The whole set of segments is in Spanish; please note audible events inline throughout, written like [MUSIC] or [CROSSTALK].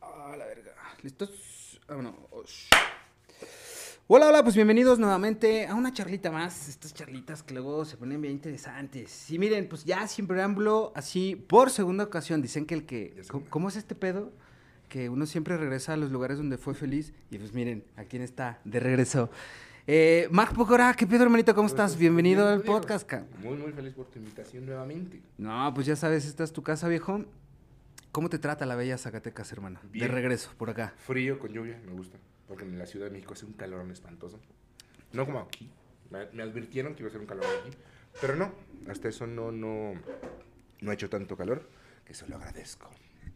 Ah, la verga. ¿Listos? Ah, bueno. Hola, hola, pues bienvenidos nuevamente a una charlita más. Estas charlitas que luego se ponen bien interesantes. Y miren, pues ya sin preámbulo, así por segunda ocasión, dicen que el que. ¿Cómo, cómo es este pedo? Que uno siempre regresa a los lugares donde fue feliz. Y pues miren, ¿a quién está de regreso? Eh, Mac Pocora, ¿qué pedo, hermanito? ¿Cómo estás? Bienvenido al Rodrigo. podcast, ca. Muy, muy feliz por tu invitación nuevamente. No, pues ya sabes, esta es tu casa, viejo. ¿Cómo te trata la bella Zacatecas, hermano? De Bien. regreso, por acá. Frío con lluvia, me gusta. Porque en la Ciudad de México hace un calorón espantoso. No como aquí. Me, me advirtieron que iba a ser un calor aquí. Pero no, hasta eso no, no, no ha hecho tanto calor. Que se lo agradezco.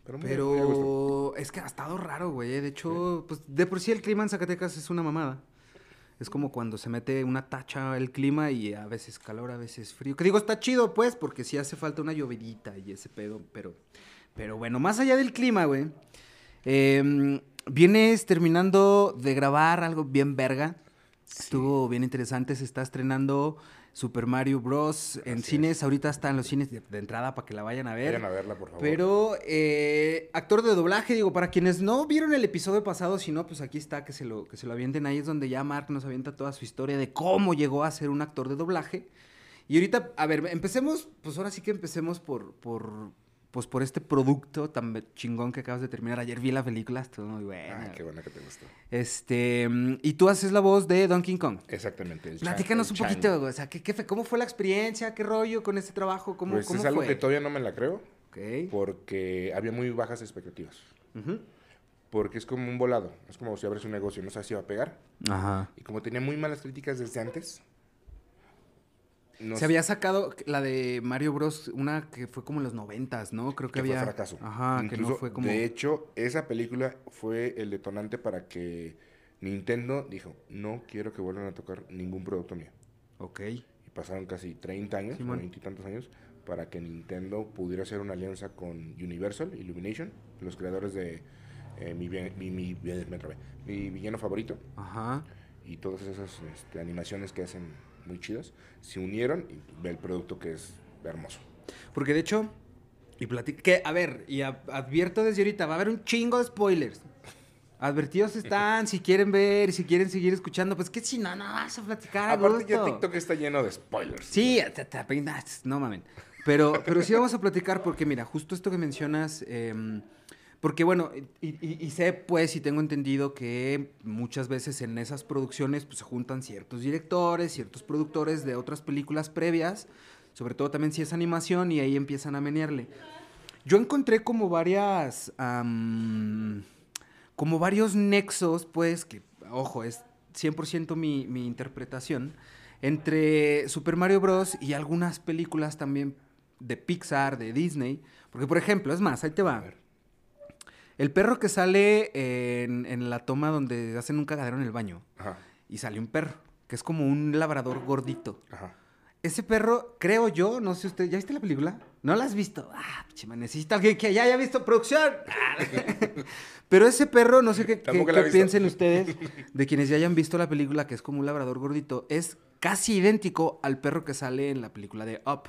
Pero, muy bien, muy a gusto. Pero es que ha estado raro, güey. eh. De hecho, pues de por sí el clima en Zacatecas es una mamada. Es como cuando se mete una tacha el clima y a veces calor, a veces frío. Que digo, está chido, pues, porque sí hace falta una llovedita y ese pedo. Pero, pero bueno, más allá del clima, güey. eh, vienes terminando de grabar algo bien verga. Estuvo bien interesante. Se está estrenando Super Mario Bros. en cines. es. Ahorita está en los cines de, de entrada para que la vayan a ver. Vayan a verla, por favor. Pero, eh, actor de doblaje, digo, para quienes no vieron el episodio pasado, si no, pues aquí está, que se, lo, que se lo avienten. Ahí es donde ya Mark nos avienta toda su historia de cómo llegó a ser un actor de doblaje. Y ahorita, a ver, empecemos, pues ahora sí que empecemos por, por, pues por este producto tan chingón que acabas de terminar. Ayer vi la película, estuvo muy buena. Ah, qué buena que te gustó. Este, mm, y tú haces la voz de Donkey Kong. Exactamente. Platícanos un Chan. poquito, o sea, ¿qué, qué ¿cómo fue la experiencia? ¿Qué rollo con este trabajo? ¿Cómo, Pues cómo es algo que todavía no me la creo. Ok. Porque había muy bajas expectativas. Ujú. Porque es como un volado. Es como si abres un negocio, no sabes si va a pegar. Ajá. Y como tenía muy malas críticas desde antes. Se había sacado la de Mario Bros. Una que fue como en los noventas, ¿no? Creo que, que fue había. fracaso. Ajá, que no fue como. De hecho, esa película fue el detonante para que Nintendo dijo: No quiero que vuelvan a tocar ningún producto mío. Ok. Y pasaron casi 30 años, Simón. o 20 y tantos años, para que Nintendo pudiera hacer una alianza con Universal, Illumination, los creadores de eh, mi, mi, mi- mi villano favorito. Ajá. y todas esas este, animaciones que hacen muy chidas, se unieron y ve el producto que es hermoso. Porque de hecho. Y platica. Que, a ver, y a- advierto desde ahorita, va a haber un chingo de spoilers. Advertidos están, si quieren ver si quieren seguir escuchando, pues que si no, no vas a platicar. a Aparte ya. TikTok está lleno de spoilers. Sí, te- te no mamen. Pero, pero sí vamos a platicar porque, mira, justo esto que mencionas, em, porque bueno, y, sé pues y tengo entendido que muchas veces en esas producciones pues, se juntan ciertos directores, ciertos productores de otras películas previas, sobre todo también si es animación y ahí empiezan a menearle. Yo encontré como varias, am, como varios nexos, pues, que, ojo, es 100% mi, mi interpretación, entre Super Mario Bros. y algunas películas también de Pixar, de Disney. Porque, por ejemplo, es más, ahí te A va. ver. El perro que sale en, en la toma donde hacen un cagadero en el baño Ajá, y sale un perro, que es como un labrador gordito. ajá. Ese perro, creo yo, no sé usted, ¿ya viste la película? ¿No la has visto? Ah, chima, necesita alguien que ya haya visto producción. [LAUGHS] Pero ese perro, no sé qué, piensen ustedes [LAUGHS] de quienes ya hayan visto la película, que es como un labrador gordito, es casi idéntico al perro que sale en la película de Up.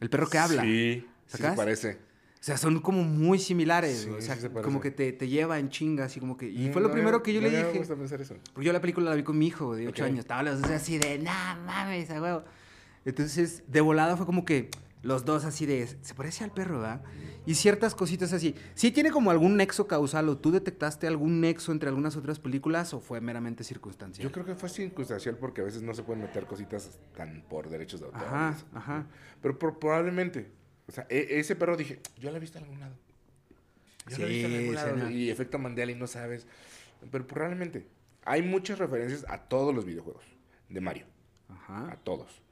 El perro que habla. Sí, sí parece. O sea, son como muy similares. Sí, o sea, sí se como que te, te lleva en chingas y como que... Y No, fue lo no primero que yo no le dije. puesto a pensar eso. Porque yo la película la vi con mi hijo de 8 Ok. años. Estaba los dos así de, no mames, a huevo. Entonces, de volada fue como que los dos así de, se parece al perro, ¿verdad? Y ciertas cositas así. ¿Sí tiene como algún nexo causal o tú detectaste algún nexo entre algunas otras películas o fue meramente circunstancial? Yo creo que fue circunstancial porque a veces no se pueden meter cositas tan por derechos de autor. Ajá, ajá. Pero por- probablemente. O sea, e- ese perro dije, yo la he visto en algún lado. Yo la he visto en Sí, algún lado. Y efecto Mandela y no sabes. Pero probablemente. Hay muchas referencias a todos los videojuegos de Mario. A Ajá. todos.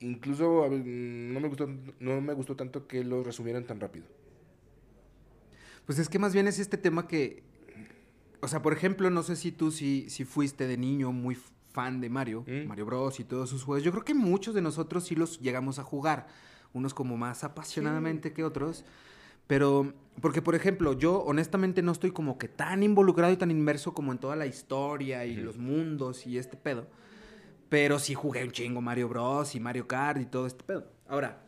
Incluso a ver, no me gustó, no me gustó tanto que los resumieran tan rápido. Pues es que más bien es este tema que, o sea, por ejemplo, no sé si tú si, si fuiste de niño muy fan de Mario, Mm. Mario Bros y todos sus juegos. Yo creo que muchos de nosotros sí los llegamos a jugar, unos como más apasionadamente que otros. Pero, porque por ejemplo, yo honestamente no estoy como que tan involucrado y tan inmerso como en toda la historia y los mundos y este pedo. Pero sí jugué un chingo Mario Bros. y Mario Kart y todo este pedo. Ahora,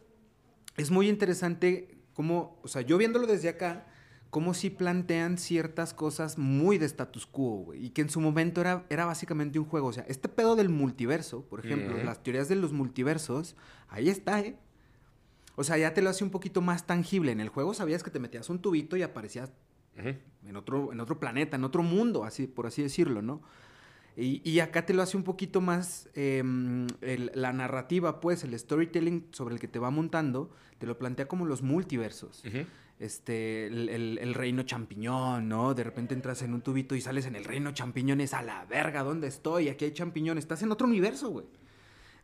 es muy interesante cómo, o sea, yo viéndolo desde acá, cómo sí plantean ciertas cosas muy de status quo, güey. Y que en su momento era, era básicamente un juego. O sea, este pedo del multiverso, por ejemplo, las teorías de los multiversos, ahí está, ¿eh? O sea, ya te lo hace un poquito más tangible. En el juego sabías que te metías un tubito y aparecías en otro, en otro planeta, en otro mundo, así, por así decirlo, ¿no? Y, y acá te lo hace un poquito más el- la narrativa, pues, el storytelling sobre el que te va montando, te lo plantea como los multiversos. Este, el, el- el reino champiñón, ¿no? De repente entras en un tubito y sales en el reino champiñones, a la verga, ¿dónde estoy? Aquí hay champiñones, estás en otro universo, güey.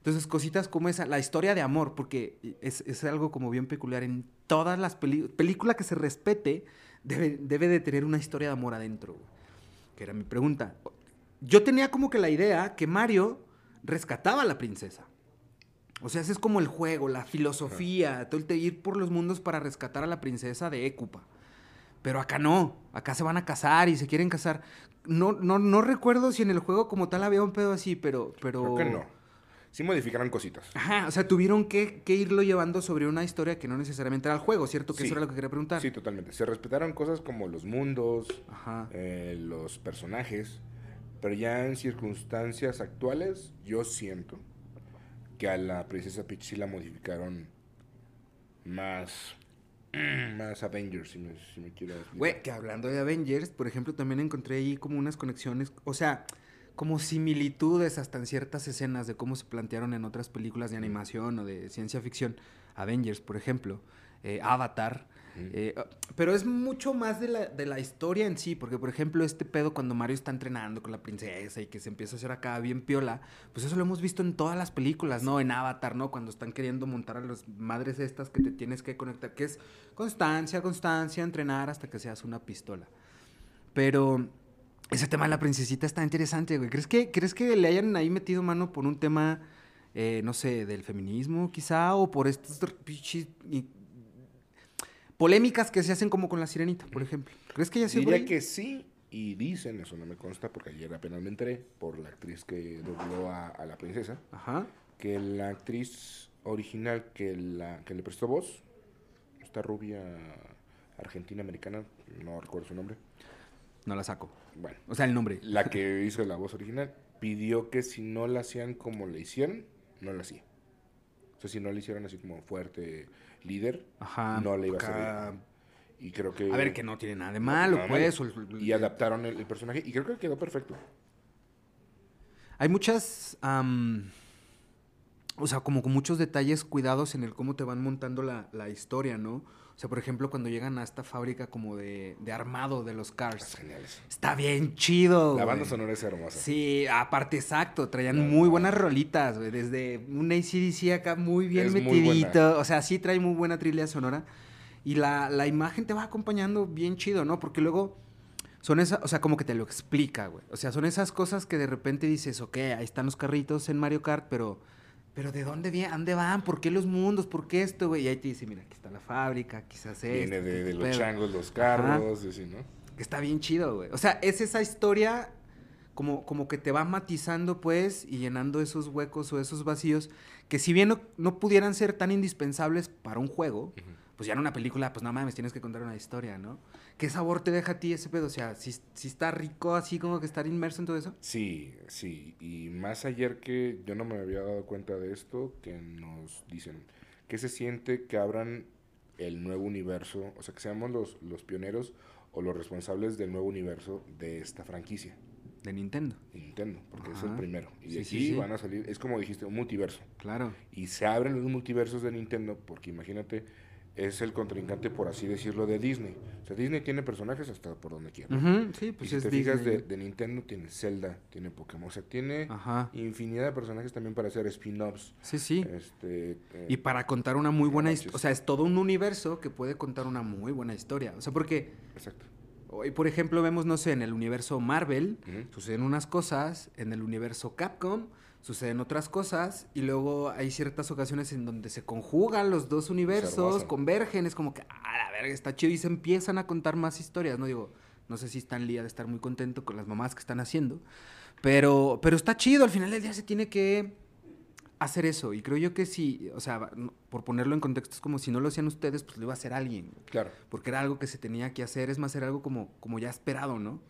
Entonces, cositas como esa, la historia de amor, porque es, es algo como bien peculiar en todas las películas. Película que se respete debe, debe de tener una historia de amor adentro, güey. Que era mi pregunta. Yo tenía como que la idea que Mario rescataba a la princesa. O sea, ese es como el juego, la filosofía, todo el te- ir por los mundos para rescatar a la princesa de Écupa. Pero acá no, acá se van a casar y se quieren casar. No, no, no recuerdo si en el juego como tal había un pedo así, pero... pero... Creo que no. Sí modificaron cositas. Ajá, o sea, tuvieron que, que irlo llevando sobre una historia que no necesariamente era el juego, ¿cierto? Que Sí. eso era lo que quería preguntar. Sí, totalmente. Se respetaron cosas como los mundos, Ajá. eh, los personajes, pero ya en circunstancias actuales, yo siento que a la princesa Peach sí la modificaron más, [CLEARS THROAT] más Avengers, si me, si me explicar. Güey, que hablando de Avengers, por ejemplo, también encontré ahí como unas conexiones, o sea, como similitudes hasta en ciertas escenas de cómo se plantearon en otras películas de animación o de ciencia ficción. Avengers, por ejemplo, eh, Avatar. Eh, pero es mucho más de la, de la historia en sí, porque por ejemplo este pedo cuando Mario está entrenando con la princesa y que se empieza a hacer acá bien piola, pues eso lo hemos visto en todas las películas, ¿no? En Avatar, ¿no? Cuando están queriendo montar a las madres estas que te tienes que conectar, que es constancia, constancia, entrenar hasta que seas una pistola. Pero ese tema de la princesita está interesante, güey. ¿Crees que, ¿crees que le hayan ahí metido mano por un tema, eh, no sé, del feminismo quizá? O por estas y- polémicas que se hacen como con la sirenita, por ejemplo. ¿Crees que ya se Diría que sí, y dicen, eso no me consta porque ayer apenas me enteré por la actriz que dobló a, a la princesa, Ajá. que la actriz original que, la, que le prestó voz, esta rubia argentina-americana, no recuerdo su nombre, No la saco. Bueno, O sea, el nombre. la que hizo la voz original, pidió que si no la hacían como le hicieron, no la hacía. O sea, si no le hicieron así como fuerte líder, Ajá. no le iba a servir. Y creo que... A ver, que no tiene nada de malo, pues. Y adaptaron el, el personaje y creo que quedó perfecto. Hay muchas, am, o sea, como con muchos detalles cuidados en el cómo te van montando la, la historia, ¿no? O sea, por ejemplo, cuando llegan a esta fábrica como de, de armado de los Es cars. genial eso. Está bien chido. La banda sonora es hermosa. Sí, aparte, exacto. Traían No, muy no. buenas rolitas, güey. Desde un ACDC acá muy bien Es metidito. o sea, sí trae muy buena trilha sonora. Y la, la imagen te va acompañando bien chido, ¿no? Porque luego son esas, o sea, como que te lo explica, güey. O sea, son esas cosas que de repente dices, ok, ahí están los carritos en Mario Kart, pero, pero ¿de dónde vienen? ¿Dónde van? ¿Por qué los mundos? ¿Por qué esto, güey? Y ahí te dice, mira, aquí está la fábrica, quizás esto. Viene de, de este los pedo". changos, los carros, y así, ¿no? Que está bien chido, güey. O sea, es esa historia como, como que te va matizando, pues, y llenando esos huecos o esos vacíos que si bien no, no pudieran ser tan indispensables para un juego, pues ya en una película, pues no mames, tienes que contar una historia, ¿no? ¿Qué sabor te deja a ti ese pedo? O sea, si, si está rico así como que estar inmerso en todo eso. Sí, sí. Y más ayer que yo no me había dado cuenta de esto, que nos dicen que se siente que abran el nuevo universo, o sea, que seamos los, los pioneros o los responsables del nuevo universo de esta franquicia, De Nintendo, de Nintendo, porque es el Ajá. primero. Y Sí, de sí, aquí sí. van a salir, es como dijiste, un multiverso. claro. Y se abren los multiversos de Nintendo, porque imagínate, es el contrincante, por así decirlo, de Disney. O sea, Disney tiene personajes hasta por donde quiera. Ujú, sí, Y pues si es te fijas Disney, de, de Nintendo, tiene Zelda, tiene Pokémon, o sea, tiene Ajá. infinidad de personajes también para hacer spin-offs. Sí, sí. Este, eh, Y para contar una muy buena historia. O sea, es todo un universo que puede contar una muy buena historia. O sea, porque Exacto. hoy, por ejemplo, vemos, no sé, en el universo Marvel, suceden unas cosas, en el universo Capcom suceden otras cosas y luego hay ciertas ocasiones en donde se conjugan los dos universos, convergen, es como que, ah, la verga, está chido y se empiezan a contar más historias, ¿no? Digo, no sé si Stan Lee ha de estar muy contento con las mamás que están haciendo, pero, pero está chido, al final del día se tiene que hacer eso y creo yo que sí, o sea, por ponerlo en contexto, es como si no lo hacían ustedes, pues lo iba a hacer alguien, Claro, porque era algo que se tenía que hacer, es más, era algo como, como ya esperado, ¿no?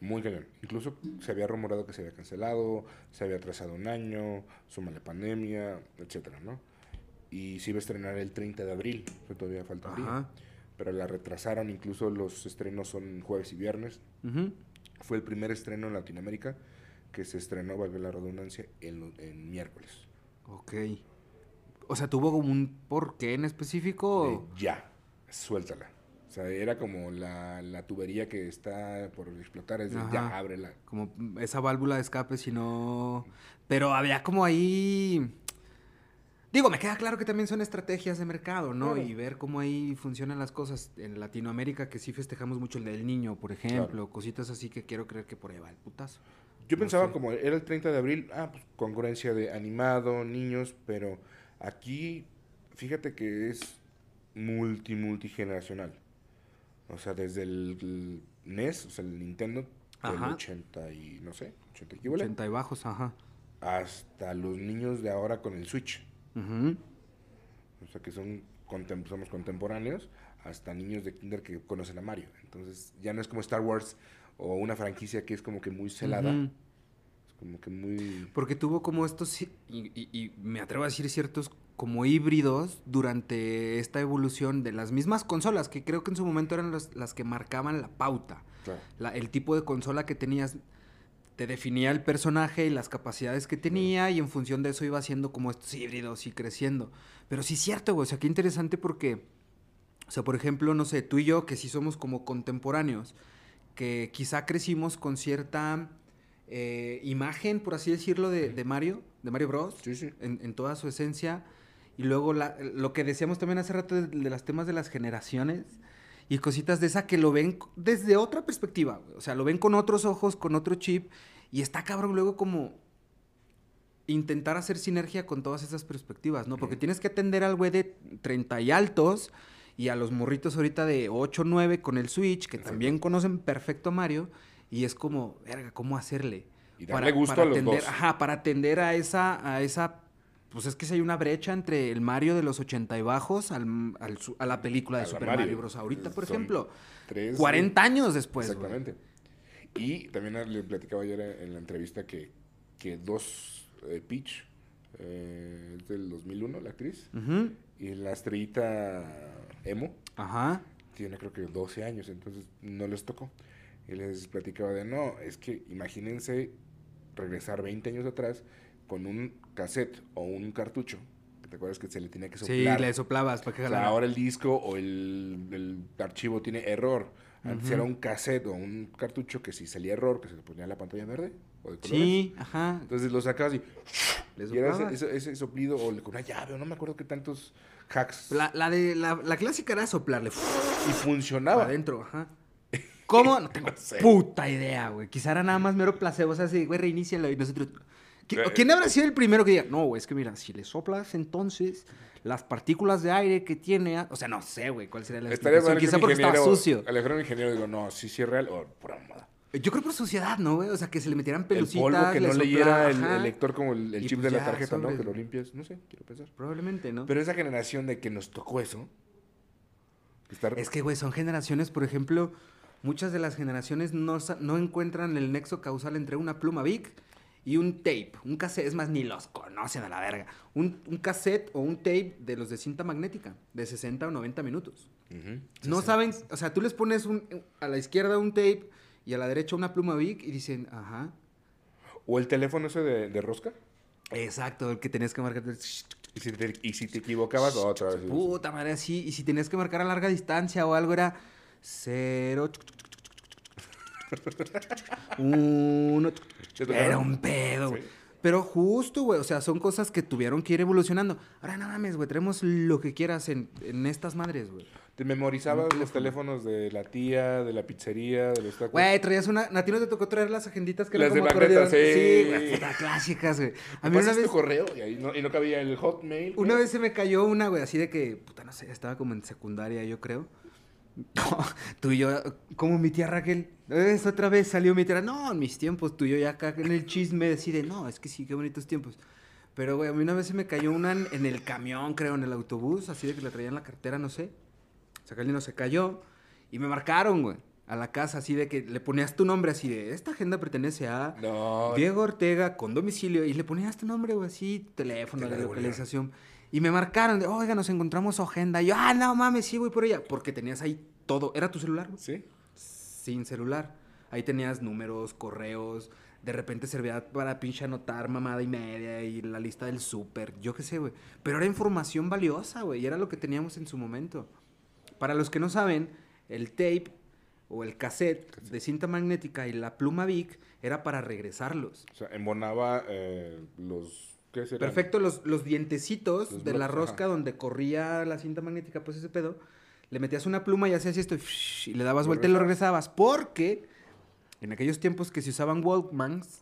Muy cañón. Incluso se había rumorado que se había cancelado, se había atrasado un año, suma la pandemia, etcétera, ¿no? Y se iba a estrenar el 30 de abril, que todavía falta. Ajá. Pero la retrasaron, incluso los estrenos son jueves y viernes. Fue el primer estreno en Latinoamérica que se estrenó, valga la redundancia, en, en miércoles. Ok. O sea, ¿tuvo como un porqué en específico? De ya, suéltala. O sea, era como la, la tubería que está por explotar, es de Ajá. ya, ábrela. Como esa válvula de escape, si no... Pero había como ahí... Digo, me queda claro que también son estrategias de mercado, ¿no? Claro. Y ver cómo ahí funcionan las cosas. En Latinoamérica, que sí festejamos mucho el del niño, por ejemplo. Claro. Cositas así que quiero creer que por ahí va el putazo. Yo No pensaba sé. como era el 30 de abril, ah, pues congruencia de animado, niños, pero aquí fíjate que es multi, multigeneracional. O sea, desde el, NES, o sea, el Nintendo, del Ajá. 80 y no sé, 80 y qué huele, 80 y bajos, ajá. hasta los niños de ahora con el Switch. Ujú. O sea, que son contem- somos contemporáneos, hasta niños de kinder que conocen a Mario. Entonces, ya no es como Star Wars o una franquicia que es como que muy celada. Es como que muy... Porque tuvo como estos, y, y- y me atrevo a decir ciertos como híbridos durante esta evolución de las mismas consolas, que creo que en su momento eran las, las que marcaban la pauta. Claro. La- el tipo de consola que tenías te definía el personaje y las capacidades que tenía y en función de eso iba haciendo como estos híbridos y creciendo. Pero sí es cierto, güey, o sea, qué interesante porque, o sea, por ejemplo, no sé, tú y yo que sí somos como contemporáneos, que quizá crecimos con cierta eh, imagen, por así decirlo, de, de Mario, de Mario Bros. Sí, sí. En, en toda su esencia. Y luego la- lo que decíamos también hace rato de, de los temas de las generaciones y cositas de esa que lo ven desde otra perspectiva. O sea, lo ven con otros ojos, con otro chip. Y está cabrón luego como intentar hacer sinergia con todas esas perspectivas, ¿no? Porque tienes que atender al güey de 30 y altos y a los morritos ahorita de 8 9 con el Switch, que también conocen perfecto a Mario. Y es como, verga, ¿cómo hacerle? Y darle gusto a los atender, dos. Ajá, para atender a esa, a esa, pues es que si hay una brecha entre el Mario de los 80 y bajos al, al a la película de Super Mario. Mario Bros. Ahorita, por Son ejemplo, Tres, 40 años después. Exactamente. Y también le platicaba ayer en la entrevista que, que dos, eh, Peach, eh, es del 2001, la actriz, Ujú, y la estrellita Emo, Ajá. tiene creo que 12 años, entonces no les tocó. Y les platicaba de, no, es que imagínense regresar 20 años atrás con un cassette o un cartucho, que te acuerdas que se le tenía que Sí, soplar. le soplabas para que O sea, jalara. ahora el disco o el, el archivo tiene error. Antes Ujú. era un cassette o un cartucho que si salía error, que se le ponía la pantalla verde o de colores. Sí, ajá. Entonces lo sacabas y, Le y era ese, soplabas. ese- ese soplido o con una llave o no me acuerdo qué tantos hacks. La, la de, la, la clásica era soplarle y funcionaba. adentro, ajá. [LAUGHS] ¿Cómo? No tengo No sé. puta idea, güey. Quizá era nada más mero placebo. O sea, así, güey, reinícialo y nosotros... ¿Qui- Eh, ¿Quién habrá sido el primero que diga? No, güey, es que mira, si le soplas entonces las partículas de aire que tiene... a-". O sea, no sé, güey, cuál sería la Estaría explicación. Quizá porque estaba sucio. Al un ingeniero digo, no, sí, sí es real o pura mamada. Yo creo por suciedad, ¿no, güey? O sea, que se le metieran El pelucitas, polvo que le no soplara, leyera el, el lector como el, el chip pues de la tarjeta, ¿no? Que lo limpias. No sé, quiero pensar. Probablemente, ¿no? Pero esa generación de que nos tocó eso. Estar, Es que, güey, son generaciones, por ejemplo, muchas de las generaciones no, no encuentran el nexo causal entre una pluma Bic y un tape. Un cassette, es más, ni los conocen a la verga. Un, un cassette o un tape de los de cinta magnética, de 60 o 90 minutos. No saben, o sea, tú les pones un- a la izquierda un tape y a la derecha una pluma Bic y dicen, ajá. O el teléfono ese de, de rosca. Exacto, el que tenías que marcar. Y si te, y si te equivocabas, otra vez. Puta madre, así. Y si tenías que marcar a larga distancia o algo, era cero. Uno. [LAUGHS] Era un pedo, güey. Sí. Pero justo, güey, o sea, son cosas que tuvieron que ir evolucionando. Ahora no mames, güey, traemos lo que quieras en, en estas madres, güey. Te memorizabas los teléfonos de la tía, de la pizzería, de los tacos. Güey, traías una. ¿A ti no te tocó traer las agenditas que Las eran de como magneta, acordeón? sí. güey, puta, clásicas, güey. A ¿Me mí una vez. tu correo? Y, ahí no, y no cabía el hotmail. güey. Una vez se me cayó una, güey, así de que, puta, no sé, estaba como en secundaria, yo creo. [LAUGHS] tú y yo, como mi tía Raquel, es otra vez salió mi tía, no, en mis tiempos, tú y yo ya acá en el chisme decide, no, es que sí, qué bonitos tiempos. Pero, güey, a mí una vez se me cayó una en, en el camión, creo, en el autobús, así de que la traía en la cartera, no sé. Sacalino se cayó y me marcaron, güey, a la casa, así de que le ponías tu nombre, así de, esta agenda pertenece a No. Diego Ortega con domicilio y le ponías tu nombre, güey, así, teléfono, Te la de devolvieron. Y me marcaron de, oiga, nos encontramos agenda. Y yo, ah, no mames, sí, voy por ella. Porque tenías ahí todo. ¿Era tu celular? güey? ¿Sí? Sin celular. Ahí tenías números, correos. De repente servía para pinche anotar mamada y media y la lista del súper. Yo qué sé, güey. Pero era información valiosa, güey. Y era lo que teníamos en su momento. Para los que no saben, el tape o el cassette de cinta magnética y la pluma Vic era para regresarlos. O sea, embonaba eh, los... Perfecto, los, los dientecitos Los de la rosca ajá. donde corría la cinta magnética, pues ese pedo, le metías una pluma y hacías esto y, y le dabas vuelta y lo regresabas. regresabas. Porque en aquellos tiempos que se usaban Walkmans,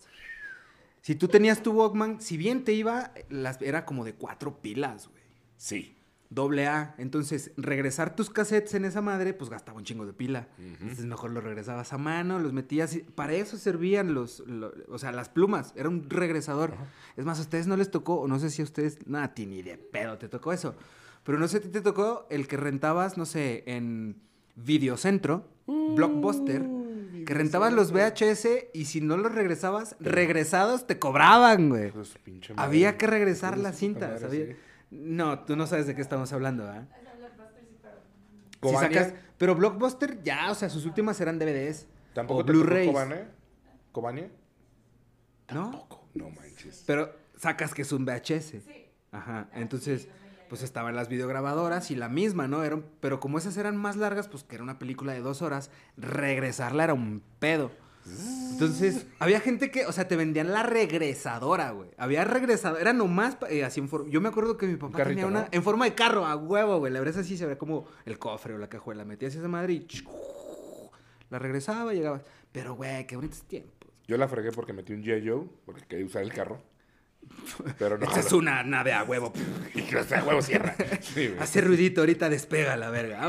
si tú tenías tu Walkman, si bien te iba, las, era como de cuatro pilas, güey. Sí. Doble A. Entonces, regresar tus cassettes en esa madre, pues gastaba un chingo de pila. Ujú. Entonces, mejor los regresabas a mano, los metías. y- Para eso servían los, lo- O sea, las plumas. Era un regresador. Es más, a ustedes no les tocó, o no sé si a ustedes. Nada, a ti ni de pedo te tocó eso. Pero no sé, ti te tocó el que rentabas, no sé, en Videocentro, Blockbuster. Que rentabas los VHS y si no los regresabas, regresados te cobraban, güey. Había que regresar las cintas. había- sí. No, tú no sabes de qué estamos hablando, ¿ah? Si Cobania, sacas, pero Blockbuster ya, o sea, sus últimas eran DVDs. ¿Tampoco Blu-rays. Cobania? ¿Cobania? ¿No? Tampoco. No manches. Pero sacas que es un VHS. Ajá. Entonces, pues estaban las videograbadoras y la misma, ¿no? Eran, pero como esas eran más largas, pues que era una película de dos horas, regresarla era un pedo. Entonces, había gente que, o sea, te vendían la regresadora, güey. Había regresadora, era nomás eh, así en forma. Yo me acuerdo que mi papá carrito, tenía una ¿no? en forma de carro, a huevo, güey. La abrías así, se veía como el cofre o la cajuela. Metías esa madre y la regresaba y llegabas. Pero, güey, qué bonitos tiempos. Yo la fregué porque metí un G.I. Joe, porque quería usar el carro. Pero no. Esta es una nave a huevo. [LAUGHS] Y que sea huevo cierra. [LAUGHS] Sí. Hace ruidito, ahorita despega la verga. [LAUGHS]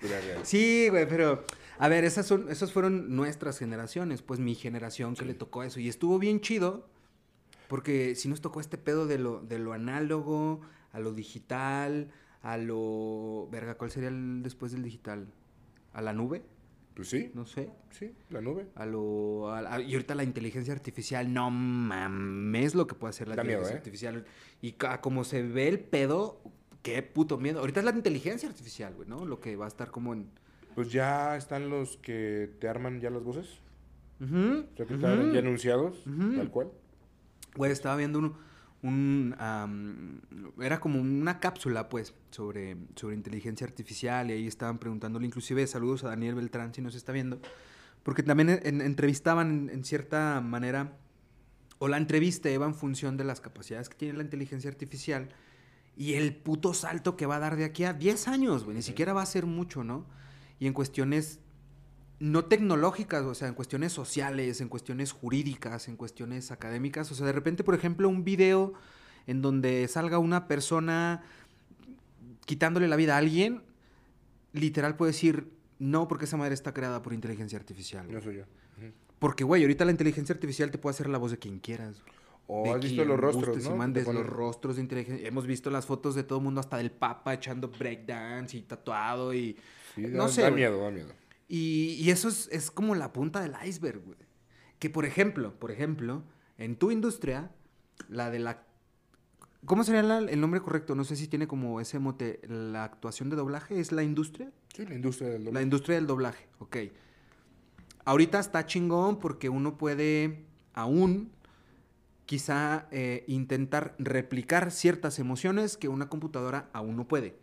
Real. Sí, güey, pero a ver, esas son, esas fueron nuestras generaciones, pues mi generación que le tocó eso. Y estuvo bien chido, porque sí nos tocó este pedo de lo, de lo análogo, a lo digital, a lo. Verga, ¿cuál sería el después del digital? ¿A la nube? Pues sí, No sé. sí, la nube. A lo. a- a- y ahorita la inteligencia artificial, no mames lo que puede hacer la Da miedo, inteligencia ¿eh? artificial. Y como se ve el pedo, qué puto miedo. Ahorita es la inteligencia artificial, güey, ¿no? Lo que va a estar como en. Pues ya están los que te arman ya las voces. Ujú, O sea, que están ya anunciados, tal cual. Güey, estaba viendo un... un, am, era como una cápsula, pues, sobre, sobre inteligencia artificial y ahí estaban preguntándole, inclusive saludos a Daniel Beltrán si nos está viendo, porque también en- en- entrevistaban en, en cierta manera, o la entrevista iba en función de las capacidades que tiene la inteligencia artificial y el puto salto que va a dar de aquí a 10 años, güey, ni siquiera va a ser mucho, ¿no? Y en cuestiones no tecnológicas, o sea, en cuestiones sociales, en cuestiones jurídicas, en cuestiones académicas. O sea, de repente, por ejemplo, un video en donde salga una persona quitándole la vida a alguien, literal puede decir, no, porque esa madre está creada por inteligencia artificial. güey". No soy yo. Porque, güey, ahorita la inteligencia artificial te puede hacer la voz de quien quieras. güey. O has visto los rostros, gustes y ¿no? mandes los rostros de inteligencia. Hemos visto las fotos de todo el mundo, hasta del Papa echando breakdance y tatuado y... Sí, no da, sé, da miedo, da miedo. Y, y eso es, es como la punta del iceberg, güey. Que por ejemplo, por ejemplo, en tu industria, la de la... ¿Cómo sería la- el nombre correcto? No sé si tiene como ese mote. La actuación de doblaje es la industria. Sí, la industria del La doblaje. industria del doblaje, ok. Ahorita está chingón porque uno puede aún quizá eh, intentar replicar ciertas emociones que una computadora aún no puede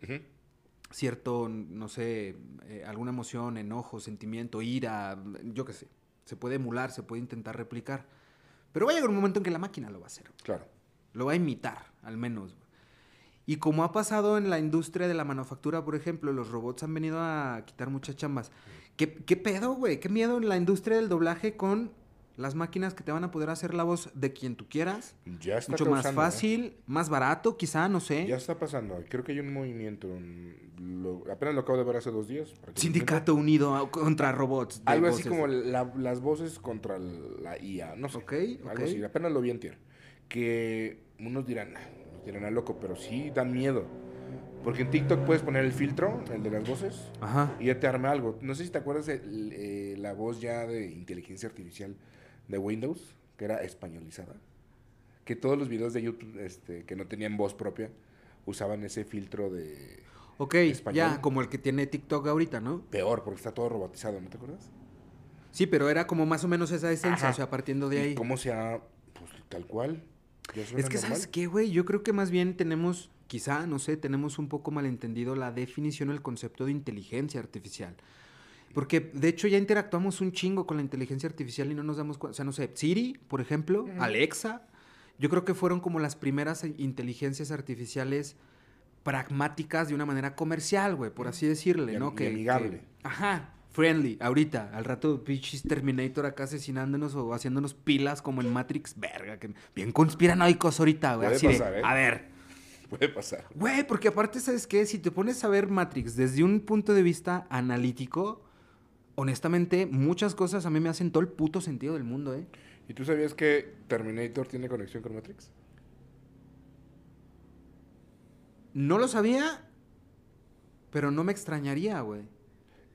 cierto, no sé, eh, alguna emoción, enojo, sentimiento, ira, yo qué sé. Se puede emular, se puede intentar replicar. Pero va a llegar un momento en que la máquina lo va a hacer. Claro. Lo va a imitar, al menos. Y como ha pasado en la industria de la manufactura, por ejemplo, los robots han venido a quitar muchas chambas. ¿Qué, qué pedo, güey? ¿Qué miedo en la industria del doblaje con las máquinas que te van a poder hacer la voz de quien tú quieras? Ya está Mucho más ¿eh? fácil, más barato, quizá, no sé. Ya está pasando. Creo que hay un movimiento. lo- apenas lo acabo de ver hace dos días. Sindicato unido a- contra robots. de Algo así como la- las voces contra la IA. No sé. Ok, Algo ok. así. Apenas lo vi en Que unos dirán, "Ah, nos dirán a loco, pero sí dan miedo. Porque en TikTok puedes poner el filtro, el de las voces, Ajá. y ya te arma algo. No sé si te acuerdas de eh, la voz ya de inteligencia artificial de Windows, que era españolizada. Que todos los videos de YouTube este, que no tenían voz propia usaban ese filtro de Ok, Español. ya, como el que tiene TikTok ahorita, ¿no? peor, porque está todo robotizado, ¿no te acuerdas? Sí, pero era como más o menos esa esencia, Ajá. o sea, partiendo de ¿Y ahí. cómo se ha, pues tal cual? Es que, normal. ¿sabes qué, güey? Yo creo que más bien tenemos, quizá, no sé, tenemos un poco malentendido la definición el concepto de inteligencia artificial. Porque, de hecho, ya interactuamos un chingo con la inteligencia artificial y no nos damos cuenta. O sea, no sé, Siri, por ejemplo. Alexa, yo creo que fueron como las primeras inteligencias artificiales pragmáticas de una manera comercial, güey, por así decirle, Y ¿no? y amigable. que- ajá, friendly, ahorita, al rato, pinches Terminator acá asesinándonos o haciéndonos pilas como en Matrix, verga, que bien conspiranoicos ahorita, güey. Así de, pasar, ¿eh? a ver, Puede pasar. güey, porque aparte, ¿sabes qué? Si te pones a ver Matrix desde un punto de vista analítico, honestamente, muchas cosas a mí me hacen todo el puto sentido del mundo, ¿eh? ¿Y tú sabías que Terminator tiene conexión con Matrix? No lo sabía, pero no me extrañaría, güey.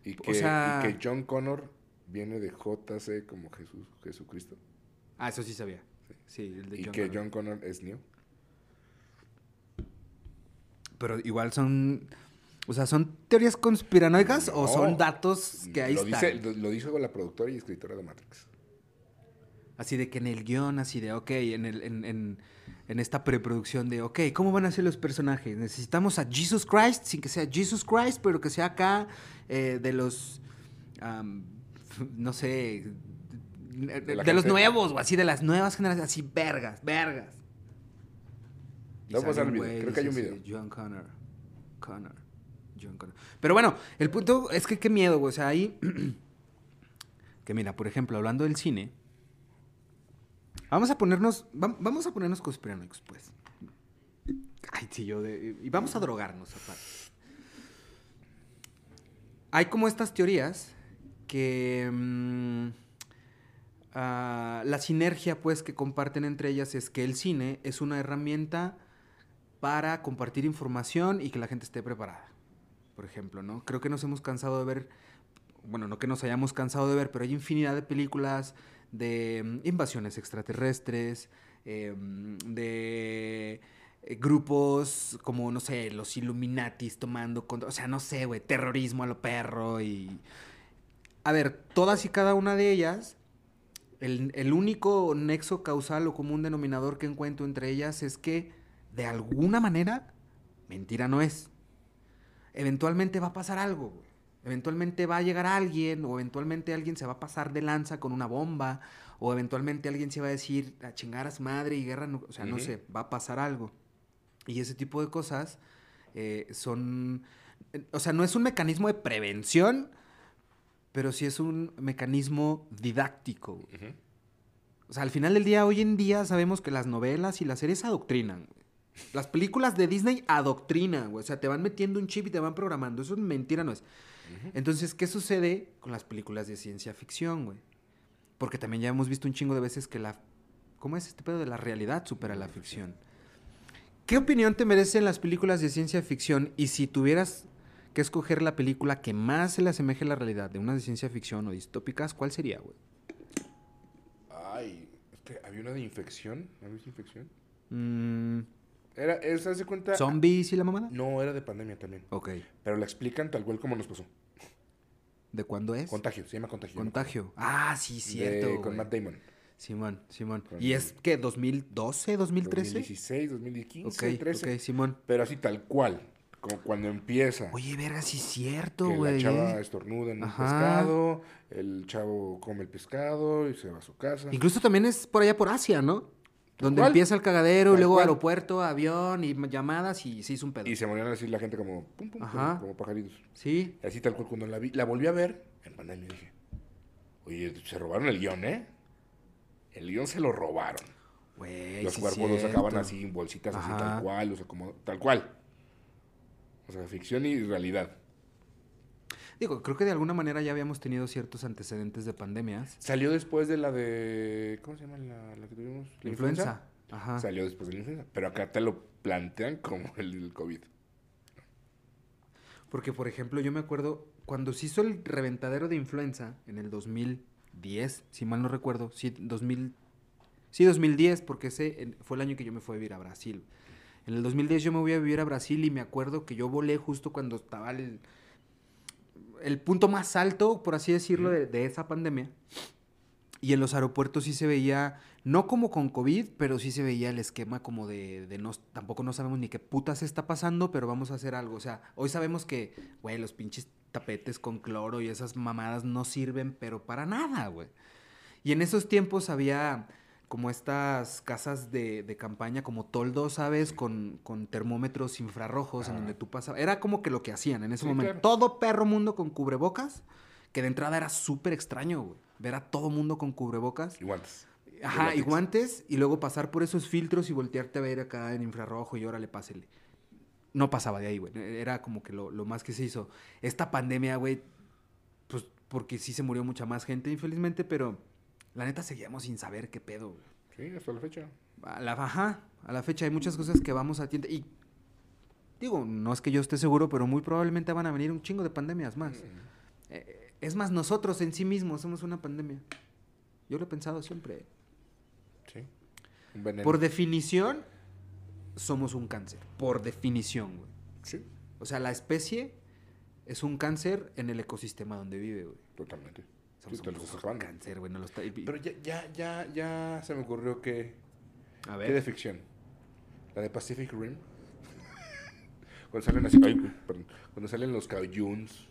Y O que, sea- y que John Connor viene de JC como Jesús, Jesucristo. Ah, eso sí sabía. Sí, el de Y John que Connor. John Connor es Neo. Pero igual son. O sea, ¿son teorías conspiranoicas o No. son datos que ahí lo están? Dice, lo, lo dijo la productora y escritora de Matrix. Así de que en el guion, así de, ok, en, el, en, en, en esta preproducción de, ok, ¿cómo van a ser los personajes? Necesitamos a Jesus Christ, sin que sea Jesus Christ, pero que sea acá eh, de los, no sé, de, los nuevos, o así de las nuevas generaciones, así, vergas, vergas. Y Te voy a pasar sale el un video, güey, creo que hay un video. John Connor, Connor, Pero bueno, el punto es que qué miedo, güey, o sea, ahí, [CLEARS THROAT] que mira, por ejemplo, hablando del cine, Vamos a ponernos, vam- vamos a ponernos conspiranoicos, pues. Ay, sí, yo de, y vamos a drogarnos aparte. Hay como estas teorías que mm, ah, la sinergia, pues, que comparten entre ellas es que el cine es una herramienta para compartir información y que la gente esté preparada. Por ejemplo, ¿no? Creo que nos hemos cansado de ver, bueno, no que nos hayamos cansado de ver, pero hay infinidad de películas de mm, invasiones extraterrestres, mm, de eh, grupos como, no sé, los Illuminatis tomando control, o sea, no sé, güey, terrorismo a lo perro y... A ver, todas y cada una de ellas, el, el único nexo causal o común denominador que encuentro entre ellas es que, de alguna manera, mentira no es. Eventualmente va a pasar algo, güey. Eventualmente va a llegar alguien, o eventualmente alguien se va a pasar de lanza con una bomba, o eventualmente alguien se va a decir a chingar a su madre y guerra, nu- o sea, no sé, va a pasar algo. Y ese tipo de cosas eh, son, eh, o sea, no es un mecanismo de prevención, pero sí es un mecanismo didáctico. O sea, al final del día, hoy en día sabemos que las novelas y las series adoctrinan. Las películas de Disney adoctrinan, güey. O sea, te van metiendo un chip y te van programando. Eso es mentira, no es. Entonces, ¿qué sucede con las películas de ciencia ficción, güey? Porque también ya hemos visto un chingo de veces que la... ¿Cómo es este pedo de la realidad supera la ficción? ¿Qué opinión te merecen las películas de ciencia ficción? Y si tuvieras que escoger la película que más se le asemeje a la realidad de unas de ciencia ficción o distópicas, ¿cuál sería, güey? Ay, es que había una de infección. ¿No viste infección? Mm, Era, ¿esa se cuenta? ¿Zombies y la mamada? No, era de pandemia también. Ok. Pero la explican tal cual como nos pasó. ¿De cuándo es? Contagio, se llama contagio. Contagio. Ah, sí, De- cierto. con güey. Matt Damon. Simón, Simón. Con- ¿Y es que 2012, 2013? 2016, 2015, Ok, 13. ok, Simón. Pero así tal cual. Como cuando empieza. Oye, verga, sí es cierto, que la güey. chava estornuda en un Ajá. pescado, el chavo come el pescado y se va a su casa. Incluso también es por allá por Asia, ¿no? Donde ¿Cuál? empieza el cagadero y luego aeropuerto, avión y llamadas y se hizo un pedo. Y se morían así la gente como, pum, pum, Ajá. como, pajaritos. Sí. Así tal cual, cuando la vi, la volví a ver en pandemia, dije, oye, se robaron el guion, ¿eh? El guion se lo robaron. Güey, Los sí cuerpos los sacaban así en bolsitas, así tal cual, o sea, como tal cual. O sea, ficción y realidad. Digo, creo que de alguna manera ya habíamos tenido ciertos antecedentes de pandemias. Salió después de la de. ¿Cómo se llama la, la que tuvimos? La influenza. Ajá. Salió después de la influenza. Pero acá te lo plantean como el del COVID. Porque, por ejemplo, yo me acuerdo cuando se hizo el reventadero de influenza en el 2010, si mal no recuerdo, sí, 2000, sí 2010, porque ese fue el año que yo me fui a vivir a Brasil. En el 2010 yo me voy a vivir a Brasil y me acuerdo que yo volé justo cuando estaba el, el punto más alto, por así decirlo, de, de esa pandemia. Y en los aeropuertos sí se veía, no como con COVID, pero sí se veía el esquema como de, de no, tampoco no sabemos ni qué putas está pasando, pero vamos a hacer algo. O sea, hoy sabemos que, güey, los pinches tapetes con cloro y esas mamadas no sirven, pero para nada, güey. Y en esos tiempos había como estas casas de, de campaña, como toldo, ¿sabes? Con, con termómetros infrarrojos en Ajá. donde tú pasabas. Era como que lo que hacían en ese Sí, momento. claro. Todo perro mundo con cubrebocas, que de entrada era súper extraño, güey. Ver a todo mundo con cubrebocas. Y guantes. Ajá, y látex. guantes, y luego pasar por esos filtros y voltearte a ver acá en infrarrojo y órale, pásele. No pasaba de ahí, güey. Era como que lo, lo más que se hizo. Esta pandemia, güey, pues porque sí se murió mucha más gente, infelizmente, pero la neta seguíamos sin saber qué pedo, güey. Sí, hasta la fecha. A la, ajá, a la fecha hay muchas cosas que vamos a tienda. Y digo, no es que yo esté seguro, pero muy probablemente van a venir un chingo de pandemias más. Eh, es más, nosotros en sí mismos somos una pandemia. Yo lo he pensado siempre. Sí. Veneno. Por definición, somos un cáncer. Por definición, güey. Sí, O sea, la especie es un cáncer en el ecosistema donde vive, güey. totalmente. Somos Sí, te un lo estás puto acabando. cáncer, güey. no lo está- y- Pero ya, ya, ya, ya se me ocurrió que. a ¿Qué de ver. ficción? La de Pacific Rim. [LAUGHS] cuando salen así. ay, perdón. Cuando salen los Kaoyuns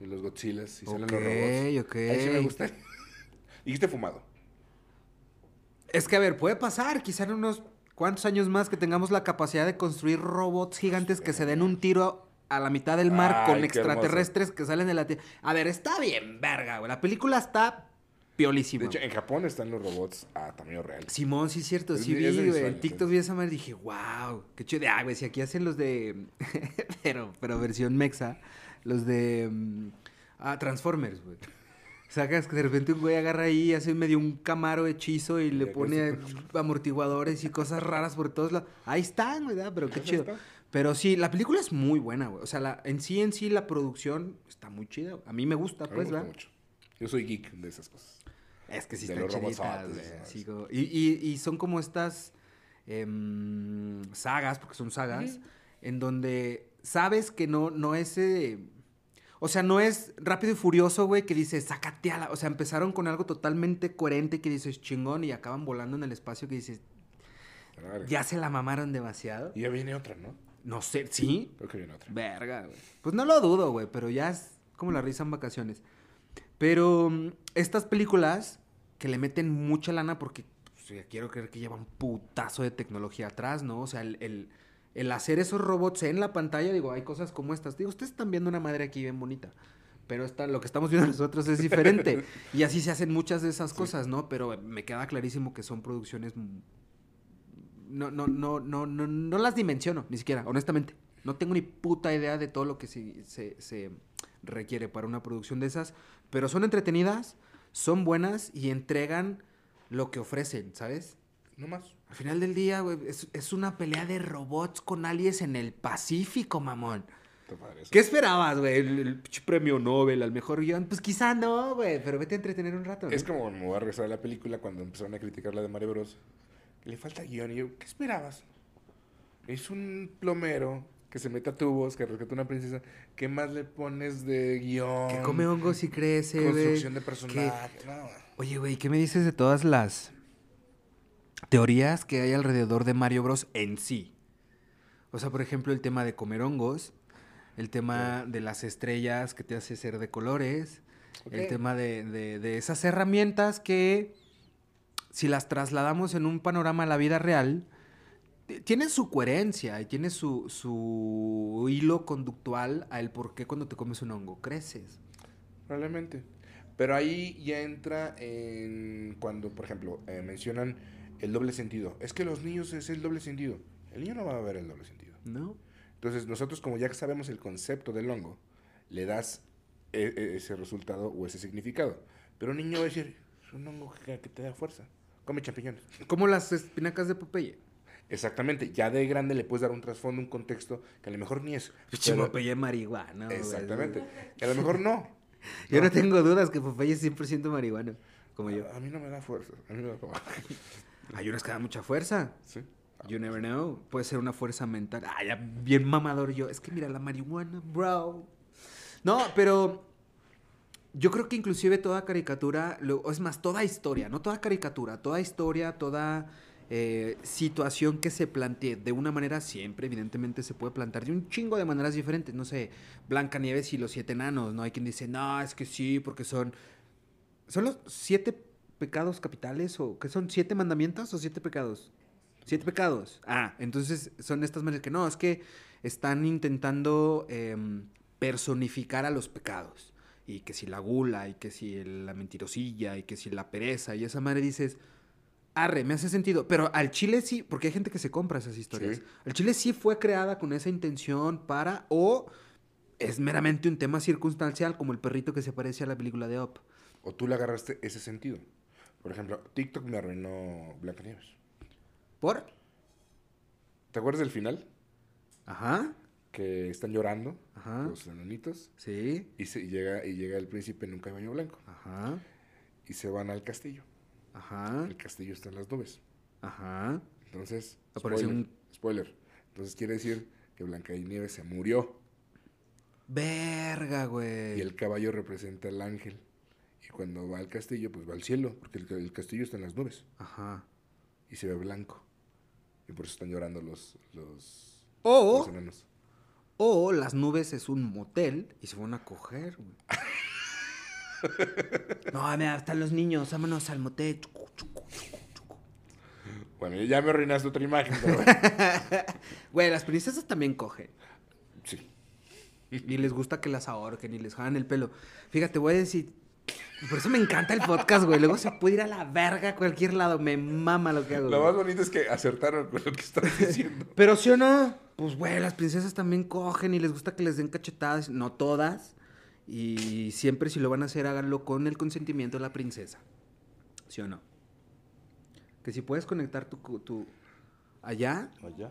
y los Godzillas y salen los robots. Ok, ok. Ahí sí me gusta. [LAUGHS] Dijiste fumado. Es que, a ver, puede pasar. Quizá en unos cuantos años más que tengamos la capacidad de construir robots gigantes que se den un tiro a la mitad del mar Ay, con extraterrestres que salen de la Tierra. A ver, está bien, verga, güey. La película está piolísima. De hecho, en Japón están los robots a tamaño real. Simón, sí es cierto, Es sí vi- güey. En TikTok vi esa madre y dije, wow, qué chido. Ah, güey, si aquí hacen los de. [LAUGHS] pero, pero versión mexa. Los de. mm, ah, Transformers, güey. Sacas que de repente un güey agarra ahí y hace medio un camaro hechizo y le pone [LAUGHS] amortiguadores y cosas raras por todos lados. Ahí están, güey, ¿verdad? pero qué chido. está. Pero sí, la película es muy buena, güey. O sea, la, en sí, en sí, la producción está muy chida. A mí me gusta, A mí me pues, gusta ¿verdad? mucho. Yo soy geek de esas cosas. Es que sí De están chiditas, güey, ¿sabes? así como- y, y- y son como estas em, sagas, porque son sagas, en donde sabes que no, no es... eh, o sea, no es rápido y furioso, güey, que dices, sácate a la... O sea, empezaron con algo totalmente coherente que dices, chingón, y acaban volando en el espacio que dices, ya se la mamaron demasiado. Y ya viene otra, ¿no? No sé, ¿sí? Creo que viene otra. Verga, güey. Pues no lo dudo, güey, pero ya es como la risa en vacaciones. Pero mm, estas películas que le meten mucha lana porque pues, quiero creer que lleva un putazo de tecnología atrás, ¿no? O sea, el, el- el hacer esos robots en la pantalla, digo, hay cosas como estas. Digo, ustedes están viendo una madre aquí bien bonita. Pero esta, lo que estamos viendo [LAUGHS] nosotros es diferente. y así se hacen muchas de esas cosas, ¿no? Pero me queda clarísimo que son producciones no, no, no, no, no, no las dimensiono, ni siquiera, honestamente. No tengo ni puta idea de todo lo que se, se, se requiere para una producción de esas, pero son entretenidas, son buenas y entregan lo que ofrecen, ¿sabes? No más. Al final del día, güey, es, es una pelea de robots con aliens en el Pacífico, mamón. ¿Qué esperabas, güey? El, el premio Nobel al mejor guion. Pues quizá no, güey, pero vete a entretener un rato. ¿no? Es como me voy a regresar a la película cuando empezaron a criticar la de Mario Bros. Le falta guion. Y yo, ¿qué esperabas? Es un plomero que se mete a tubos, que rescata una princesa. ¿Qué más le pones de guion? Que come hongos y crece, güey. Construcción de Que- personaje. No, Oye, güey, ¿qué me dices de todas las teorías que hay alrededor de Mario Bros en sí? O sea, por ejemplo, el tema de comer hongos, el tema de las estrellas que te hace ser de colores, el tema de, de- de esas herramientas que si las trasladamos en un panorama a la vida real, tienen su coherencia y tiene su, su hilo conductual al por qué cuando te comes un hongo creces. Probablemente. Pero ahí ya entra en cuando, por ejemplo, eh, mencionan el doble sentido. Es que los niños es el doble sentido. El niño no va a ver el doble sentido. ¿No? Entonces, nosotros como ya sabemos el concepto del hongo, le das e- e- ese resultado o ese significado. Pero un niño va a decir, es un hongo que, que te da fuerza. Come champiñones. Como las espinacas de Popeye. Exactamente. Ya de grande le puedes dar un trasfondo, un contexto que a lo mejor ni es. Pero- Popeye marihuana. güey. Exactamente. Que a lo mejor no. [LAUGHS] Yo no tengo dudas que Popeye es 100% marihuana, como yo. A, a mí no me da fuerza. A mí me da [LAUGHS] Hay unos que dan mucha fuerza. ¿Sí? You never know. Puede ser una fuerza mental. Ah, ya bien mamador yo. Es que mira la marihuana, bro. No, pero yo creo que inclusive toda caricatura, lo- es más, toda historia, no toda caricatura, toda historia, toda eh, situación que se plantee de una manera siempre, evidentemente se puede plantear de un chingo de maneras diferentes. No sé, Blancanieves y los siete enanos, ¿no? Hay quien dice, no, es que sí, porque son... ¿Son los siete pecados capitales o qué son? ¿Siete mandamientos o siete pecados? Siete pecados. Ah, entonces son estas maneras que no, es que están intentando em, personificar a los pecados. Y que si la gula, y que si la mentirosilla, y que si la pereza, y esa madre dices, arre, me hace sentido. Pero al chile sí, porque hay gente que se compra esas historias. Sí. Al chile sí fue creada con esa intención para, o es meramente un tema circunstancial, como el perrito que se parece a la película de Up. O tú le agarraste ese sentido. Por ejemplo, TikTok me arruinó Blancanieves. ¿Por? ¿Te acuerdas del final? Ajá, Que están llorando Ajá. los enanitos sí, y, se, y llega, y llega el príncipe en un caballo blanco ajá, y se van al castillo. ajá, El castillo está en las nubes. ajá. Entonces, Aparece spoiler, un- spoiler. Entonces quiere decir que Blancanieves se murió Verga, y güey. el caballo representa al ángel. Y cuando va al castillo, pues va al cielo, porque el, el castillo está en las nubes Ajá. y se ve blanco. Y por eso están llorando los, los, O, los enanos. O las nubes es un motel y se van a coger, güey. [LAUGHS] No, mira, están los niños, vámonos al motel. Chucu, chucu, chucu, chucu. Bueno, ya me arruinaste otra imagen, pero bueno. [LAUGHS] Güey, las princesas también cogen. Sí. Y les gusta que las ahorquen y les jalan el pelo. Fíjate, voy a decir. Por eso me encanta el podcast, güey. Luego se puede ir a la verga a cualquier lado. Me mama lo que hago. Lo güey. más bonito es que acertaron con lo que estás [LAUGHS] diciendo. Pero sí o no, pues güey, las princesas también cogen y les gusta que les den cachetadas, no todas. Y siempre si lo van a hacer, háganlo con el consentimiento de la princesa. ¿Sí o no? Que si puedes conectar tu... tu allá, Allá.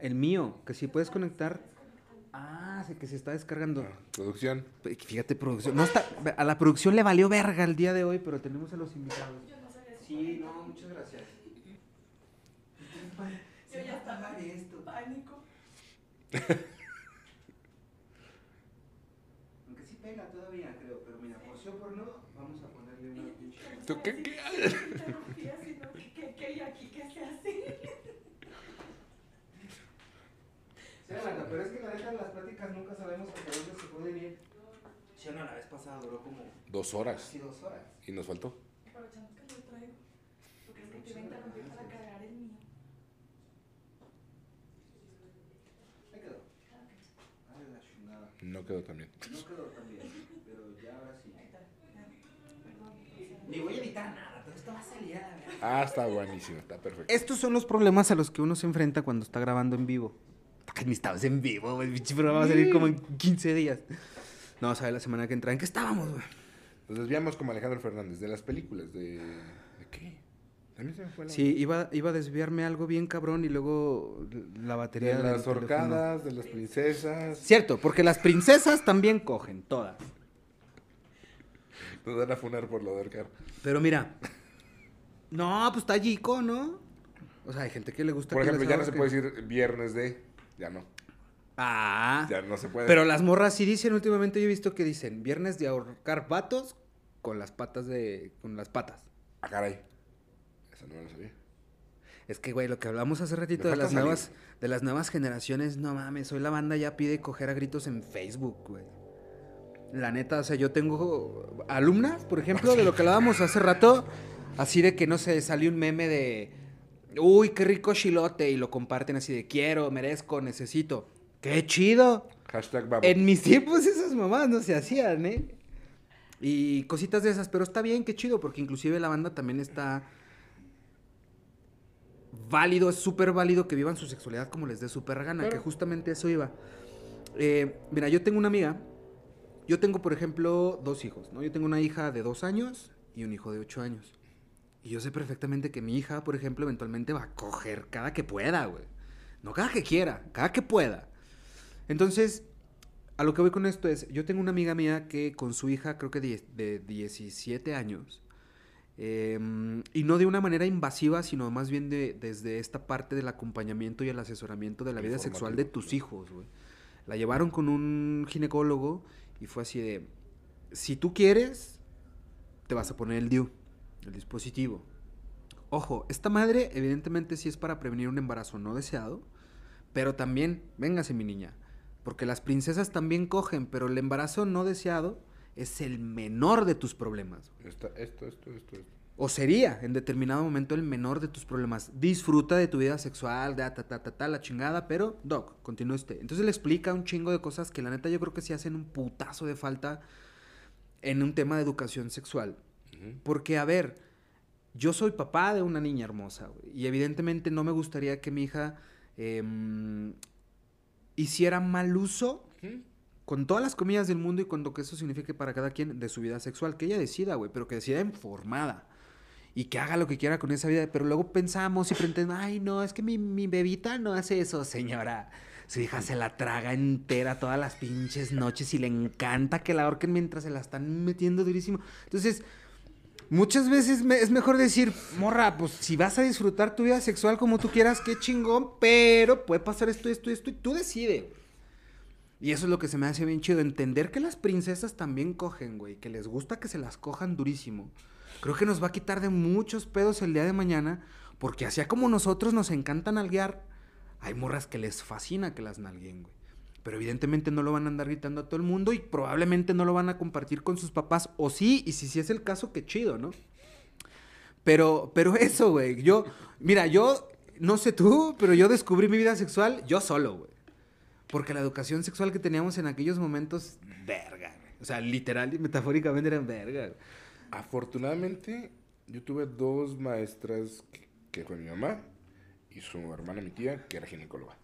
el mío, que si puedes conectar... Ah, sí, que se está descargando. Producción. Fíjate, producción. No está, a la producción le valió verga el día de hoy, pero tenemos a los invitados. Sí, no, muchas gracias. Yo ya estaba en pánico. Aunque sí pega todavía, creo, pero mira, por sí o por no, vamos a ponerle una [LAUGHS] pinche. ¿Tú qué- qué? Interrumpía, sino que, que, que, y aquí, ¿qué se hace? Sí, aguanta, pero es que la neta en las pláticas nunca sabemos hasta dónde se pueden ir. Sí, no, la vez pasada duró como Dos horas. casi dos horas. Y nos faltó. Aprovechando que lo traigo. ¿Tú crees que te iba a interrumpir para cargar el mío? Ahí quedó. Ay, la chingada. No quedó tan bien. No quedó tan bien, pero ya ahora sí. Ni voy a editar nada, todo esto va a salir a la verga. Ah, está buenísimo, está perfecto. Estos son los problemas a los que uno se enfrenta cuando está grabando en vivo. Ni estabas en vivo, güey. Pinche programa va a salir como en 15 días. No, sabe la semana que entra. ¿En qué estábamos, güey? Nos desviamos como Alejandro Fernández de las películas. ¿De, ¿de qué? También se me fue la. Sí, iba, iba a desviarme algo bien cabrón y luego la batería. De del las teléfono. horcadas, de las princesas. Cierto, porque las princesas también cogen, todas. Nos van a funar por lo de ahorcar. Pero mira. No, pues está Yico, ¿no? O sea, hay gente que le gusta Por que ejemplo, ya no se ahorquen. puede decir viernes de. Ya no. Ah. Ya no se puede. Pero las morras sí dicen, últimamente yo he visto que dicen viernes de ahorcar vatos con las patas de. con las patas. Ah, caray. Esa no me la sabía. Es que, güey, lo que hablamos hace ratito de las salir. nuevas, de las nuevas generaciones, no mames, hoy la banda ya pide coger a gritos en Facebook, güey. La neta, o sea, yo tengo alumnas, por ejemplo, de lo que hablábamos hace rato, Así de que, no sé, salió un meme de, uy, qué rico chilote, y lo comparten así de, quiero, merezco, necesito. ¡Qué chido! Hashtag babo. En mis tiempos esas mamás no se hacían, ¿eh? Y cositas de esas, pero está bien, qué chido, porque inclusive la banda también está válido, es súper válido que vivan su sexualidad como les dé súper gana, que justamente eso iba. Eh, mira, yo tengo una amiga, yo tengo, por ejemplo, dos hijos, ¿no? Yo tengo una hija de dos años y un hijo de ocho años. Y yo sé perfectamente que mi hija, por ejemplo, eventualmente va a coger cada que pueda, güey. No cada que quiera, cada que pueda. Entonces, a lo que voy con esto es, yo tengo una amiga mía que con su hija, creo que die- de 17 años, eh, y no de una manera invasiva, sino más bien de, desde esta parte del acompañamiento y el asesoramiento de la vida sexual de tus hijos, güey. La llevaron con un ginecólogo y fue así de, si tú quieres, te vas a poner el DIU, el dispositivo. Ojo, esta madre evidentemente sí es para prevenir un embarazo no deseado, pero también, véngase mi niña, porque las princesas también cogen, pero el embarazo no deseado es el menor de tus problemas. Esta- esto, esto, esto, esto. O sería en determinado momento el menor de tus problemas. Disfruta de tu vida sexual, da, ta, ta, ta, ta, la chingada, pero, Doc, continúe usted. Entonces le explica un chingo de cosas que la neta yo creo que sí hacen un putazo de falta en un tema de educación sexual. Porque, a ver, yo soy papá de una niña hermosa, güey, y evidentemente no me gustaría que mi hija em, hiciera mal uso, con todas las comillas del mundo y con lo que eso signifique para cada quien de su vida sexual, que ella decida, güey, pero que decida informada. Y que haga lo que quiera con esa vida. Pero luego pensamos y pretendemos, ay, no, es que mi, mi bebita no hace eso, señora. Su hija se la traga entera todas las pinches noches y le encanta que la ahorquen mientras se la están metiendo durísimo. Entonces, muchas veces es mejor decir, morra, pues si vas a disfrutar tu vida sexual como tú quieras, qué chingón, pero puede pasar esto, esto, esto, y tú decide. Y eso es lo que se me hace bien chido, entender que las princesas también cogen, güey, que les gusta que se las cojan durísimo. Creo que nos va a quitar de muchos pedos el día de mañana, porque así como nosotros nos encanta nalguear, hay morras que les fascina que las nalguen, güey. Pero evidentemente no lo van a andar gritando a todo el mundo y probablemente no lo van a compartir con sus papás, o sí, y si sí es el caso, qué chido, ¿no? Pero, pero [LAUGHS] eso, güey, yo, mira, yo, no sé tú, pero yo descubrí mi vida sexual yo solo, güey. Porque la educación sexual que teníamos en aquellos momentos, verga, güey. O sea, literal y metafóricamente eran verga. Afortunadamente, yo tuve dos maestras que, que fue mi mamá y su hermana, mi tía, que era ginecóloga.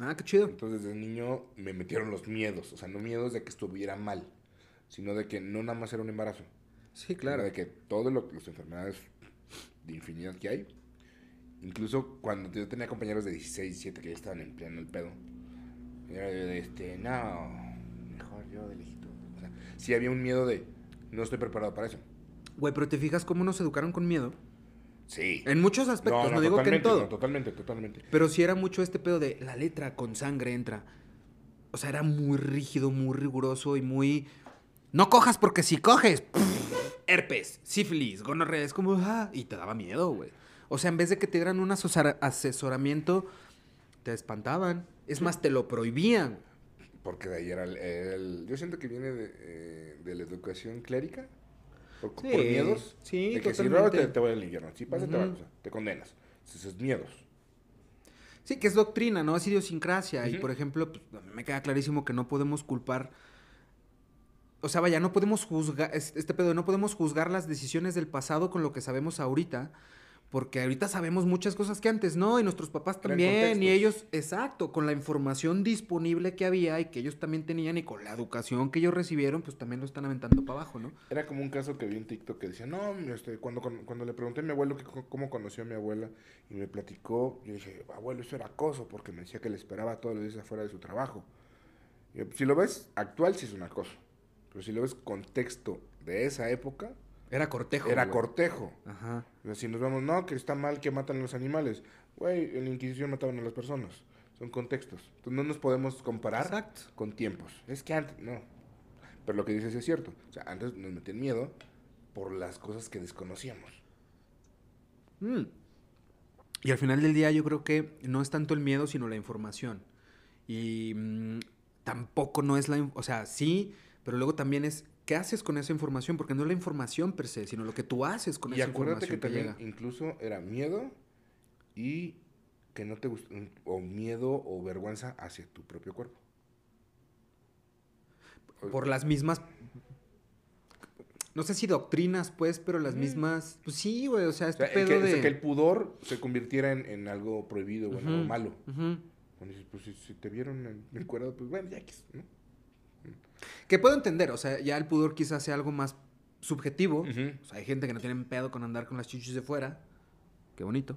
Ah, qué chido. Entonces, desde niño me metieron los miedos. O sea, no miedos de que estuviera mal, sino de que no nada más era un embarazo. Sí, Sino claro. De que todas las enfermedades de infinidad que hay. Incluso cuando yo tenía compañeros de 16, 17 que ya estaban en pleno el pedo. Era de, este, no, mejor yo de lejito. O sea, sí había un miedo de, no estoy preparado para eso. Güey, pero te fijas cómo nos educaron con miedo. Sí. En muchos aspectos, no, digo que en todo. no, totalmente, totalmente. Pero sí era mucho este pedo de la letra con sangre entra. O sea, era muy rígido, muy riguroso y muy. No cojas porque si coges. pff, herpes, sífilis, gonorrea. Es como. Ah, y te daba miedo, güey. O sea, en vez de que te dieran un asesora- asesoramiento, te espantaban. Es más, te lo prohibían. Porque de ahí era el, el- Yo siento que viene de, eh, de la educación clérica. Por, por Sí, miedos. sí, De que si robas te, te voy al infierno. Si pasa, te, Ujú. vas, o sea, te condenas. Entonces, es miedos. Sí, que es doctrina, ¿no? Es idiosincrasia. Y por ejemplo, pues, me queda clarísimo que no podemos culpar. O sea, vaya, no podemos juzgar. es- Este pedo, no podemos juzgar las decisiones del pasado con lo que sabemos ahorita. Porque ahorita sabemos muchas cosas que antes, ¿no? Y nuestros papás también. Y ellos, exacto, con la información disponible que había y que ellos también tenían y con la educación que ellos recibieron, pues también lo están aventando para abajo, ¿no? Era como un caso que vi en TikTok que decía, no, este, cuando, cuando le pregunté a mi abuelo que, cómo conoció a mi abuela y me platicó, yo dije, abuelo, eso era acoso porque me decía que le esperaba todos los días afuera de su trabajo. Y si lo ves actual, sí es un acoso. Pero si lo ves contexto de esa época, Era cortejo. era güey. cortejo. Ajá. Si nos vamos, no, que está mal que matan a los animales. Güey, en la Inquisición mataban a las personas. Son contextos. Entonces no nos podemos comparar Exacto. con tiempos. Es que antes, no. Pero lo que dices es cierto. O sea, antes nos metían miedo por las cosas que desconocíamos. Mm. Y al final del día yo creo que no es tanto el miedo, sino la información. Y mm, tampoco no es la... O sea, sí, pero luego también es qué haces con esa información, porque no es la información per se, sino lo que tú haces con y esa acuérdate que información que, también llega. incluso era miedo y que no te gust- o miedo o vergüenza hacia tu propio cuerpo. Por las mismas. No sé si doctrinas, pues, pero las mismas. Pues sí, güey. O sea, O este sea, el pedo que, de. que el pudor se convirtiera en, en algo prohibido, o malo. ujú. Cuando dices, pues si, si te vieron en el cuerdo, pues bueno, ya que es, ¿no? Que puedo entender, o sea, ya el pudor quizás sea algo más subjetivo. Ujú. O sea, hay gente que no tiene pedo con andar con las chichis de fuera. Qué bonito.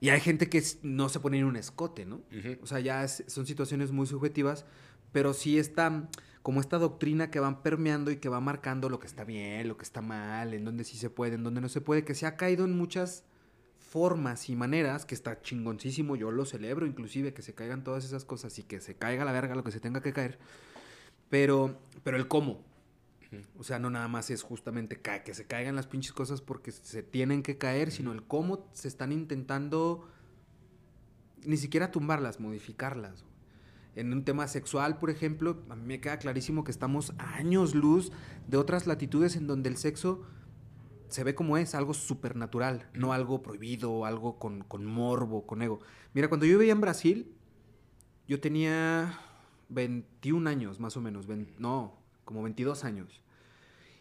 Y hay gente que no se pone en un escote, ¿no? Ujú. O sea, ya es- son situaciones muy subjetivas, pero sí está como esta doctrina que van permeando y que va marcando lo que está bien, lo que está mal, en dónde sí se puede, en dónde no se puede, que se ha caído en muchas formas y maneras, que está chingoncísimo, yo lo celebro inclusive, que se caigan todas esas cosas y que se caiga la verga lo que se tenga que caer, pero, pero el cómo. O sea, no nada más es justamente que se caigan las pinches cosas porque se tienen que caer, sino el cómo se están intentando ni siquiera tumbarlas, modificarlas. En un tema sexual, por ejemplo, a mí me queda clarísimo que estamos a años luz de otras latitudes en donde el sexo se ve como es, algo supernatural, no algo prohibido, algo con, con morbo, con ego. Mira, cuando yo vivía en Brasil, yo tenía 21 años, más o menos, no, como 22 años.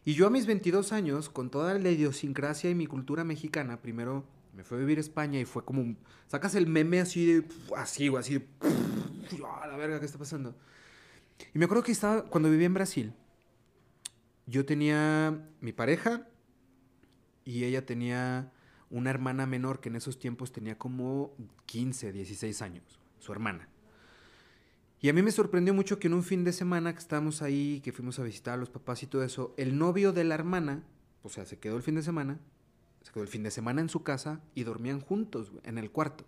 Y yo a mis 22 años, con toda la idiosincrasia y mi cultura mexicana, primero me fui a vivir a España y fue como, un- sacas el meme así de, así, güey, así de, ¡ah, la verga, ¿qué está pasando? Y me acuerdo que estaba, cuando vivía en Brasil, yo tenía mi pareja y ella tenía una hermana menor que en esos tiempos tenía como 15, 16 años, su hermana. Y a mí me sorprendió mucho que en un fin de semana que estábamos ahí, que fuimos a visitar a los papás y todo eso, el novio de la hermana, o sea, se quedó el fin de semana, se quedó el fin de semana en su casa y dormían juntos, güey, en el cuarto.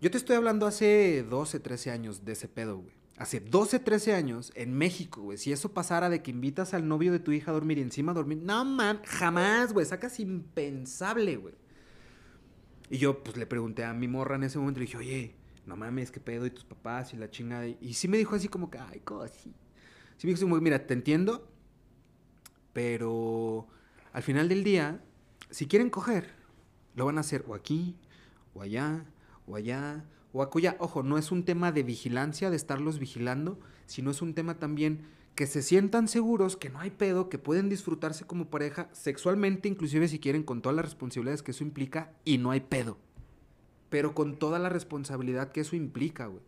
Yo te estoy hablando hace 12, 13 años de ese pedo, güey. Hace 12, 13 años en México, güey. Si eso pasara de que invitas al novio de tu hija a dormir y encima a dormir. No, man, jamás, güey. Sacas impensable, güey. Y yo, pues, le pregunté a mi morra en ese momento. Le dije, oye, no mames, qué pedo. Y tus papás y la chingada. Y sí me dijo así como que, ay, cosi. Sí me dijo así como, mira, te entiendo. Pero al final del día, si quieren coger, lo van a hacer o aquí, o allá, o allá, o acuya. Ojo, no es un tema de vigilancia, de estarlos vigilando, sino es un tema también que se sientan seguros, que no hay pedo, que pueden disfrutarse como pareja sexualmente, inclusive si quieren, con todas las responsabilidades que eso implica, y no hay pedo. Pero con toda la responsabilidad que eso implica, güey.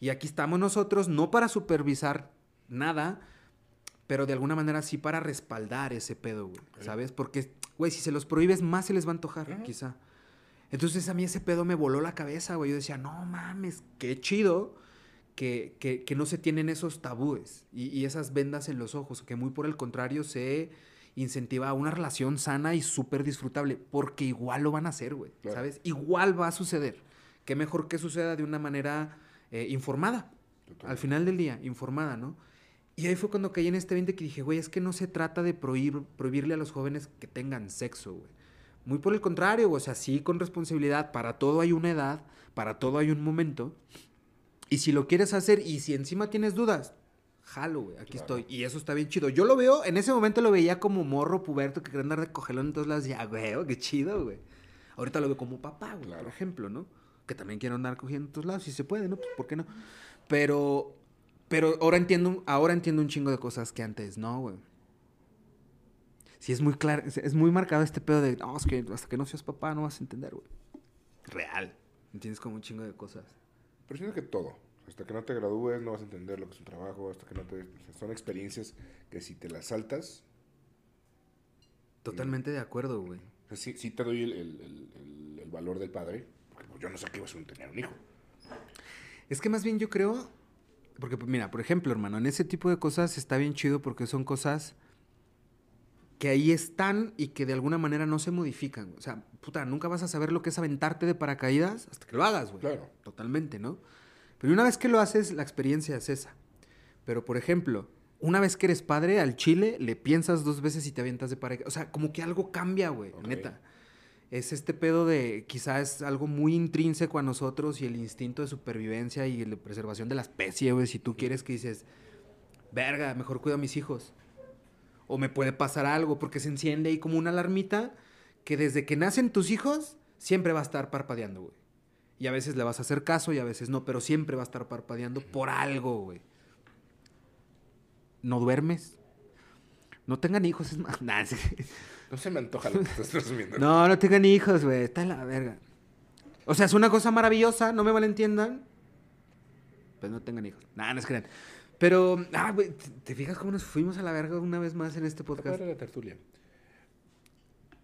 Y aquí estamos nosotros, no para supervisar nada, pero de alguna manera sí para respaldar ese pedo, güey. ¿Sabes? Porque, güey, si se los prohíbes, más se les va a antojar, quizá. Entonces a mí ese pedo me voló la cabeza, güey. Yo decía, no mames, qué chido que, que- que no se tienen esos tabúes y, y esas vendas en los ojos, que muy por el contrario se incentiva una relación sana y súper disfrutable, porque igual lo van a hacer, güey, Claro. ¿sabes? Igual va a suceder. Qué mejor que suceda de una manera eh, informada, Totalmente. al final del día, informada, ¿no? Y ahí fue cuando caí en este 20 que dije, güey, es que no se trata de prohibir, prohibirle a los jóvenes que tengan sexo, güey. Muy por el contrario, o sea, sí con responsabilidad, para todo hay una edad, para todo hay un momento. Y si lo quieres hacer y si encima tienes dudas, jalo, güey, aquí Claro. estoy. Y eso está bien chido. Yo lo veo, en ese momento lo veía como morro puberto que quería andar de cogelón en todos lados. Ya, güey, oh, qué chido, güey. Ahorita lo veo como papá, güey, Claro. por ejemplo, ¿no? Que también quiero andar cogiendo en todos lados, si se puede, ¿no? Pues, ¿por qué no? Pero, pero ahora entiendo, ahora entiendo un chingo de cosas que antes no, güey. Sí, es muy claro, es, es muy marcado este pedo de, no, es que hasta que no seas papá no vas a entender, güey. Real. Entiendes como un chingo de cosas. Pero siento que todo. Hasta que no te gradúes no vas a entender lo que es un trabajo, hasta que no te... o sea, son experiencias que si te las saltas, Totalmente de acuerdo, güey. o sea, sí, sí te doy el, el- el- el- el valor del padre, porque pues, yo no sé qué iba a tener un hijo. Es que más bien yo creo, porque pues, mira, por ejemplo, hermano, en ese tipo de cosas está bien chido porque son cosas que ahí están y que de alguna manera no se modifican. O sea, puta, nunca vas a saber lo que es aventarte de paracaídas hasta que lo hagas, güey. Claro. Totalmente, ¿no? Pero una vez que lo haces, la experiencia es esa. Pero, por ejemplo, una vez que eres padre, al chile le piensas dos veces y te avientas de paracaídas. O sea, como que algo cambia, güey, neta. Es este pedo de, quizás es algo muy intrínseco a nosotros y el instinto de supervivencia y de preservación de la especie, güey. Si tú quieres que dices, verga, mejor cuido a mis hijos. o me puede pasar algo, porque se enciende ahí como una alarmita que desde que nacen tus hijos siempre va a estar parpadeando, güey. Y a veces le vas a hacer caso y a veces no, pero siempre va a estar parpadeando por algo, güey. No duermes. No tengan hijos, es más. [LAUGHS] Nah, sí. No se me antoja lo que estás presumiendo. No, no tengan hijos, güey. Está en la verga. O sea, es una cosa maravillosa, no me malentiendan. Pues no tengan hijos. Nah, no es crean. Pero, ah, güey, ¿te- ¿te fijas cómo nos fuimos a la verga una vez más en este podcast? la tertulia.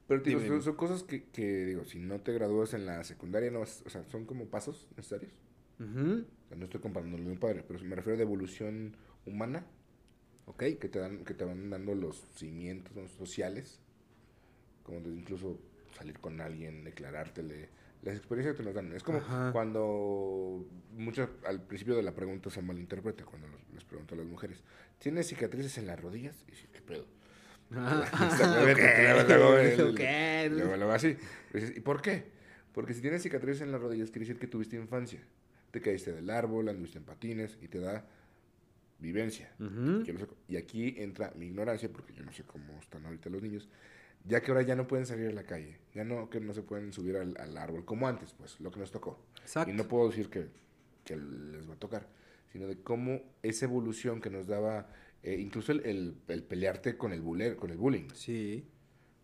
Pero te digo, Dime, son, son cosas que, que, digo, si no te gradúas en la secundaria, no vas- o sea, son como pasos necesarios. Ujú. O sea, no estoy comparándolo de un padre, pero me refiero de evolución humana, Ok. que te, dan, que te van dando los cimientos ¿no? sociales, como de incluso salir con alguien, declarártele, las experiencias que nos dan. Es como Ajá. cuando muchas, al principio de la pregunta se malinterpreta, cuando les pregunto a las mujeres, ¿tienes cicatrices en las rodillas? Y dice, ¿qué pedo? [LAUGHS] Luego, [LAUGHS] así. ¿Y por qué? Porque si tienes cicatrices en las rodillas, quiere decir que tuviste infancia. Te caíste del árbol, anduviste en patines y te da vivencia. No sé co- y aquí entra mi ignorancia, porque yo no sé cómo están ahorita los niños, ya que ahora ya no pueden salir a la calle, ya no que no se pueden subir al, al árbol, como antes, pues, lo que nos tocó. Exacto. Y no puedo decir que, que les va a tocar, sino de cómo esa evolución que nos daba, eh, incluso el, el- el pelearte con el, buller, con el bullying. Sí.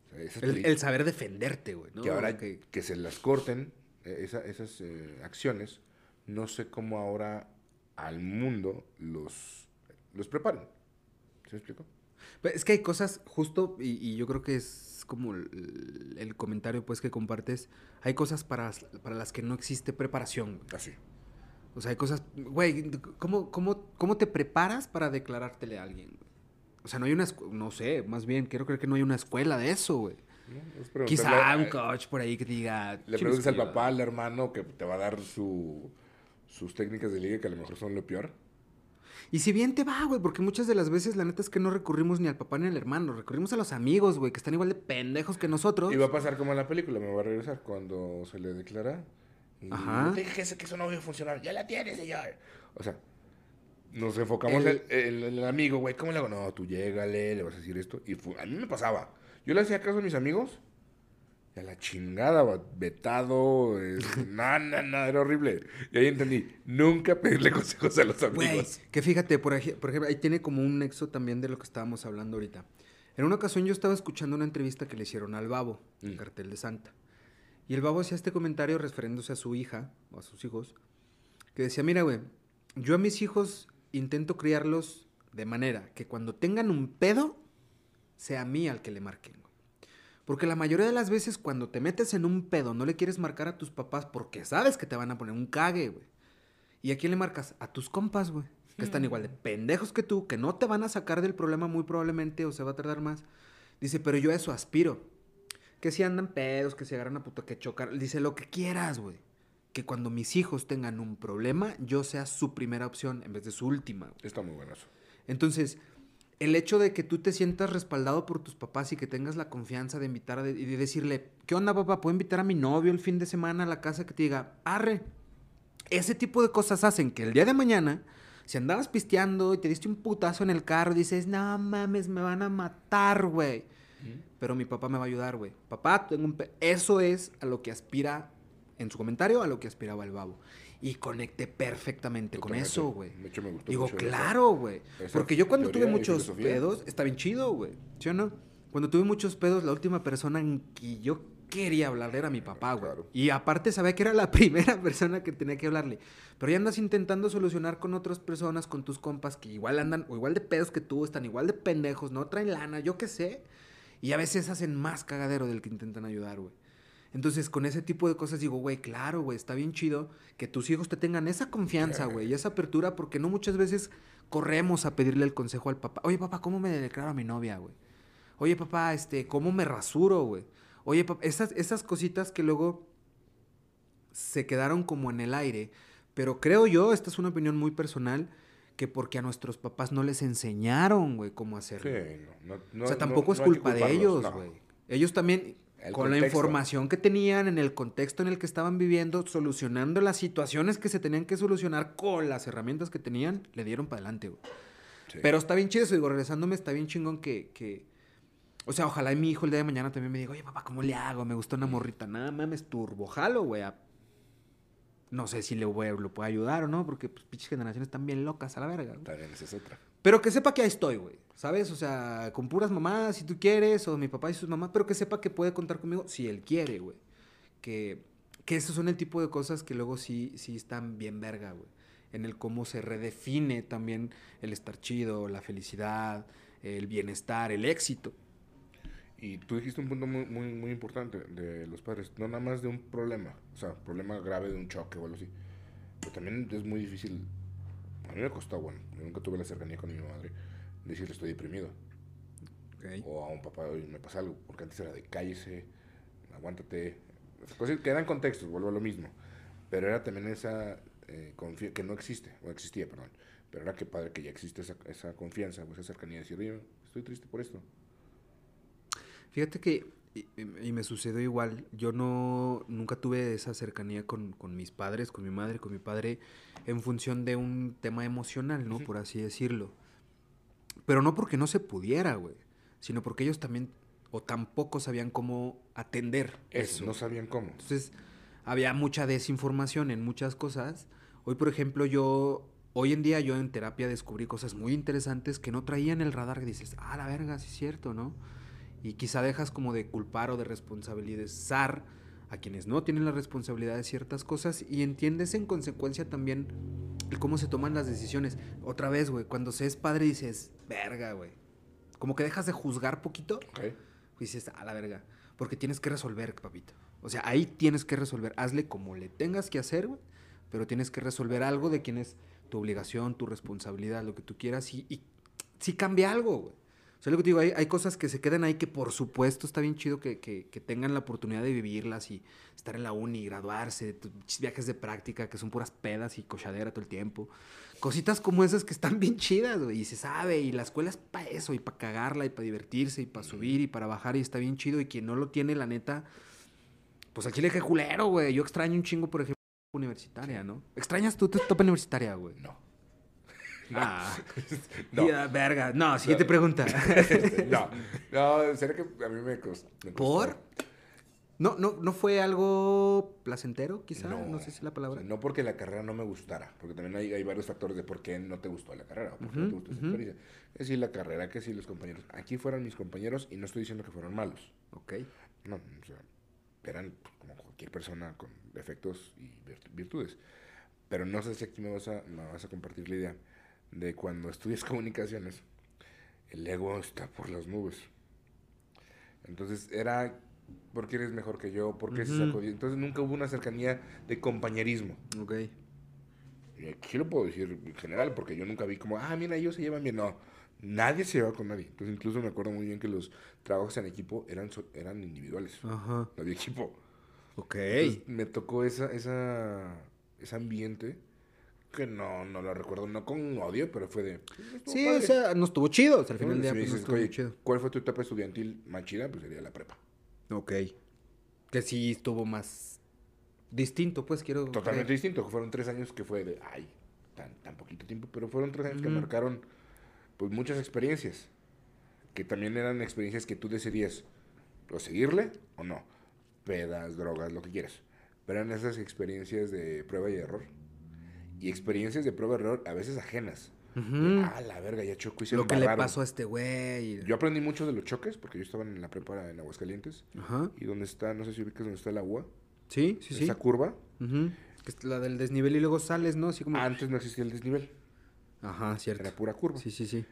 O sea, esas El, saber defenderte, güey. ¿no? que ahora Que- que se las corten, eh, esa- esas eh, acciones, no sé cómo ahora al mundo los, los preparen. ¿Se me explico? Pero Es que hay cosas, justo, y, y yo creo que es como el, el comentario pues que compartes, hay cosas para, para las que no existe preparación. güey. Así. O sea, hay cosas, güey, ¿cómo, cómo, ¿cómo te preparas para declarártele a alguien? güey? O sea, no hay una, no sé, más bien, quiero creer que no hay una escuela de eso, güey. ¿no? Es preguntarle Quizá un coach por ahí que diga... Le "Chile, preguntas al escuela". papá, al hermano, que te va a dar su, sus técnicas de liga, que a lo mejor son lo peor. Y si bien te va, güey, porque muchas de las veces la neta es que no recurrimos ni al papá ni al hermano, recurrimos a los amigos, güey, que están igual de pendejos que nosotros. Y va a pasar como en la película, me va a regresar cuando se le declara. Ajá. No te dije que eso no iba a funcionar. Ya la tienes, señor. O sea, nos enfocamos El- en el, el amigo, güey. ¿Cómo le hago? No, tú llégale, le vas a decir esto. Y fu- a mí me pasaba. Yo le hacía caso a mis amigos. Y a la chingada, va, vetado. No, no, no, era horrible. Y ahí entendí. Nunca pedirle [LAUGHS] consejos a los Güey, amigos. que fíjate, por, ej- por ejemplo, ahí tiene como un nexo también de lo que estábamos hablando ahorita. En una ocasión yo estaba escuchando una entrevista que le hicieron al Babo, el Mm. cartel de Santa. Y el Babo hacía este comentario refiriéndose a su hija, o a sus hijos, que decía, mira, güey, yo a mis hijos intento criarlos de manera que cuando tengan un pedo, sea a mí al que le marquen. güey. Porque la mayoría de las veces cuando te metes en un pedo no le quieres marcar a tus papás porque sabes que te van a poner un cague, güey. ¿Y a quién le marcas? A tus compas, güey. Que están igual de pendejos que tú, que no te van a sacar del problema muy probablemente o se va a tardar más. Dice, pero yo a eso aspiro. Que si andan pedos, que se agarran a puta, que chocar. Dice, lo que quieras, güey. Que cuando mis hijos tengan un problema, yo sea su primera opción en vez de su última. Está muy bueno eso. Entonces, el hecho de que tú te sientas respaldado por tus papás y que tengas la confianza de invitar a y de decirle, ¿qué onda, papá? ¿Puedo invitar a mi novio el fin de semana a la casa que te diga, arre? Ese tipo de cosas hacen que el día de mañana, si andabas pisteando y te diste un putazo en el carro, dices, no mames, me van a matar, güey. Pero mi papá me va a ayudar, güey. Papá, tengo un... pe-". Eso es a lo que aspira, en su comentario, a lo que aspiraba el babo. Y conecté perfectamente con eso, güey. De hecho, me gustó Digo, mucho claro, güey. Porque yo cuando tuve muchos pedos, está bien chido, güey. ¿Sí o no? Cuando tuve muchos pedos, la última persona en que yo quería hablar era mi papá, güey. Claro. Y aparte sabía que era la [LAUGHS] primera persona que tenía que hablarle. Pero ya andas intentando solucionar con otras personas, con tus compas, que igual andan, o igual de pedos que tú, están igual de pendejos, no traen lana, yo qué sé. Y a veces hacen más cagadero del que intentan ayudar, güey. Entonces, con ese tipo de cosas digo, güey, claro, güey, está bien chido que tus hijos te tengan esa confianza, güey, y esa apertura, porque no muchas veces corremos a pedirle el consejo al papá. Oye, papá, ¿cómo me declaro a mi novia, güey? Oye, papá, este, ¿cómo me rasuro, güey? Oye, papá, esas, esas cositas que luego se quedaron como en el aire, pero creo yo, esta es una opinión muy personal, que porque a nuestros papás no les enseñaron, güey, cómo hacerlo. Sí, no, no, no, o sea, tampoco es culpa de ellos, güey. Ellos también, El con la información que tenían, en el contexto en el que estaban viviendo, solucionando las situaciones que se tenían que solucionar con las herramientas que tenían, le dieron para adelante, güey. Sí. Pero está bien chido eso, digo, regresándome, está bien chingón que, que, O sea, ojalá mi hijo el día de mañana también me diga, oye, papá, ¿cómo le hago? Me gusta una morrita. Nada mames, turbo, jalo, güey. a- No sé si le voy, lo puedo ayudar o no, porque pues pinches generaciones están bien locas a la verga. güey. También esa es otra. Pero que sepa que ahí estoy, güey. ¿Sabes? O sea, con puras mamás, si tú quieres, o mi papá y sus mamás, pero que sepa que puede contar conmigo si él quiere, güey. Que, que esos son el tipo de cosas que luego sí, sí están bien verga, güey. En el cómo se redefine también el estar chido, la felicidad, el bienestar, el éxito. Y tú dijiste un punto muy, muy, muy importante de los padres, no nada más de un problema, o sea, problema grave de un choque o algo así, pero también es muy difícil, a mí me costó, bueno, yo nunca tuve la cercanía con mi madre, decirle estoy deprimido, o a un papá, oye, me pasa algo, porque antes era de cállese, aguántate, cosas que eran contextos, vuelvo a lo mismo, pero era también esa eh, que no existe, o existía, perdón, pero era que padre que ya existe esa, esa confianza, o esa cercanía, de decir, estoy triste por esto. Fíjate que, y, y me sucedió igual, yo no, nunca tuve esa cercanía con, con mis padres, con mi madre, con mi padre, en función de un tema emocional, ¿no? Por así decirlo. Pero no porque no se pudiera, güey, sino porque ellos también, o tampoco sabían cómo atender Eso, eso. no sabían cómo. Entonces, había mucha desinformación en muchas cosas. Hoy, por ejemplo, yo, hoy en día yo en terapia descubrí cosas muy interesantes que no traía en el radar que dices, ah, la verga, sí es cierto, ¿no? Y quizá dejas como de culpar o de responsabilizar a quienes no tienen la responsabilidad de ciertas cosas y entiendes en consecuencia también el cómo se toman las decisiones. Otra vez, güey, cuando se es padre dices, verga, güey. Como que dejas de juzgar poquito y dices, a la verga. Porque tienes que resolver, papito. O sea, ahí tienes que resolver. Hazle como le tengas que hacer, güey. Pero tienes que resolver algo de quién es tu obligación, tu responsabilidad, lo que tú quieras. Y, y sí cambia algo, güey. Sea, lo que te digo, hay, hay cosas que se quedan ahí que por supuesto está bien chido que, que- que tengan la oportunidad de vivirlas y estar en la uni, graduarse, viajes de práctica que son puras pedas y cochadera todo el tiempo. Cositas como esas que están bien chidas, güey, y se sabe, y la escuela es para eso, y para cagarla, y para divertirse, y para subir, y para bajar, y está bien chido, y quien no lo tiene, la neta, pues al chile que culero, güey. Yo extraño un chingo, por ejemplo, universitaria, ¿no? ¿Extrañas tú tu etapa universitaria, güey? No. Ah, [LAUGHS] No. ya, verga. No, siguiente pregunta. [LAUGHS] no. No, sería que a mí me costó. me costó. ¿Por? No, no, no fue algo placentero, quizá, no, sé si es la palabra. no porque la carrera no me gustara, porque también hay, hay varios factores de por qué no te gustó la carrera, o por qué no te gustó esa experiencia. Que si la carrera, que si los compañeros. Aquí fueron mis compañeros y no estoy diciendo que fueron malos. Ok. No, o sea, eran pues, como cualquier persona con defectos y virt- virtudes. Pero no sé si aquí me vas, a, me vas a compartir la idea de cuando estudias [LAUGHS] comunicaciones, el ego está por las nubes. Entonces era, ¿por qué eres mejor que yo? ¿Por qué se Ujú. sacó? Entonces nunca hubo una cercanía de compañerismo. Ok. Y aquí lo puedo decir en general, porque yo nunca vi como, ah, mira, ellos se llevan bien. No, nadie se llevaba con nadie. Entonces incluso me acuerdo muy bien que los trabajos en equipo eran, eran individuales. Ajá. No había equipo. Ok. Entonces, me tocó esa, esa, ese ambiente que no, no lo recuerdo, no con odio, pero fue de... "Pues, Sí, padre". o sea, no estuvo chido. O sea, al final del día pues, no estuvo "Oye, chido. ¿cuál fue tu etapa estudiantil más chida? Pues sería la prepa. Ok. Que sí estuvo más distinto, pues quiero. Totalmente creer. distinto, que fueron tres años que fue de, ay, tan, tan poquito tiempo, pero fueron tres años que Ujú. marcaron pues muchas experiencias, que también eran experiencias que tú decidías o seguirle o no, pedas, drogas, lo que quieras, pero eran esas experiencias de prueba y error, y experiencias de prueba y error a veces ajenas. Ujú. Ah, la verga, ya chocó y se Lo que le pasó a este güey. Yo aprendí mucho de los choques, porque yo estaba en la prepa en Aguascalientes, Ajá. y donde está, no sé si ubicas donde está el agua, Sí, sí, sí. esa curva, Ujú. Que es la del desnivel y luego sales, ¿no? Así como. antes no existía el desnivel, Ajá, cierto. era pura curva. Sí, sí, sí.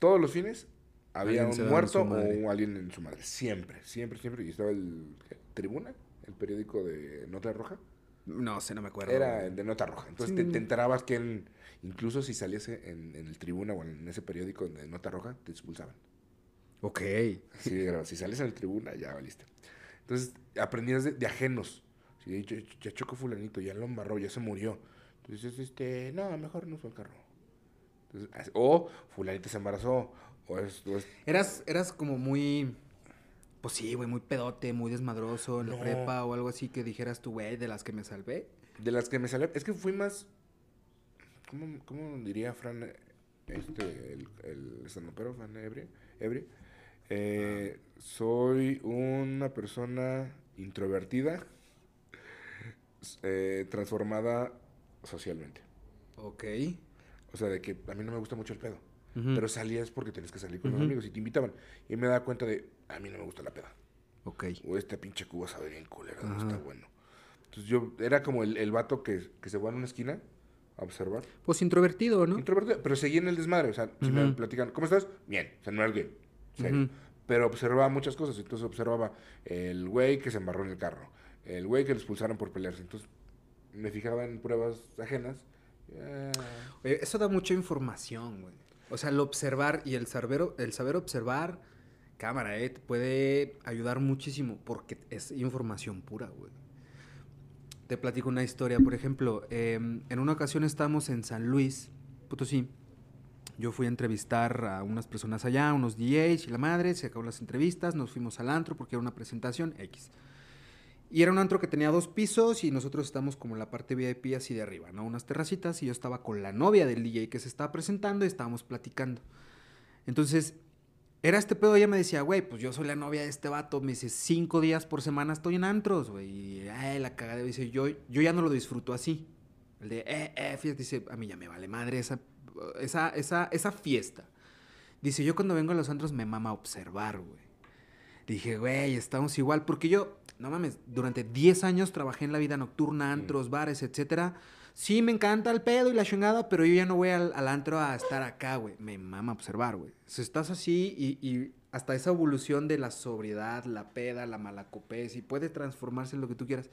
Todos los fines había un muerto o alguien en su madre. Siempre, siempre, siempre. Y estaba el. Tribuna, el periódico de Nota Roja. No sé, no me acuerdo. Era de Nota Roja. Entonces Sí. te, te enterabas que en- incluso si saliese en, en el Tribuna o en ese periódico de Nota Roja, te expulsaban. Ok. Sí, era, si sales en el Tribuna, ya valiste. Entonces aprendías de, de ajenos. Ya, ya chocó fulanito, ya lo embarró, ya se murió. Entonces, este, no, mejor no uso el carro. Entonces, o fulanito se embarazó, o es, o es Eras, eras como muy. Pues sí, güey, muy pedote, muy desmadroso en la No. prepa o algo así que dijeras tú, güey, de las que me salvé. De las que me salió. Es que fui más. ¿Cómo, cómo diría Fran? Este, el, el estandopero, Fran Ebrio, Ebrio. Eh, soy una persona introvertida, eh, transformada socialmente. Ok. O sea, de que a mí no me gusta mucho el pedo. Ujú. Pero salías porque tenías que salir con los amigos y te invitaban. Y me daba cuenta de, a mí no me gusta la peda. Ok. O este pinche cubo sabe bien culero, no está bueno. Entonces yo era como el, el vato que, que se va en una esquina a observar. Pues introvertido, ¿no? Introvertido, pero seguía en el desmadre. O sea, si me Ujú. platican, ¿cómo estás? Bien. O sea, no era alguien. Serio. Ujú. Pero observaba muchas cosas. Entonces observaba el güey que se embarró en el carro. El güey que lo expulsaron por pelearse. Entonces me fijaba en pruebas ajenas. Oye, eso da mucha información, güey. O sea, el observar y el saber, el saber observar, cámara, ¿eh? Puede ayudar muchísimo porque es información pura, güey. Te platico una historia, por ejemplo, em, en una ocasión estábamos en San Luis, Potosí. Yo fui a entrevistar a unas personas allá, unos DJs y la madre, se acabaron las entrevistas, nos fuimos al antro porque era una presentación X. Y era un antro que tenía dos pisos y nosotros estábamos como en la parte VIP así de arriba, ¿no? Unas terracitas y yo estaba con la novia del DJ que se estaba presentando y estábamos platicando. Entonces, era este pedo, ella me decía, güey, pues yo soy la novia de este vato, me dice, cinco días por semana estoy en antros, güey. Y, ay, la cagada, dice, yo, yo ya no lo disfruto así. El de, eh, eh, fíjate, dice, a mí ya me vale madre esa, esa, esa, esa fiesta. Dice, yo cuando vengo a los antros me mama observar, güey. Dije, güey, estamos igual, porque yo, no mames, durante 10 años trabajé en la vida nocturna, antros, bares, etcétera. Sí, me encanta el pedo y la chingada, pero yo ya no voy al, al antro a estar acá, güey. Me mama observar, güey. Si estás así y, y hasta esa evolución de la sobriedad, la peda, la malacopez, y puede transformarse en lo que tú quieras.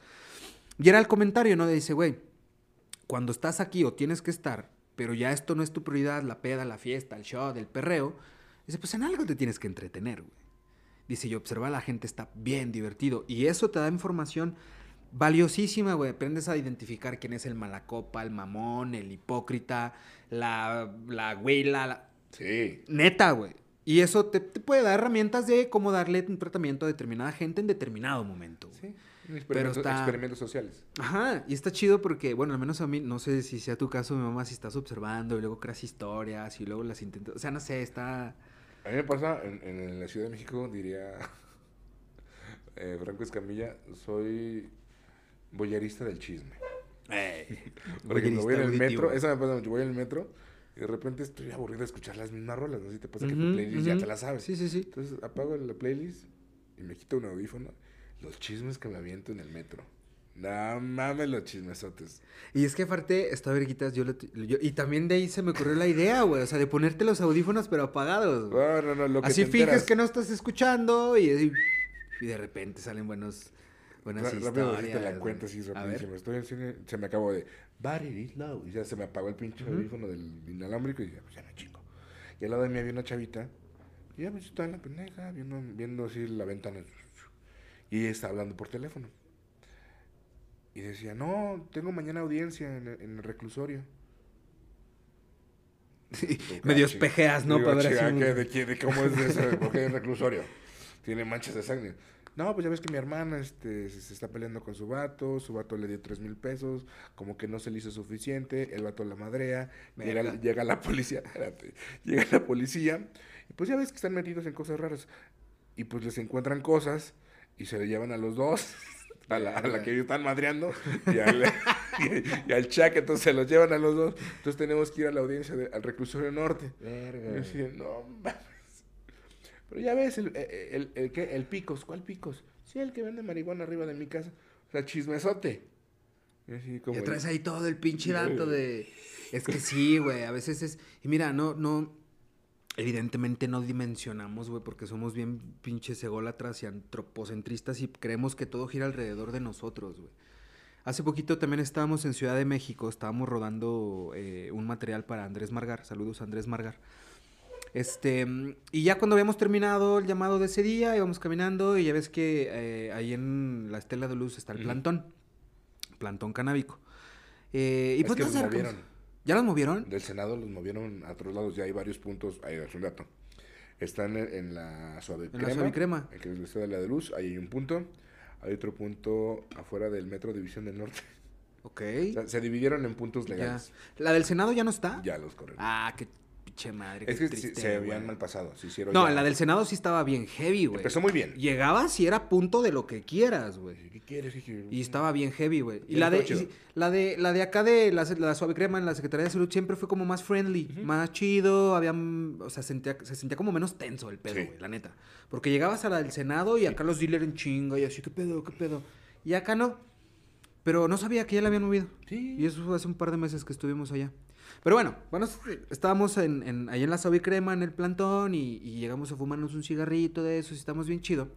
Y era el comentario, ¿no? Dice, güey, cuando estás aquí o tienes que estar, pero ya esto no es tu prioridad, la peda, la fiesta, el show, el perreo, dice, pues en algo te tienes que entretener, güey. Dice, y observa la gente está bien divertido. Y eso te da información valiosísima, güey. Aprendes a identificar quién es el malacopa, el mamón, el hipócrita, la, la güela, la... sí. Neta, güey. Y eso te, te puede dar herramientas de cómo darle un tratamiento a determinada gente en determinado momento. Sí. Experimentos, está- experimentos sociales. Ajá, y está chido porque, bueno, al menos a mí, no sé si sea tu caso, mi mamá, si estás observando y luego creas historias y luego las intentas. O sea, no sé, está. A mí me pasa en, en la Ciudad de México, diría [LAUGHS] eh, Franco Escamilla, soy boyerista del chisme. [LAUGHS] Por ejemplo, voy en el metro, eso me pasa mucho, voy en el metro y de repente estoy aburrido de escuchar las mismas rolas, ¿no? Si te pasa que tu playlist ya te la sabes. Sí, sí, sí. Entonces apago la playlist y me quito un audífono. Los chismes que me aviento en el metro. No mames los chismesotes. Y es que aparte, está verguitas, yo, lo t- yo- Y también de ahí se me ocurrió la idea, güey. O sea, de ponerte los audífonos, pero apagados. No, no, no, lo que Así te enteras. que no estás escuchando y, y, y de repente salen buenos, buenas Ra- Rápido decirte la cuenta así rapidísimo. Estoy en cine, se me acabó de it is low. Y ya se me apagó el pinche audífono del inalámbrico y ya, pues ya me chingo. Y al lado de mí había una chavita. Y ya me estaba en la pendeja, viendo, viendo así la ventana. Y ella estaba hablando por teléfono. Y decía, no, tengo mañana audiencia en, el- en el reclusorio. [LAUGHS] Sí, medio espejeas, ¿no? Digo, Para ver chinga, así un- ¿qué- de, qué- de cómo es ese, ¿Por qué es reclusorio? Tiene manchas de sangre. No, pues ya ves que mi hermana este, se, está peleando con su vato, su vato le dio tres mil pesos, como que no se le hizo suficiente, el vato la madrea, llega, Verga. llega la policía, [LAUGHS] espérate, llega la policía, y pues ya ves que están metidos en cosas raras, y pues les encuentran cosas, y se le llevan a los dos, [LAUGHS] a la, a la que ellos están madreando, y al, [LAUGHS] y, y al chac, entonces se los llevan a los dos, entonces tenemos que ir a la audiencia de- al reclusorio norte. Y yo así de, no mames. Pero ya ves, el, el, el, el, ¿qué? el picos, ¿cuál picos? Sí, el que vende marihuana arriba de mi casa. O sea, chismesote. Así como. Y traes ahí todo el pinche dato de... Es que sí, güey, a veces es... Y mira, no, no... Evidentemente no dimensionamos, güey, porque somos bien pinches ególatras y antropocentristas y creemos que todo gira alrededor de nosotros, güey. Hace poquito también estábamos en Ciudad de México, estábamos rodando eh, un material para Andrés Margar. Saludos a Andrés Margar. Este, y ya cuando habíamos terminado el llamado de ese día, íbamos caminando y ya ves que eh, ahí en la estela de luz está el plantón, plantón canábico. Eh, y Es pues que los movieron. ¿Ya los movieron? Del Senado los movieron a otros lados. Ya hay varios puntos. Ahí es un dato. Están en, la suave En la suavicrema. en que es la Estela de la Luz. Ahí hay un punto. Hay otro punto afuera del Metro División del Norte. Ok. O sea, se dividieron en puntos Ya. legales. ¿La del Senado ya no está? Ya, los corrieron. Ah, qué pinche madre. Es que sí- triste, se habían mal pasado. Se hicieron No, ya- la del Senado sí estaba bien heavy, güey. Empezó muy bien. Llegabas y era punto de lo que quieras, güey. ¿Qué quieres? Y estaba bien heavy, güey. Y Sí, la de, y la de la de acá de la, la suave crema en la Secretaría de Salud siempre fue como más friendly, más chido, había, o sea, sentía, se sentía como menos tenso el pedo, Sí. güey, la neta. Porque llegabas a la del Senado y acá los dealers en chinga y así, ¿qué pedo, qué pedo? Y acá no. Pero no sabía que ya la habían movido. Sí. Y eso fue hace un par de meses que estuvimos allá. Pero bueno, bueno, estábamos en, en, ahí en la Sabi Crema, en el plantón, y, y llegamos a fumarnos un cigarrito de esos, y estamos bien chido.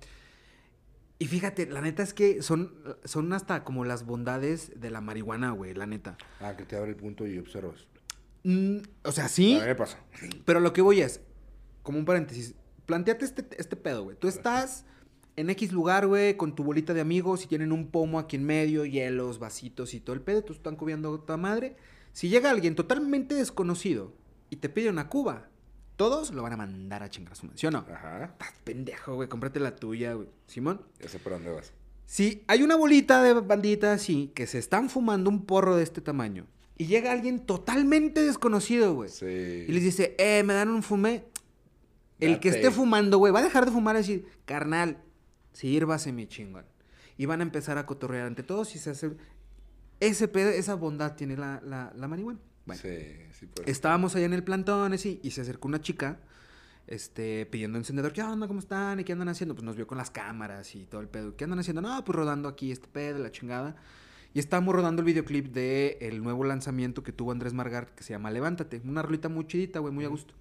Y fíjate, la neta es que son, son hasta como las bondades de la marihuana, güey, la neta. Ah, que te abre el punto y observas. Mm, o sea, sí, A mí me pasa. pero lo que voy es, como un paréntesis, planteate este, este pedo, güey. Tú estás en X lugar, güey, con tu bolita de amigos y tienen un pomo aquí en medio, hielos, vasitos y todo el pedo, tú están comiendo a tu madre. Si llega alguien totalmente desconocido y te pide una cuba, todos lo van a mandar a chingar su mención, ¿no? Ajá. Estás pendejo, güey, cómprate la tuya, güey. Simón. Ya sé por dónde vas. Si hay una bolita de bandita así que se están fumando un porro de este tamaño y llega alguien totalmente desconocido, güey. Sí. Y les dice, eh, me dan un fumé. El que esté fumando, güey, va a dejar de fumar decir, carnal, sírvase mi chingón. Y van a empezar a cotorrear ante todos y se hace... Ese pedo, esa bondad tiene la, la, la marihuana. Bueno, Sí, sí, pues. estábamos allá en el plantón así, y se acercó una chica este, pidiendo encendedor. ¿Qué onda? ¿Cómo están? ¿Y qué andan haciendo? Pues nos vio con las cámaras y todo el pedo. ¿Qué andan haciendo? No, pues rodando aquí este pedo, la chingada. Y estábamos rodando el videoclip de el nuevo lanzamiento que tuvo Andrés Margar, que se llama Levántate. Una rolita muy chidita, güey, muy a gusto.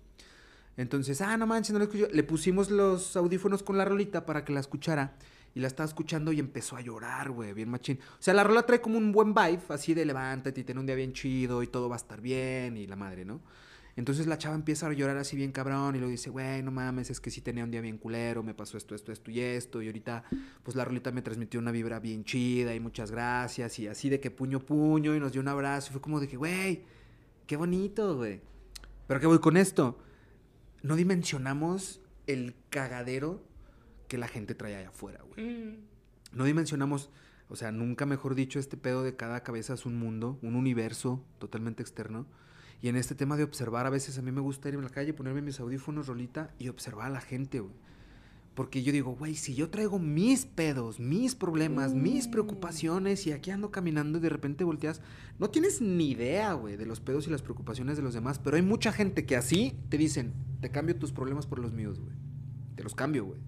Entonces, ah, no manches, no la escucho. Le pusimos los audífonos con la rolita para que la escuchara. Y la estaba escuchando y empezó a llorar, güey, bien machín. O sea, la rola trae como un buen vibe, así de levántate y ten un día bien chido y todo va a estar bien y la madre, ¿no? Entonces la chava empieza a llorar así bien cabrón y luego dice, güey, no mames, es que sí tenía un día bien culero, me pasó esto, esto, esto y esto. Y ahorita, pues la rolita me transmitió una vibra bien chida y muchas gracias. Y así de que puño, puño y nos dio un abrazo. Y fue como de que, güey, qué bonito, güey. Pero ¿qué voy con esto? No dimensionamos el cagadero que la gente trae allá afuera, güey. No dimensionamos, o sea, nunca mejor dicho, este pedo de cada cabeza es un mundo, un universo totalmente externo. Y en este tema de observar, a veces a mí me gusta ir en la calle, ponerme mis audífonos, rolita, y observar a la gente, güey. Porque yo digo, güey, si yo traigo mis pedos, mis problemas, mis preocupaciones, y aquí ando caminando y de repente volteas, no tienes ni idea, güey, de los pedos y las preocupaciones de los demás. Pero hay mucha gente que así te dicen, te cambio tus problemas por los míos, güey. Te los cambio, güey.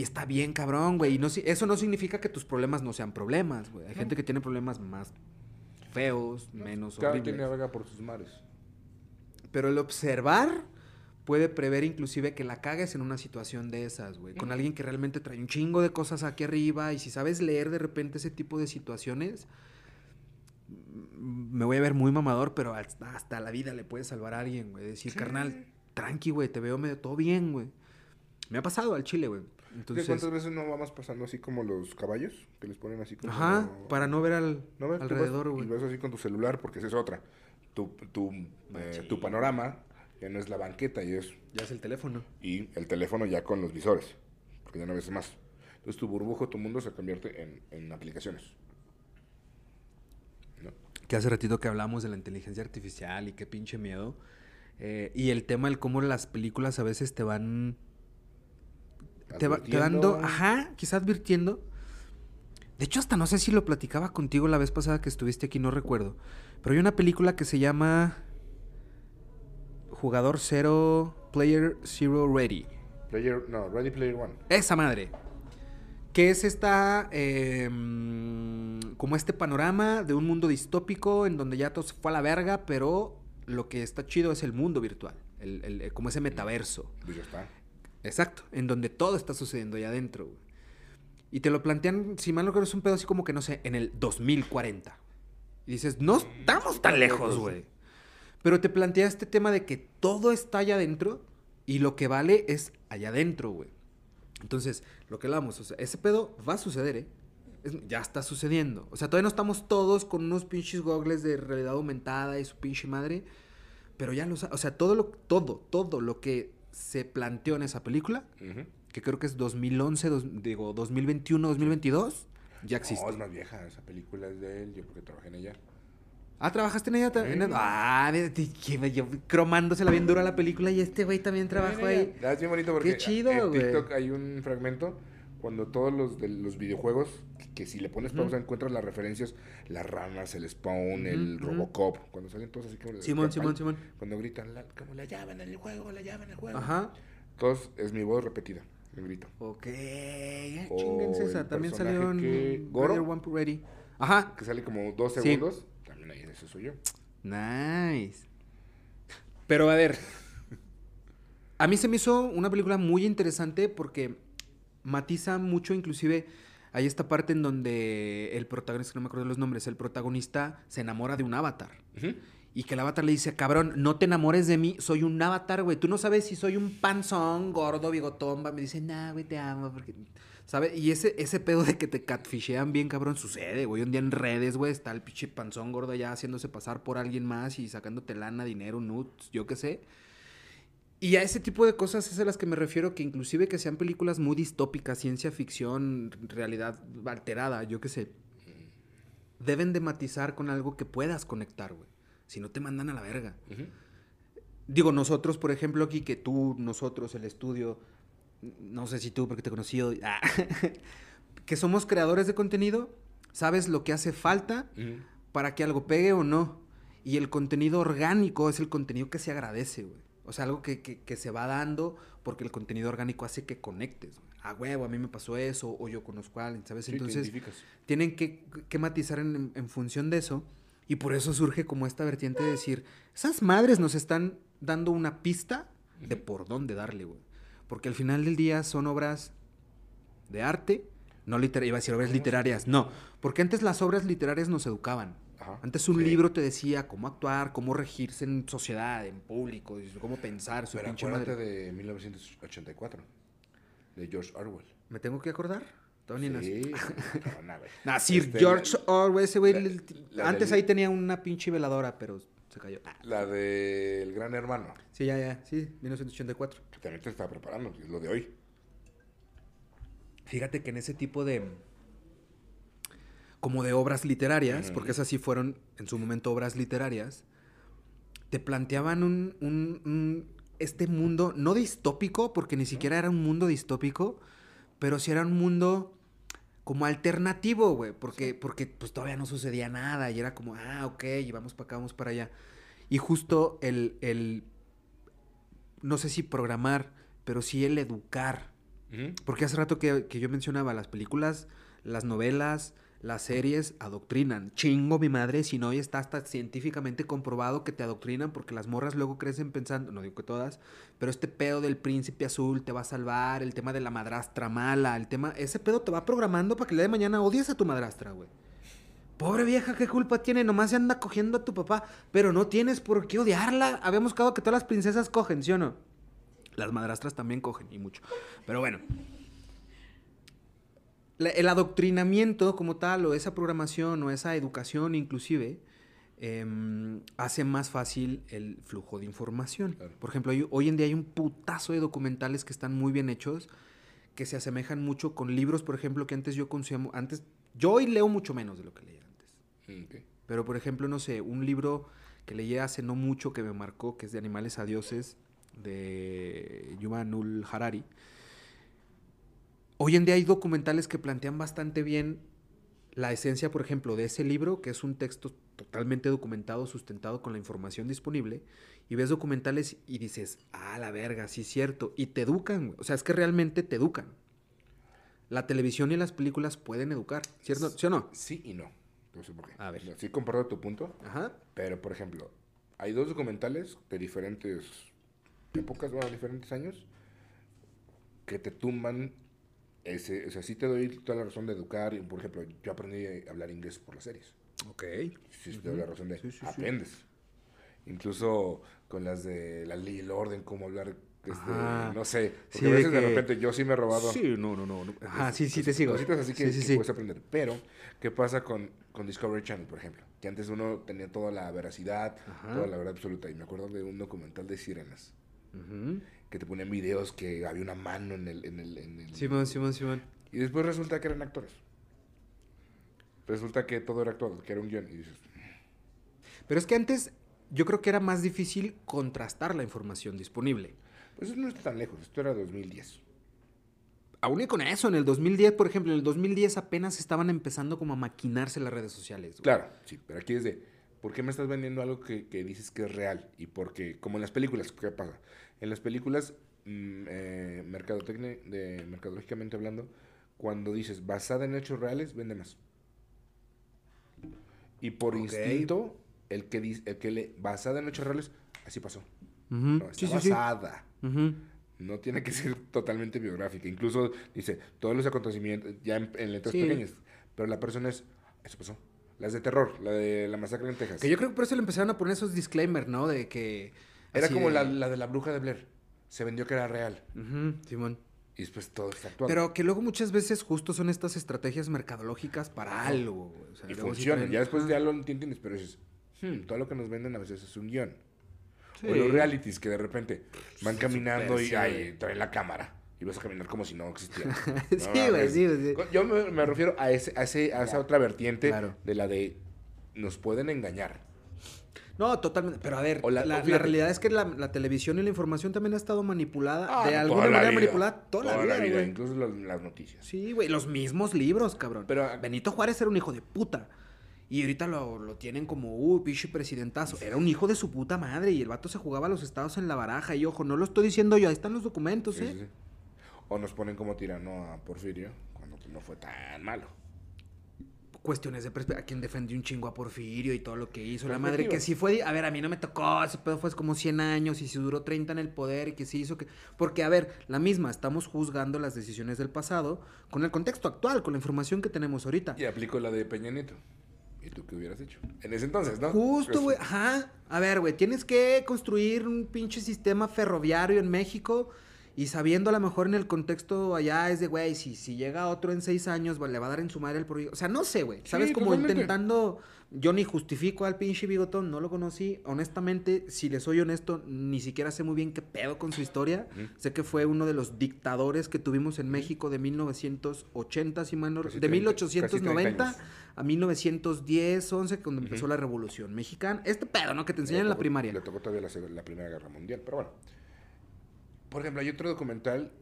Y está bien, cabrón, güey. Y no, eso no significa que tus problemas no sean problemas, güey. Hay gente que tiene problemas más feos, menos Cada horribles. quien navega por sus mares. Pero el observar puede prever inclusive que la cagues en una situación de esas, güey. Con alguien que realmente trae un chingo de cosas aquí arriba. Y si sabes leer de repente ese tipo de situaciones, mm, me voy a ver muy mamador, pero hasta, hasta la vida le puede salvar a alguien, güey. Decir, carnal, tranqui, güey, te veo medio todo bien, güey. Me ha pasado al chile, güey. ¿Qué, Entonces, ¿Cuántas veces no vamos pasando así como los caballos? Que les ponen así como... ajá, para no ver al No ves, vas alrededor, y güey. vas así con tu celular porque esa es otra. Tu, tu, eh, tu panorama ya no es la banqueta y es... Ya es el teléfono. Y el teléfono ya con los visores. Porque ya no ves más. Entonces tu burbujo, tu mundo se convierte en, en aplicaciones. ¿No? que hace ratito que hablamos de la inteligencia artificial y qué pinche miedo. eh, y el tema del cómo las películas a veces te van... Te, va- te dando... Ajá, quizás advirtiendo. De hecho, hasta no sé si lo platicaba contigo la vez pasada que estuviste aquí, no recuerdo. Pero hay una película que se llama Jugador Cero, Player Zero Ready. Player, no, Ready Player One. Esa madre. Que es esta. eh, mm, como este panorama de un mundo distópico en donde ya todo se fue a la verga, pero lo que está chido es el mundo virtual. el- el- como ese metaverso. Pues ya está. Exacto. En donde todo está sucediendo allá adentro. güey. Y te lo plantean, si mal no creo, es un pedo así como que no sé, en el 2040. Y dices, no estamos tan lejos, güey. Pero te plantea este tema de que todo está allá adentro y lo que vale es allá adentro, güey. Entonces, lo que hablamos, o sea, ese pedo va a suceder, ¿eh? Es- ya está sucediendo. O sea, todavía no estamos todos con unos pinches gogles de realidad aumentada y su pinche madre. Pero ya lo sa- O sea, todo lo, todo, todo lo que se planteó en esa película, que creo que es 2011, dos- digo, 2021, 2022, ya existe. No, es más vieja. Esa película es de él. Yo porque trabajé en ella. Ah, ¿trabajaste en ella también? Ah, que yo cromándosela bien dura la película y este güey también trabajó ahí. Ah, Es bien bonito porque Qué chido, en hay un fragmento cuando todos los de los videojuegos, que, que si le pones pausa encuentras las referencias, las ranas, el Spawn, el. Robocop, cuando salen todos así como... de- Simón, Simón, Simón. Cuando gritan, la, como la llave en el juego, la llave en el juego. Ajá. Todos es mi voz repetida, el grito. Ok, chinguense esa. También salió en Goro. One Ready. Ajá. Que sale como dos Sí. segundos, también ahí ese soy yo. Nice. Pero a ver. A mí se me hizo una película muy interesante porque matiza mucho, inclusive hay esta parte en donde el protagonista, no me acuerdo de los nombres, el protagonista se enamora de un avatar. Y que el avatar le dice, cabrón, no te enamores de mí, soy un avatar, güey. Tú no sabes si soy un panzón, gordo, bigotón. va". Me dice, nah, güey, te amo. Porque... ¿Sabes? Y ese, ese pedo de que te catfishean bien, cabrón, sucede, güey. Un día en redes, güey, está el pinche panzón gordo allá haciéndose pasar por alguien más y sacándote lana, dinero, nuts, yo qué sé. Y a ese tipo de cosas es a las que me refiero, que inclusive que sean películas muy distópicas, ciencia ficción, realidad alterada, yo qué sé, deben de matizar con algo que puedas conectar, güey. Si no te mandan a la verga. Digo, nosotros, por ejemplo, aquí, que tú, nosotros, el estudio, no sé si tú, porque te he conocido, ah, [LAUGHS] que somos creadores de contenido, sabes lo que hace falta para que algo pegue o no. Y el contenido orgánico es el contenido que se agradece, güey. O sea, algo que, que- que se va dando porque el contenido orgánico hace que conectes. A huevo, a mí me pasó eso, o yo conozco a alguien, ¿sabes? Sí, Entonces, tienen que, que matizar en, en función de eso. Y por eso surge como esta vertiente de decir, esas madres nos están dando una pista de por dónde darle, güey. Porque al final del día son obras de arte, no literarias, iba a decir obras literarias, no, porque antes las obras literarias nos educaban. Ajá. Antes un Sí. libro te decía cómo actuar, cómo regirse en sociedad, en público, cómo pensar, su Pero pinche acuérdate madre. de 1984, de George Orwell. ¿Me tengo que acordar? Nací. Sí, [LAUGHS] no, no. Nah, Sir Este, George Orwell, ese güey, la- el- la antes del- ahí tenía una pinche veladora, pero se cayó. Ah, La del Gran Hermano, Sí, ya, ya, sí, 1984. que también te está preparando, es lo de hoy. Fíjate que en ese tipo de. Como de obras literarias, porque esas sí fueron en su momento obras literarias, te planteaban un, un- un- este mundo, no distópico, porque ni siquiera era un mundo distópico, pero sí era un mundo como alternativo, güey, porque, porque pues todavía no sucedía nada y era como, ah, ok, y vamos para acá, vamos para allá. Y justo el, el, no sé si programar, pero sí el educar. Porque hace rato que, que yo mencionaba las películas, las novelas, las series adoctrinan. Chingo mi madre, si no, ya está hasta científicamente comprobado que te adoctrinan porque las morras luego crecen pensando, no digo que todas, pero este pedo del príncipe azul te va a salvar, el tema de la madrastra mala, el tema, ese pedo te va programando para que el día de mañana odies a tu madrastra, güey. Pobre vieja, ¿qué culpa tiene? Nomás se anda cogiendo a tu papá, pero no tienes por qué odiarla. Habíamos quedado que todas las princesas cogen, ¿sí o no? Las madrastras también cogen, y mucho. Pero bueno. La- el adoctrinamiento como tal, o esa programación, o esa educación inclusive, em, hace más fácil el flujo de información. Claro. Por ejemplo, hay- hoy en día hay un putazo de documentales que están muy bien hechos, que se asemejan mucho con libros, por ejemplo, que antes yo consumía, antes, yo hoy leo mucho menos de lo que leía antes. Mm, ok. Pero, por ejemplo, no sé, un libro que leí hace no mucho que me marcó, que es de Animales a Dioses, de Yuval Harari. Hoy en día hay documentales que plantean bastante bien la esencia, por ejemplo, de ese libro, que es un texto totalmente documentado, sustentado con la información disponible, y ves documentales y dices, ah, la verga, sí es cierto, y te educan, o sea, es que realmente te educan. La televisión y las películas pueden educar, ¿cierto? ¿Sí o no? Sí y no. No sé por qué. A ver. Sí comparto tu punto, Ajá. pero por ejemplo, hay dos documentales de diferentes épocas, bueno, diferentes años, que te tumban ese, o sea, sí te doy toda la razón de educar, por ejemplo, yo aprendí a hablar inglés por las series. Ok. Sí, te doy la razón de Sí, sí, sí. aprendes. Incluso con las de la ley y el orden, cómo hablar, este, Ajá. no sé, porque Sí, a de veces de que- repente yo sí me he robado. Sí, no, no, no. Ajá, sí, sí, te sigo. Cositas así que, sí, sí, que sí. puedes aprender. Pero, ¿qué pasa con, con Discovery Channel, por ejemplo? Que antes uno tenía toda la veracidad, Ajá. toda la verdad absoluta. Y me acuerdo de un documental de sirenas, Que te ponían videos que había una mano en el... En el, en el- Simón, Simón, Simón. Y después resulta que eran actores. Resulta que todo era actuado, que era un guion. Y dices, Pero es que antes yo creo que era más difícil contrastar la información disponible. Pues eso no está tan lejos, esto era 2010. Aún y con eso, en el 2010, por ejemplo, en el 2010 apenas estaban empezando como a maquinarse las redes sociales. güey. Claro, sí, pero aquí es de, ¿por qué me estás vendiendo algo que, que dices que es real? Y porque, como en las películas, ¿qué pasa? En las películas, mm, eh, mercadotecnia- de, mercadológicamente hablando, cuando dices basada en hechos reales, vende más. Y por instinto, el que, dice, el que le basada en hechos reales, así pasó. Ujú, No, sí, está sí, sí. basada. No tiene que ser totalmente biográfica. Incluso dice todos los acontecimientos, ya en, en letras pequeñas. Pero la persona es, eso pasó. Las de terror, la de la masacre en Texas. Que yo creo que por eso le empezaron a poner esos disclaimers, ¿no? De que... Era como de- la, la de la bruja de Blair. Se vendió que era real. Ujú, Simón. Y después todo está actuado. Pero que luego muchas veces justo son estas estrategias mercadológicas para algo. güey. O sea, y luego sí funciona. traen- Ya después ya lo entiendes, pero dices, "Hmm, todo lo que nos venden a veces es un guion. Sí. O los realities que de repente van caminando y sí, ay, traen la cámara. Y vas a caminar como si no existiera. [LAUGHS] Sí, No güey, sí, sí. Yo me, me refiero a, ese, a, ese, a esa Ya. otra vertiente Claro. de la de nos pueden engañar. No, totalmente. Pero a ver, la- realidad es que la, la televisión y la información también ha estado manipulada. Ah, de toda alguna manera vida, manipulada toda, la vida, güey. incluso las, las noticias. Sí, güey, los mismos libros, cabrón. Pero- Benito Juárez era un hijo de puta. Y ahorita lo, lo tienen como, uh, pinche presidentazo. Era un hijo de su puta madre y el vato se jugaba a los estados en la baraja. Y ojo, no lo estoy diciendo yo, ahí están los documentos, ¿eh? sí, sí. O nos ponen como tirano a Porfirio, cuando pues, no fue tan malo. Cuestiones de perspectiva. A quien defendió un chingo a Porfirio y todo lo que hizo. La madre que sí fue. A ver, a mí no me tocó. Ese pedo fue como 100 años y si duró 30 en el poder y que sí hizo que. Porque, a ver, la misma, estamos juzgando las decisiones del pasado con el contexto actual, con la información que tenemos ahorita. Y aplico la de Peña Nieto. ¿Y tú qué hubieras hecho? En ese entonces, ¿no? Justo, Pues, güey. Ajá. A ver, güey, tienes que construir un pinche sistema ferroviario en México y sabiendo a lo mejor en el contexto allá es de, güey, si, si llega otro en seis años, le va a dar en su madre el proyecto. O sea, no sé, güey. ¿Sabes? Sí, Como totalmente. intentando... Yo ni justifico al pinche bigotón, no lo conocí. Honestamente, si le soy honesto, ni siquiera sé muy bien qué pedo con su historia. Sé que fue uno de los dictadores que tuvimos en México de 1980, si mal no- Casi de 30, casi 1890 años. a 1910, 11, cuando empezó Ujú. la Revolución Mexicana. Este pedo, ¿no? Que te enseñan en la primaria. Le tocó todavía la, la Primera Guerra Mundial, pero bueno. Por ejemplo, hay otro documental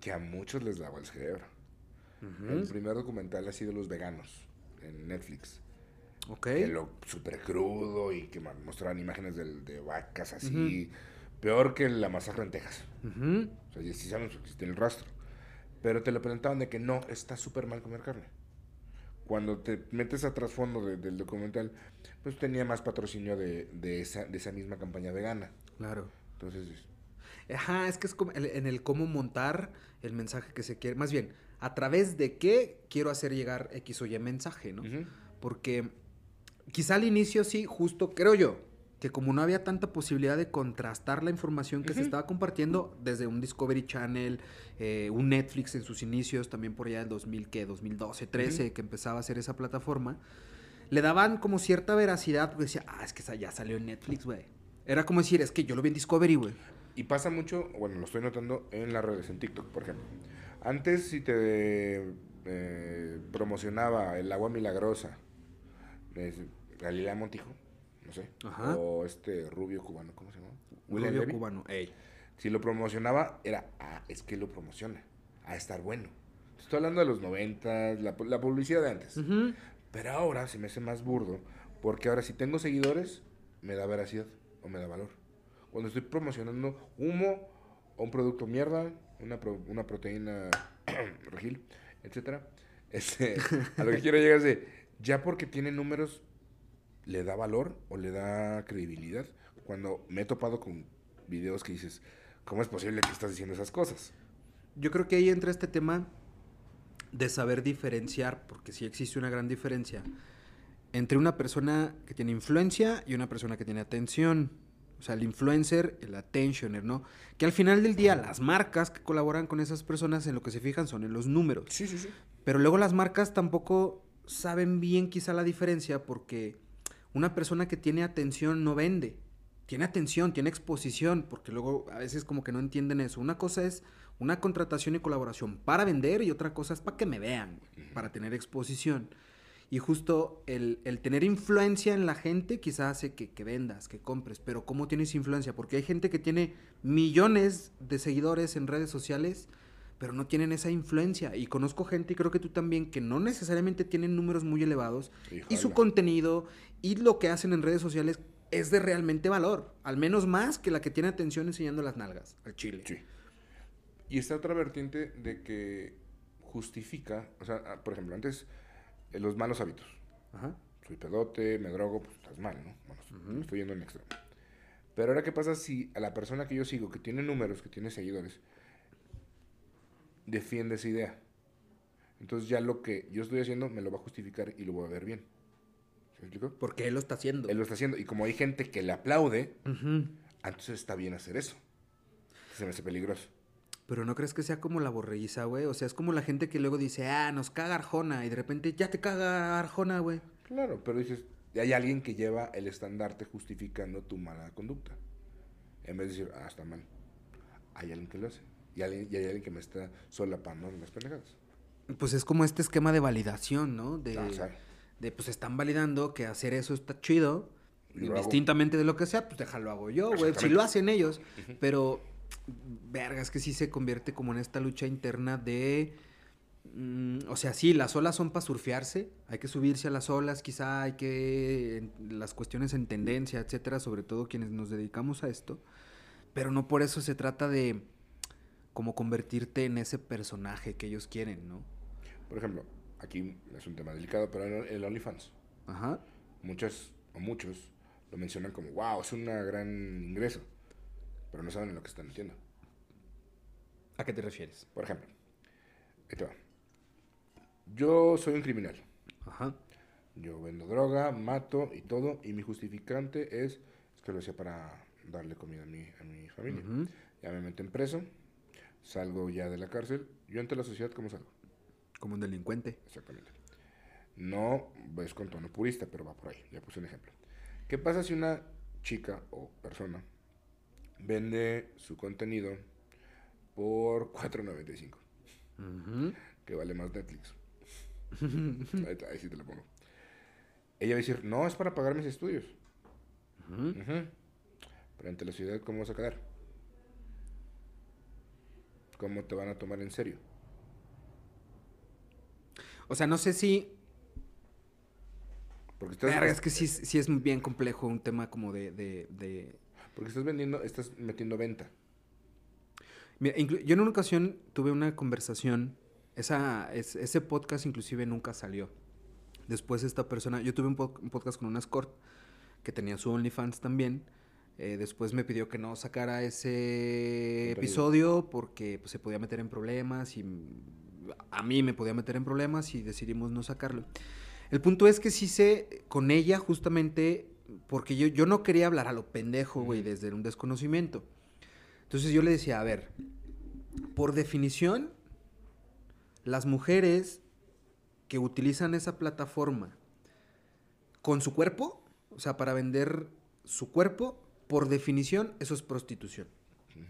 que a muchos les daba el cerebro. El Ujú. primer documental ha sido Los Veganos, en Netflix. Ok. Que lo súper crudo y que mostraban imágenes del- de, vacas así. Peor que la masacre en Texas. Ujú. O sea, sí sabemos que existe el rastro. Pero te lo presentaban de que no, está súper mal comer carne. Cuando te metes a trasfondo de- del documental, pues tenía más patrocinio de, de esa, de esa misma campaña vegana. Claro. Entonces, Ajá, es que es como el- en el cómo montar el mensaje que se quiere. Más bien, a través de qué quiero hacer llegar X o Y mensaje, ¿no? Porque quizá al inicio sí, justo creo yo, que como no había tanta posibilidad de contrastar la información que se estaba compartiendo desde un Discovery Channel, eh, un Netflix en sus inicios, también por allá del 2000, ¿qué? 2012, 13, que empezaba a hacer esa plataforma, le daban como cierta veracidad, porque decía, ah, es que ya salió en Netflix, güey. Era como decir, es que yo lo vi en Discovery, güey. Y pasa mucho, bueno, lo estoy notando en las redes, en TikTok, por ejemplo. Antes, si te eh, promocionaba el agua milagrosa, es Galilea Montijo, no sé, Ajá. o este rubio cubano, ¿cómo se llama? William Rubio Levy. cubano, ey. Si lo promocionaba, era, ah, es que lo promociona, a estar bueno. Estoy hablando de los 90, la, la publicidad de antes. Pero ahora se me hace más burdo, porque ahora si tengo seguidores, me da veracidad o me da valor. Cuando estoy promocionando humo o un producto mierda, una, pro- una proteína [CLEARS THROAT] regil, etcétera, este, a lo que quiero llegar es de, ya porque tiene números, le da valor o le da credibilidad. Cuando me he topado con videos que dices, ¿cómo es posible que estás diciendo esas cosas? Yo creo que ahí entra este tema de saber diferenciar, porque sí existe una gran diferencia entre una persona que tiene influencia y una persona que tiene atención. O sea, el influencer, el attentioner, ¿no? Que al final del día las marcas que colaboran con esas personas en lo que se fijan son en los números. Sí, sí, sí. Pero luego las marcas tampoco saben bien quizá la diferencia porque una persona que tiene atención no vende. Tiene atención, tiene exposición, porque luego a veces como que no entienden eso. Una cosa es una contratación y colaboración para vender y otra cosa es para que me vean, para tener exposición. Y justo el, el tener influencia en la gente quizás hace que, que vendas, que compres. Pero ¿cómo tienes influencia? Porque hay gente que tiene millones de seguidores en redes sociales, pero no tienen esa influencia. Y conozco gente, y creo que tú también, que no necesariamente tienen números muy elevados. Y su contenido y lo que hacen en redes sociales es de realmente valor. Al menos más que la que tiene atención enseñando las nalgas al chile. Sí. Y está otra vertiente de que justifica, o sea, ah, por ejemplo, antes los malos hábitos. Ajá. Soy pedote, me drogo, pues estás mal, ¿no? Bueno, Ujú. me estoy yendo en extremo. Pero ahora, ¿qué pasa si a la persona que yo sigo, que tiene números, que tiene seguidores, defiende esa idea? Entonces ya lo que yo estoy haciendo me lo va a justificar y lo voy a ver bien. ¿Se explicó? Porque él lo está haciendo. Él lo está haciendo. Y como hay gente que le aplaude, entonces está bien hacer eso. Se me hace peligroso. Pero no crees que sea como la borreguiza, güey. O sea, es como la gente que luego dice, ah, nos caga Arjona. Y de repente ya te caga Arjona, güey. Claro, pero dices, hay alguien que lleva el estandarte justificando tu mala conducta. En vez de decir, ah, está mal. Hay alguien que lo hace. Y, alguien- y hay alguien que me está solapando en las pendejadas. Pues es como este esquema de validación, ¿no? De, Ah, de pues están validando que hacer eso está chido. Indistintamente de lo que sea, pues déjalo hago yo, güey. Si lo hacen ellos. Pero, verga, es que sí se convierte como en esta lucha interna de. mm, o sea, sí, las olas son para surfearse. Hay que subirse a las olas, quizá hay que. en- las cuestiones en tendencia, etcétera, sobre todo quienes nos dedicamos a esto. Pero no por eso se trata de. como convertirte en ese personaje que ellos quieren, ¿no? por ejemplo, aquí es un tema delicado, pero el el OnlyFans. Ajá. Muchas o muchos lo mencionan como, wow, es un gran ingreso. Pero no saben en lo que están metiendo. ¿A qué te refieres? Por ejemplo, va. Yo soy un criminal. Ajá. Yo vendo droga, mato y todo, y mi justificante es, es que lo hacía para darle comida a mi, a mi familia. Ya me meten preso, salgo ya de la cárcel, yo ante la sociedad, ¿cómo salgo? Como un delincuente. Exactamente. No es con tono purista, pero va por ahí, ya puse un ejemplo. ¿Qué pasa si una chica o persona vende su contenido por 4.95? Ujú. que vale más Netflix. [LAUGHS] ahí, sí te lo pongo. Ella va a decir, no, es para pagar mis estudios. Pero ante la ciudad, ¿cómo vas a quedar? ¿Cómo te van a tomar en serio? O sea, no sé si. Porque estás, Verga, es que sí, sí es bien complejo un tema como de. de, de- porque estás vendiendo, estás metiendo venta. Mira, yo en una ocasión tuve una conversación. Esa, es- ese podcast inclusive nunca salió. Después esta persona. Yo tuve un, po- un podcast con una escort que tenía su OnlyFans también. Eh, después me pidió que no sacara ese episodio porque pues, se podía meter en problemas y a mí me podía meter en problemas y decidimos no sacarlo. El punto es que sí sé con ella justamente porque yo, yo no quería hablar a lo pendejo, güey, desde un desconocimiento. Entonces yo le decía, a ver, por definición, las mujeres que utilizan esa plataforma con su cuerpo, o sea, para vender su cuerpo, por definición, eso es prostitución.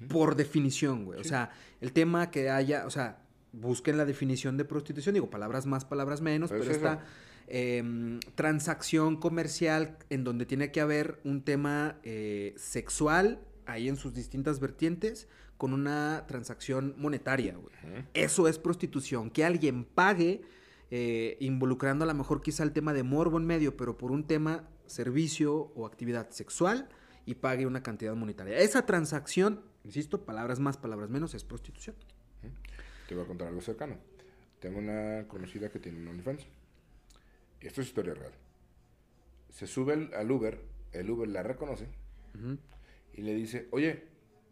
Por definición, güey. O sea, el tema que haya, o sea, busquen la definición de prostitución, digo, palabras más, palabras menos, Pero pero, es eso. Em, transacción comercial en donde tiene que haber un tema eh, sexual, ahí en sus distintas vertientes, con una transacción monetaria, güey. Eso es prostitución. Que alguien pague, eh, involucrando a lo mejor quizá el tema de morbo en medio, pero por un tema, servicio o actividad sexual y pague una cantidad monetaria. Esa transacción, insisto, palabras más, palabras menos, es prostitución. Te voy a contar algo cercano. Tengo una conocida que tiene un OnlyFans. Esto es historia real. Se sube al- al Uber, el Uber la reconoce y le dice, oye,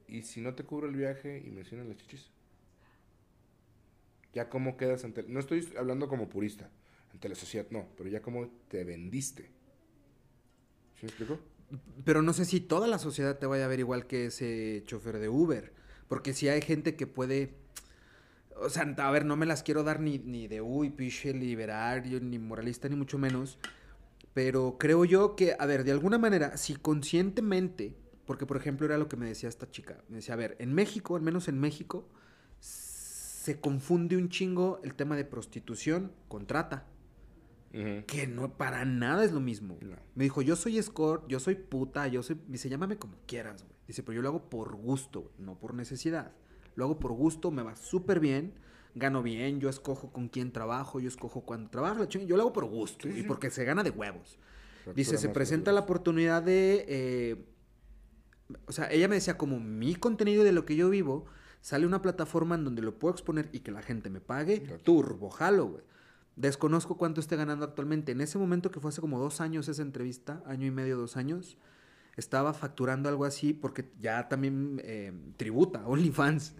¿y si no te cubro el viaje y mencionas las chichis? Ya cómo quedas ante... No estoy hablando como purista, ante la sociedad, no, pero ya cómo te vendiste. ¿Sí me explico? Pero no sé si toda la sociedad te vaya a ver igual que ese chofer de Uber. Porque si hay gente que puede. O sea, a ver, no me las quiero dar ni, ni de uy, piche liberario, ni moralista, ni mucho menos. Pero creo yo que, a ver, de alguna manera, si conscientemente, porque por ejemplo era lo que me decía esta chica, me decía, a ver, en México, al menos en México, se confunde un chingo el tema de prostitución con trata. Que no para nada es lo mismo. No. Me dijo, yo soy escort, yo soy puta, yo soy... Dice, llámame como quieras, güey. Dice, pero yo lo hago por gusto, güey, no por necesidad. Lo hago por gusto, me va súper bien, gano bien, yo escojo con quién trabajo, yo escojo cuándo trabajo, la yo lo hago por gusto Sí, y porque se gana de huevos. Dice, se presenta la oportunidad de... eh, o sea, ella me decía, como mi contenido de lo que yo vivo, sale una plataforma en donde lo puedo exponer y que la gente me pague, turbo, jalo, güey. Desconozco cuánto esté ganando actualmente. En ese momento, que fue hace como dos años esa entrevista, año y medio, dos años, estaba facturando algo así porque ya también eh, tributa, OnlyFans.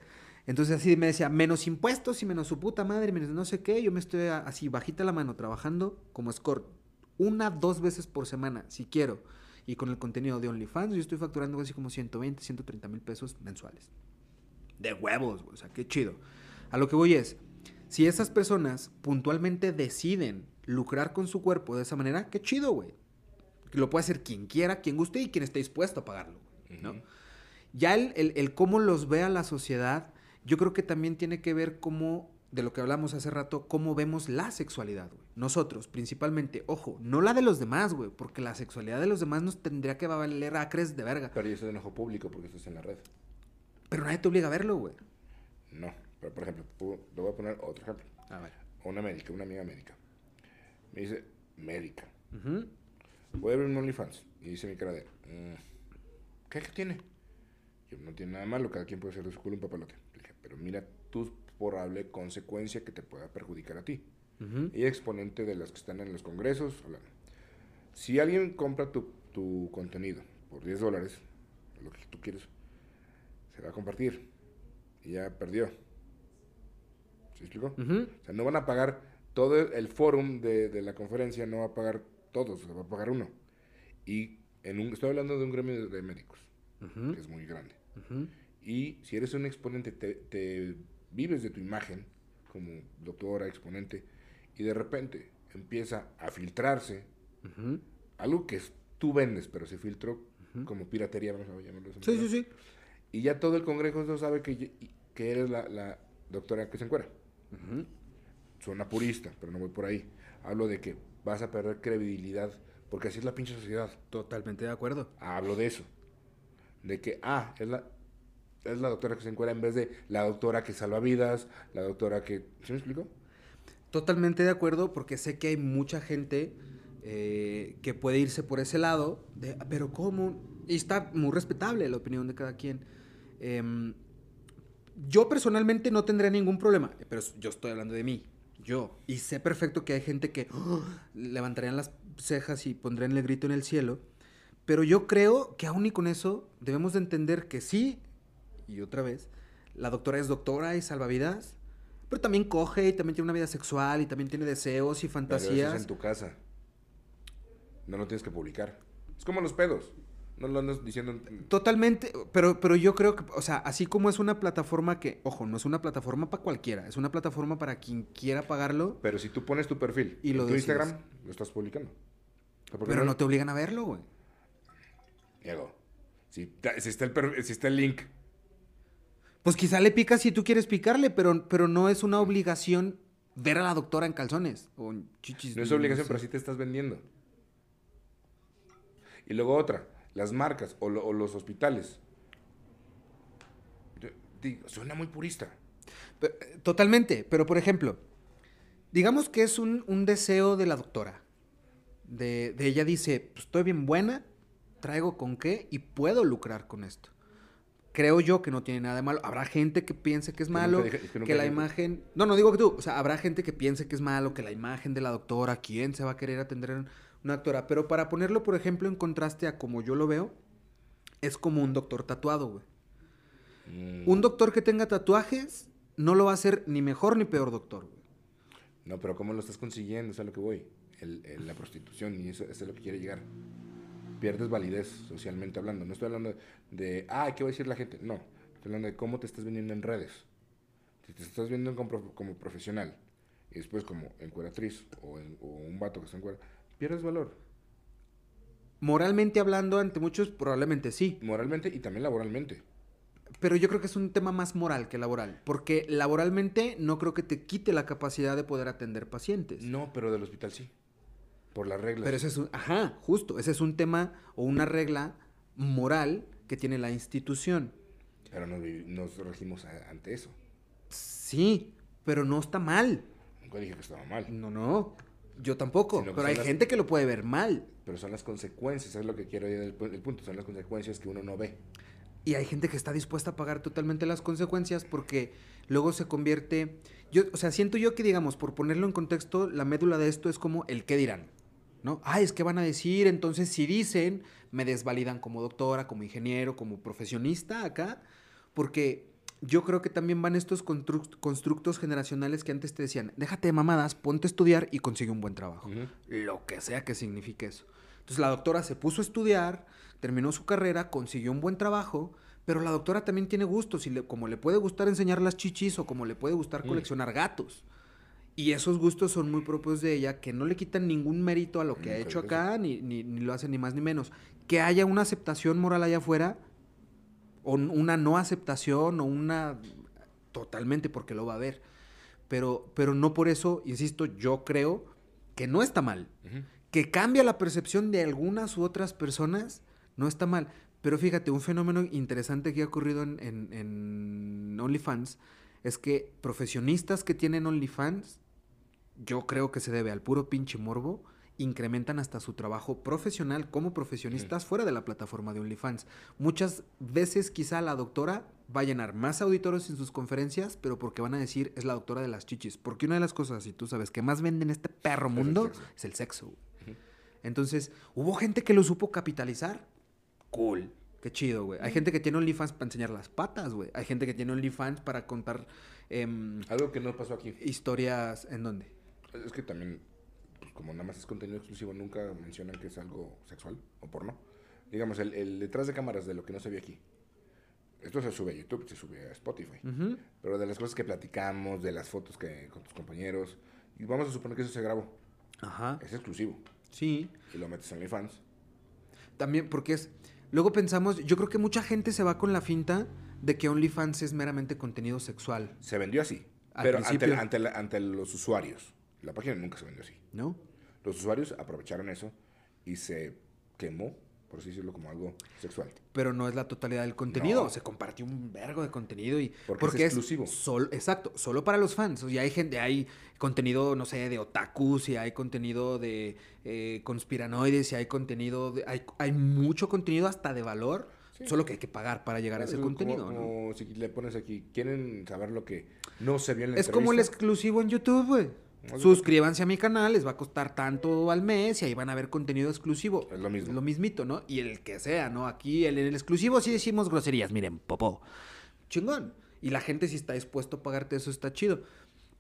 Entonces así me decía, menos impuestos y menos su puta madre, menos no sé qué, yo me estoy así bajita la mano trabajando como escort una, dos veces por semana, si quiero. Y con el contenido de OnlyFans yo estoy facturando así como 120, 130 mil pesos mensuales. De huevos, o sea, qué chido. A lo que voy es, si esas personas puntualmente deciden lucrar con su cuerpo de esa manera, qué chido, güey. Lo puede hacer quien quiera, quien guste y quien esté dispuesto a pagarlo, ¿no? Ya el, el- el cómo los vea la sociedad, yo creo que también tiene que ver cómo, de lo que hablamos hace rato, cómo vemos la sexualidad, güey. Nosotros, principalmente, ojo, no la de los demás, güey, porque la sexualidad de los demás nos tendría que valer acres de verga. Pero yo soy de enojo público porque estás en la red. Pero nadie te obliga a verlo, güey. No. Pero, por ejemplo, te voy a poner otro ejemplo. A ver. Una médica, una amiga médica. Me dice, médica, Ujú. Voy a abrir un OnlyFans. Y dice mi cara de, "Mm, ¿qué, ¿qué tiene? Yo, no tiene nada malo, cada quien puede hacer de su culo un papalote. Le dije, pero mira tu probable consecuencia que te pueda perjudicar a ti. Ujú. Ella es exponente de las que están en los congresos. hablando. Si alguien compra tu, tu contenido por 10 dólares, lo que tú quieres, se va a compartir. Y ya perdió. ¿Se explicó? Ujú. O sea, no van a pagar todo el, el fórum de, de la conferencia, no va a pagar todos, se va a pagar uno. Y en un, estoy hablando de un gremio de, médicos, que es muy grande. Ujú. Y si eres un exponente, te, te vives de tu imagen como doctora, exponente, y de repente empieza a filtrarse algo que tú vendes, pero se filtró como piratería, vamos a llamarlo Sí, sí, sí. Y ya todo el congreso no sabe que, que eres la, la doctora que se encuera. Suena purista, pero no voy por ahí. Hablo de que vas a perder credibilidad, porque así es la pinche sociedad. Totalmente de acuerdo. Hablo de eso. De que, ah, es la, es la doctora que se encuera en vez de la doctora que salva vidas, la doctora que... ¿Sí me explico? Totalmente de acuerdo porque sé que hay mucha gente eh, que puede irse por ese lado, de, pero ¿cómo? Y está muy respetable la opinión de cada quien. Em, yo personalmente no tendría ningún problema, pero yo estoy hablando de mí, yo. Y sé perfecto que hay gente que ¡oh! levantarían las cejas y pondrían el grito en el cielo, pero yo creo que aún y con eso debemos de entender que sí, y otra vez, la doctora es doctora y salvavidas, pero también coge y también tiene una vida sexual y también tiene deseos y Pero eso fantasías. es en tu casa. No lo tienes que publicar. Es como los pedos. No lo andas diciendo... en- Totalmente, pero, pero yo creo que, o sea, así como es una plataforma que, ojo, no es una plataforma para cualquiera, es una plataforma para quien quiera pagarlo, Pero si tú pones tu perfil Y en lo tu decides. Instagram, lo estás publicando. Pero no te obligan a verlo, güey. Diego, si, si está el, per- si está el link, Pues quizá le picas si tú quieres picarle, pero, pero no es una obligación ver a la doctora en calzones o en chichis. no es obligación, sé. pero sí te estás vendiendo. Y luego otra, las marcas o, lo- o los hospitales. Digo, suena muy purista. Totalmente, pero por ejemplo, digamos que es un, un deseo de la doctora. De, de ella dice, pues estoy bien buena, traigo con qué y puedo lucrar con esto. Creo yo que no tiene nada de malo. Habrá gente que piense que es Que nunca malo, es que la imagen... No, no digo que tú. O sea, habrá gente que piense que es malo, que la imagen de la doctora, ¿quién se va a querer atender a una doctora? Pero para ponerlo, por ejemplo, en contraste a como yo lo veo, es como un doctor tatuado, güey. Mm, Un doctor que tenga tatuajes no lo va a hacer ni mejor ni peor doctor, güey. No, pero ¿cómo lo estás consiguiendo? Es a lo que voy. El- el- la prostitución, y eso, eso es a lo que quiere llegar. Pierdes validez socialmente hablando. No estoy hablando de, ah, ¿qué va a decir la gente? No, estoy hablando de cómo te estás vendiendo en redes. Si te estás vendiendo como, prof- como profesional y después como encueratriz o, en- o un vato que está en cuera, pierdes valor. Moralmente hablando, ante muchos, probablemente sí. Moralmente y también laboralmente. Pero yo creo que es un tema más moral que laboral. Porque laboralmente no creo que te quite la capacidad de poder atender pacientes. No, pero del hospital sí. Por las reglas. Pero ese es un, ajá, justo, ese es un tema o una regla moral que tiene la institución. Pero nos, nos regimos ante eso. Sí, pero no está mal. Nunca dije que estaba mal. No, no. Yo tampoco. Sino pero hay las- gente que lo puede ver mal. Pero son las consecuencias, es lo que quiero ir del pu- el punto. Son las consecuencias que uno no ve. Y hay gente que está dispuesta a pagar totalmente las consecuencias porque luego se convierte. Yo, o sea, siento yo que, digamos, por ponerlo en contexto, la médula de esto es como el qué dirán. ¿No? Ah, es que van a decir, entonces si dicen, me desvalidan como doctora, como ingeniero, como profesionista acá, porque yo creo que también van estos construc- constructos generacionales que antes te decían, déjate de mamadas, ponte a estudiar y consigue un buen trabajo lo que sea que signifique eso. Entonces la doctora se puso a estudiar, terminó su carrera, consiguió un buen trabajo, pero la doctora también tiene gustos, y le- como le puede gustar enseñar las chichis o como le puede gustar Mm. coleccionar gatos. Y esos gustos son muy propios de ella, que no le quitan ningún mérito a lo que ha Nunca hecho acá, ni, ni, ni lo hace ni más ni menos. Que haya una aceptación moral allá afuera, o una no aceptación, o una... Totalmente, porque lo va a haber. Pero, pero no por eso, insisto, yo creo que no está mal que cambia la percepción de algunas u otras personas, no está mal. Pero fíjate, un fenómeno interesante que ha ocurrido en, en- en OnlyFans es que profesionistas que tienen OnlyFans, yo creo que se debe al puro pinche morbo, incrementan hasta su trabajo profesional como profesionistas fuera de la plataforma de OnlyFans. Muchas veces quizá la doctora va a llenar más auditores en sus conferencias, pero porque van a decir es la doctora de las chichis. Porque una de las cosas, si tú sabes, que más vende en este perro el mundo sexo. es el sexo. Entonces, hubo gente que lo supo capitalizar. Cool. Qué chido, güey. Hay gente que tiene OnlyFans para enseñar las patas, güey. Hay gente que tiene OnlyFans para contar em, Algo que no pasó aquí. historias. ¿En dónde? Es que también, pues, como nada más es contenido exclusivo, nunca mencionan que es algo sexual o porno. Digamos, el, el detrás de cámaras de lo que no se ve aquí. Esto se sube a YouTube, se sube a Spotify. Pero de las cosas que platicamos, de las fotos que con tus compañeros, y vamos a suponer que eso se grabó. Ajá. Es exclusivo. Sí. Y lo metes en OnlyFans. También porque es... Luego pensamos, yo creo que mucha gente se va con la finta de que OnlyFans es meramente contenido sexual, Se vendió así. Al pero ante, ante, ante los usuarios. La página nunca se vendió así. ¿no? Los usuarios aprovecharon eso y se quemó, por así decirlo, como algo sexual. Pero no es la totalidad del contenido. No. Se compartió un vergo de contenido y... Porque es exclusivo. sol- exacto, solo para los fans. Y hay gente, hay contenido, no sé, de otakus, y hay contenido de eh, conspiranoides, y hay contenido, de, hay, hay mucho contenido hasta de valor, Sí. solo que hay que pagar para llegar a ese Es como- contenido, ¿no? como si le pones aquí, quieren saber lo que no se vio en la Es como el exclusivo en YouTube, güey. Suscríbanse a mi canal, les va a costar tanto al mes y ahí van a ver contenido exclusivo. Es lo mismo. Lo mismito, ¿no? Y el que sea, ¿no? Aquí el- en el exclusivo sí decimos groserías, miren, popó. Chingón. Y la gente si está dispuesto a pagarte eso está chido.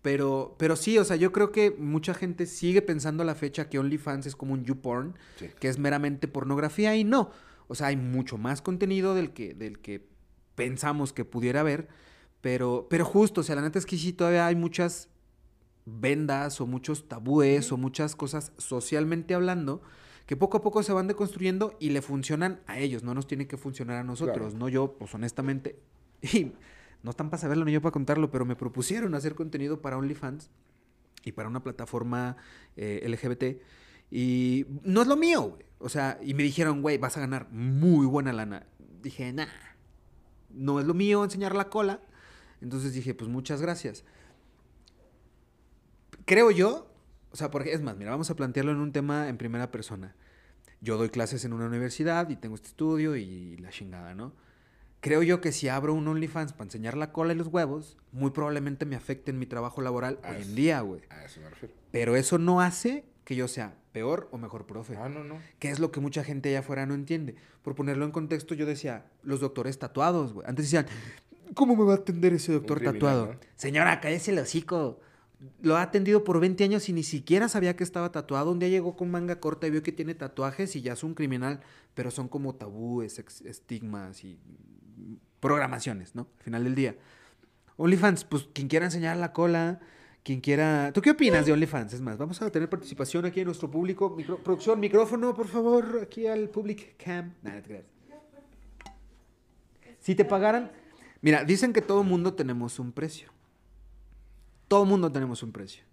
Pero, pero sí, o sea, yo creo que mucha gente sigue pensando a la fecha que OnlyFans es como un YouPorn, Sí. que es meramente pornografía y no. O sea, hay mucho más contenido del que, del que pensamos que pudiera haber. Pero, pero justo, o sea, la neta es que sí todavía hay muchas vendas o muchos tabúes o muchas cosas socialmente hablando que poco a poco se van deconstruyendo y le funcionan a ellos, no nos tiene que funcionar a nosotros, Claro. no yo, pues honestamente, [LAUGHS] y no están para saberlo ni yo para contarlo, pero me propusieron hacer contenido para OnlyFans y para una plataforma eh, LGBT y no es lo mío, güey. O sea, y me dijeron, güey, vas a ganar muy buena lana. Dije, nah, no es lo mío enseñar la cola. Entonces dije, pues muchas gracias. Creo yo, o sea, porque es más, mira, vamos a plantearlo en un tema en primera persona. Yo doy clases en una universidad y tengo este estudio y la chingada, ¿no? Creo yo que si abro un OnlyFans para enseñar la cola y los huevos, muy probablemente me afecte en mi trabajo laboral hoy en día, güey. A eso me refiero. Pero eso no hace que yo sea peor o mejor profe. Ah, no, no. Que es lo que mucha gente allá afuera no entiende. Por ponerlo en contexto, yo decía, los doctores tatuados, güey. Antes decían, ¿cómo me va a atender ese doctor criminal, tatuado? ¿no? Señora, cállese el hocico. Lo ha atendido por 20 años y ni siquiera sabía que estaba tatuado. Un día llegó con manga corta y vio que tiene tatuajes y ya es un criminal. Pero son como tabúes, estigmas y programaciones, ¿no? Al final del día. OnlyFans, pues quien quiera enseñar la cola, quien quiera... ¿Tú qué opinas de OnlyFans? Es más, vamos a tener participación aquí en nuestro público. Micro- producción, micrófono, por favor, aquí al Public Cam. Nada, no. Si te pagaran... Mira, dicen que todo mundo tenemos un precio. Todo mundo tenemos un precio.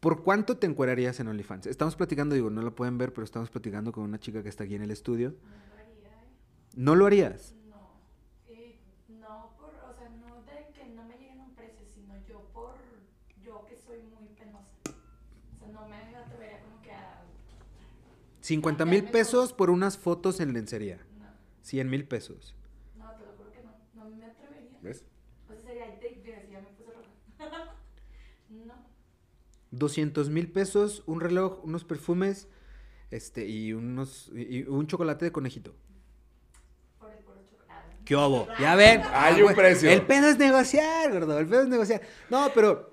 ¿Por cuánto te encuerarías en OnlyFans? Estamos platicando, digo, no lo pueden ver, pero estamos platicando con una chica que está aquí en el estudio. No lo haría, ¿eh? ¿No lo harías? No. Y no por, o sea, no de que no me lleguen a un precio, sino yo por, yo que soy muy penosa. O sea, no me atrevería como que a, 50 mil pesos por unas fotos en lencería. no, 100 mil pesos. no, te lo juro que no, no me atrevería. ¿Ves? O sea, sería, de, mira, si ya me puse roja. no, 200 mil pesos, un reloj, unos perfumes, este, y unos, y un chocolate de conejito. por el puro chocolate. ¿Qué obo? Ya ven. Hay Ah, un precio. El pedo es negociar, gordo. El pedo es negociar. No, pero.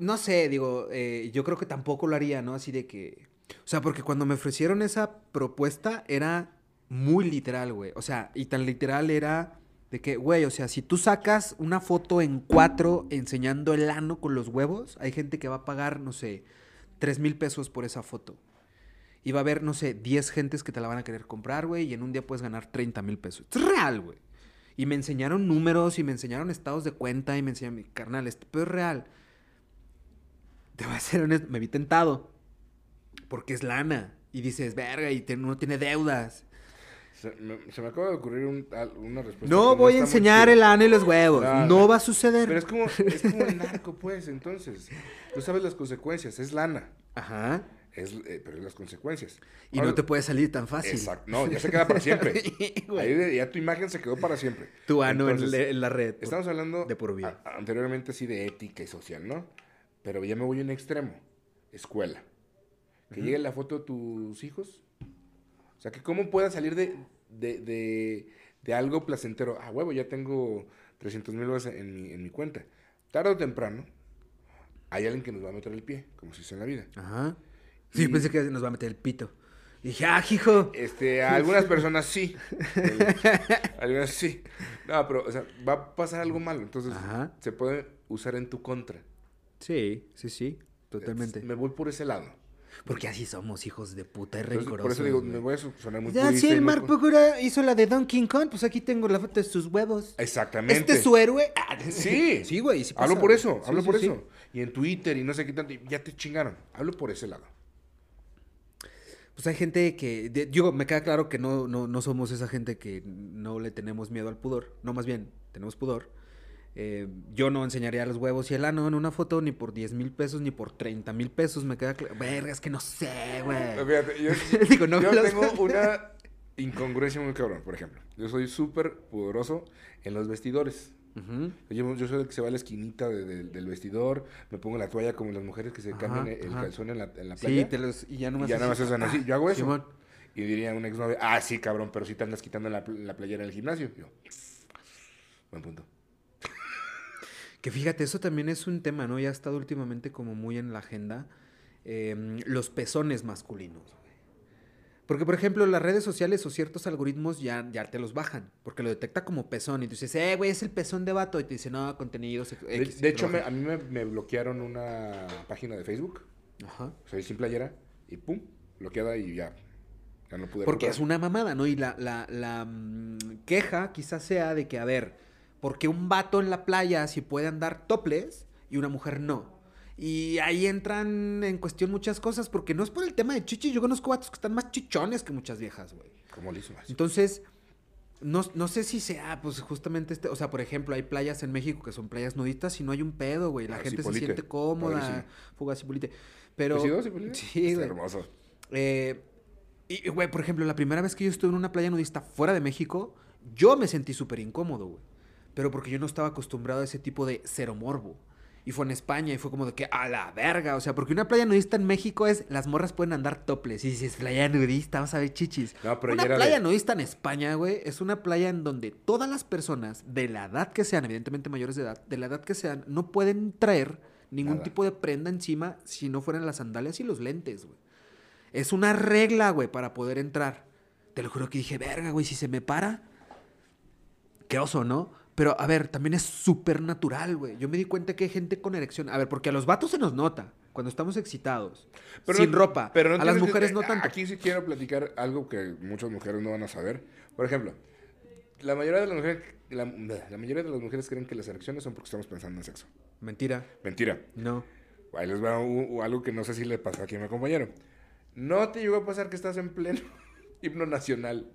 No sé, digo, eh, yo creo que tampoco lo haría, ¿no? Así de que. O sea, porque cuando me ofrecieron esa propuesta era muy literal, güey. O sea, y tan literal era de que, güey, o sea, si tú sacas una foto en cuatro enseñando el ano con los huevos, hay gente que va a pagar, no sé, tres mil pesos por esa foto. Y va a haber, no sé, 10 gentes que te la van a querer comprar, güey, y en un día puedes ganar 30 mil pesos. Es real, güey. Y me enseñaron números y me enseñaron estados de cuenta y me enseñaron, carnal, este pedo es real. Te voy a ser honesto, me vi tentado. Porque es lana. Y dices, verga, y te- uno tiene deudas. Se me, se me acaba de ocurrir un- una respuesta. No voy a enseñar el ano y los huevos. No, va a suceder. Pero es como, es como el [LAUGHS] narco, pues, entonces. Tú sabes las consecuencias, es lana. Ajá. Es, eh, pero es las consecuencias. Y Ahora- no te puede salir tan fácil. Exacto. No, ya se queda para siempre. [LAUGHS] Ahí ya tu imagen se quedó para siempre. Tu ano en, Entonces, le- en la red. por- Estamos hablando de por vida. a- anteriormente así de ética y social, ¿no? Pero ya me voy a un extremo. Escuela. Que llegue la foto de tus hijos. O sea, que cómo pueda salir de, de, de, de algo placentero. Ah, huevo, ya tengo 300 mil dólares en mi, en mi cuenta. Tarde o temprano, hay alguien que nos va a meter el pie, como se dice en la vida. Ajá. Sí, Y- pensé que nos va a meter el pito. Y dije, ah, hijo. Este, a algunas personas sí. [LAUGHS] Algunas sí. No, pero, o sea, va a pasar algo malo. Entonces, Ajá. se puede usar en tu contra. Sí, sí, sí. Totalmente. Me voy por ese lado. Porque así somos hijos de puta y rencorosos. por eso digo, güey. me voy a sonar muy Ya, purista si el muy Mark co- Pokora hizo la de Donkey Kong, pues aquí tengo la foto de sus huevos. Exactamente. ¿Este es su héroe? [LAUGHS] Ah, Sí. Sí, güey. sí hablo por eso, hablo sí, por sí. eso. Y en Twitter y no sé qué tanto, ya te chingaron. Hablo por ese lado. Pues hay gente que. de- digo, me queda claro que no, no, no somos esa gente que no le tenemos miedo al pudor. No, más bien, tenemos pudor. Eh, yo no enseñaría los huevos y el ano en una foto ni por 10 mil pesos ni por 30 mil pesos. Me queda claro. Verga, es que no sé, güey. Fíjate, yo, [LAUGHS] Digo, no yo me los- tengo [LAUGHS] una incongruencia muy cabrón, por ejemplo. Yo soy súper pudoroso en los vestidores. Yo, yo soy el que se va a la esquinita de- de- del vestidor, me pongo la toalla como las mujeres que se cambian el, ajá. calzón en la, en la Sí, playa. te los. Y ya no y ya nada más hacen así. Yo hago eso. Simón. Y diría un exnovio, ah, sí, cabrón, pero si te andas quitando la, la playera del gimnasio. Yo, buen punto. Que fíjate, eso también es un tema, ¿no? Ya ha estado últimamente como muy en la agenda. em, los pezones masculinos. Porque, por ejemplo, las redes sociales o ciertos algoritmos ya, ya te los bajan. Porque lo detecta como pezón. Y tú dices, eh, güey, es el pezón de vato. Y te dice, no, De, X", de hecho, me- a mí me, me bloquearon una página de Facebook. Ajá. Soy sin playera y pum, bloqueada y ya. Ya no pude Porque recuperar. es una mamada, ¿no? Y la, la, la, mm, queja quizás sea de que, a ver, porque un vato en la playa sí puede andar toples y una mujer no? Y ahí entran en cuestión muchas cosas, porque no es por el tema de chichis. Yo conozco vatos que están más chichones que muchas viejas, güey. Como liso. así. Entonces, no, no sé si sea, pues justamente este, o sea, por ejemplo, hay playas en México que son playas nudistas y no hay un pedo, güey. La Ah, gente se siente cómoda, fuga Cipolite. Pero, ¿Te sigo, Cipolite? sí, Está güey. hermoso. Eh, y, güey, por ejemplo, la primera vez que yo estuve en una playa nudista fuera de México, yo me sentí súper incómodo, güey. Pero porque yo no estaba acostumbrado a ese tipo de cero morbo. Y fue en España y fue como de que, a la verga. O sea, porque una playa nudista en México es, las morras pueden andar toples. Y dices, playa nudista, vas a ver chichis. No, pero una playa de- nudista en España, güey, es una playa en donde todas las personas, de la edad que sean, evidentemente mayores de edad, de la edad que sean, no pueden traer ningún Nada. tipo de prenda encima si no fueran las sandalias y los lentes, güey. Es una regla, güey, para poder entrar. Te lo juro que dije, verga, güey, si se me para. Qué oso, ¿no? Pero, a ver, también es súper natural, güey. Yo me di cuenta que hay gente con erección. A ver, porque a los vatos se nos nota cuando estamos excitados. sin no- ropa. pero no a las tienes que- mujeres no tanto. Aquí sí quiero platicar algo que muchas mujeres no van a saber. Por ejemplo, la mayoría de las mujeres, la, la mayoría de las mujeres creen que las erecciones son porque estamos pensando en sexo. Mentira. Mentira. No. Ahí les va algo que no sé si le pasó aquí a mi compañero. ¿No te llegó a pasar que estás en pleno [LAUGHS] himno nacional?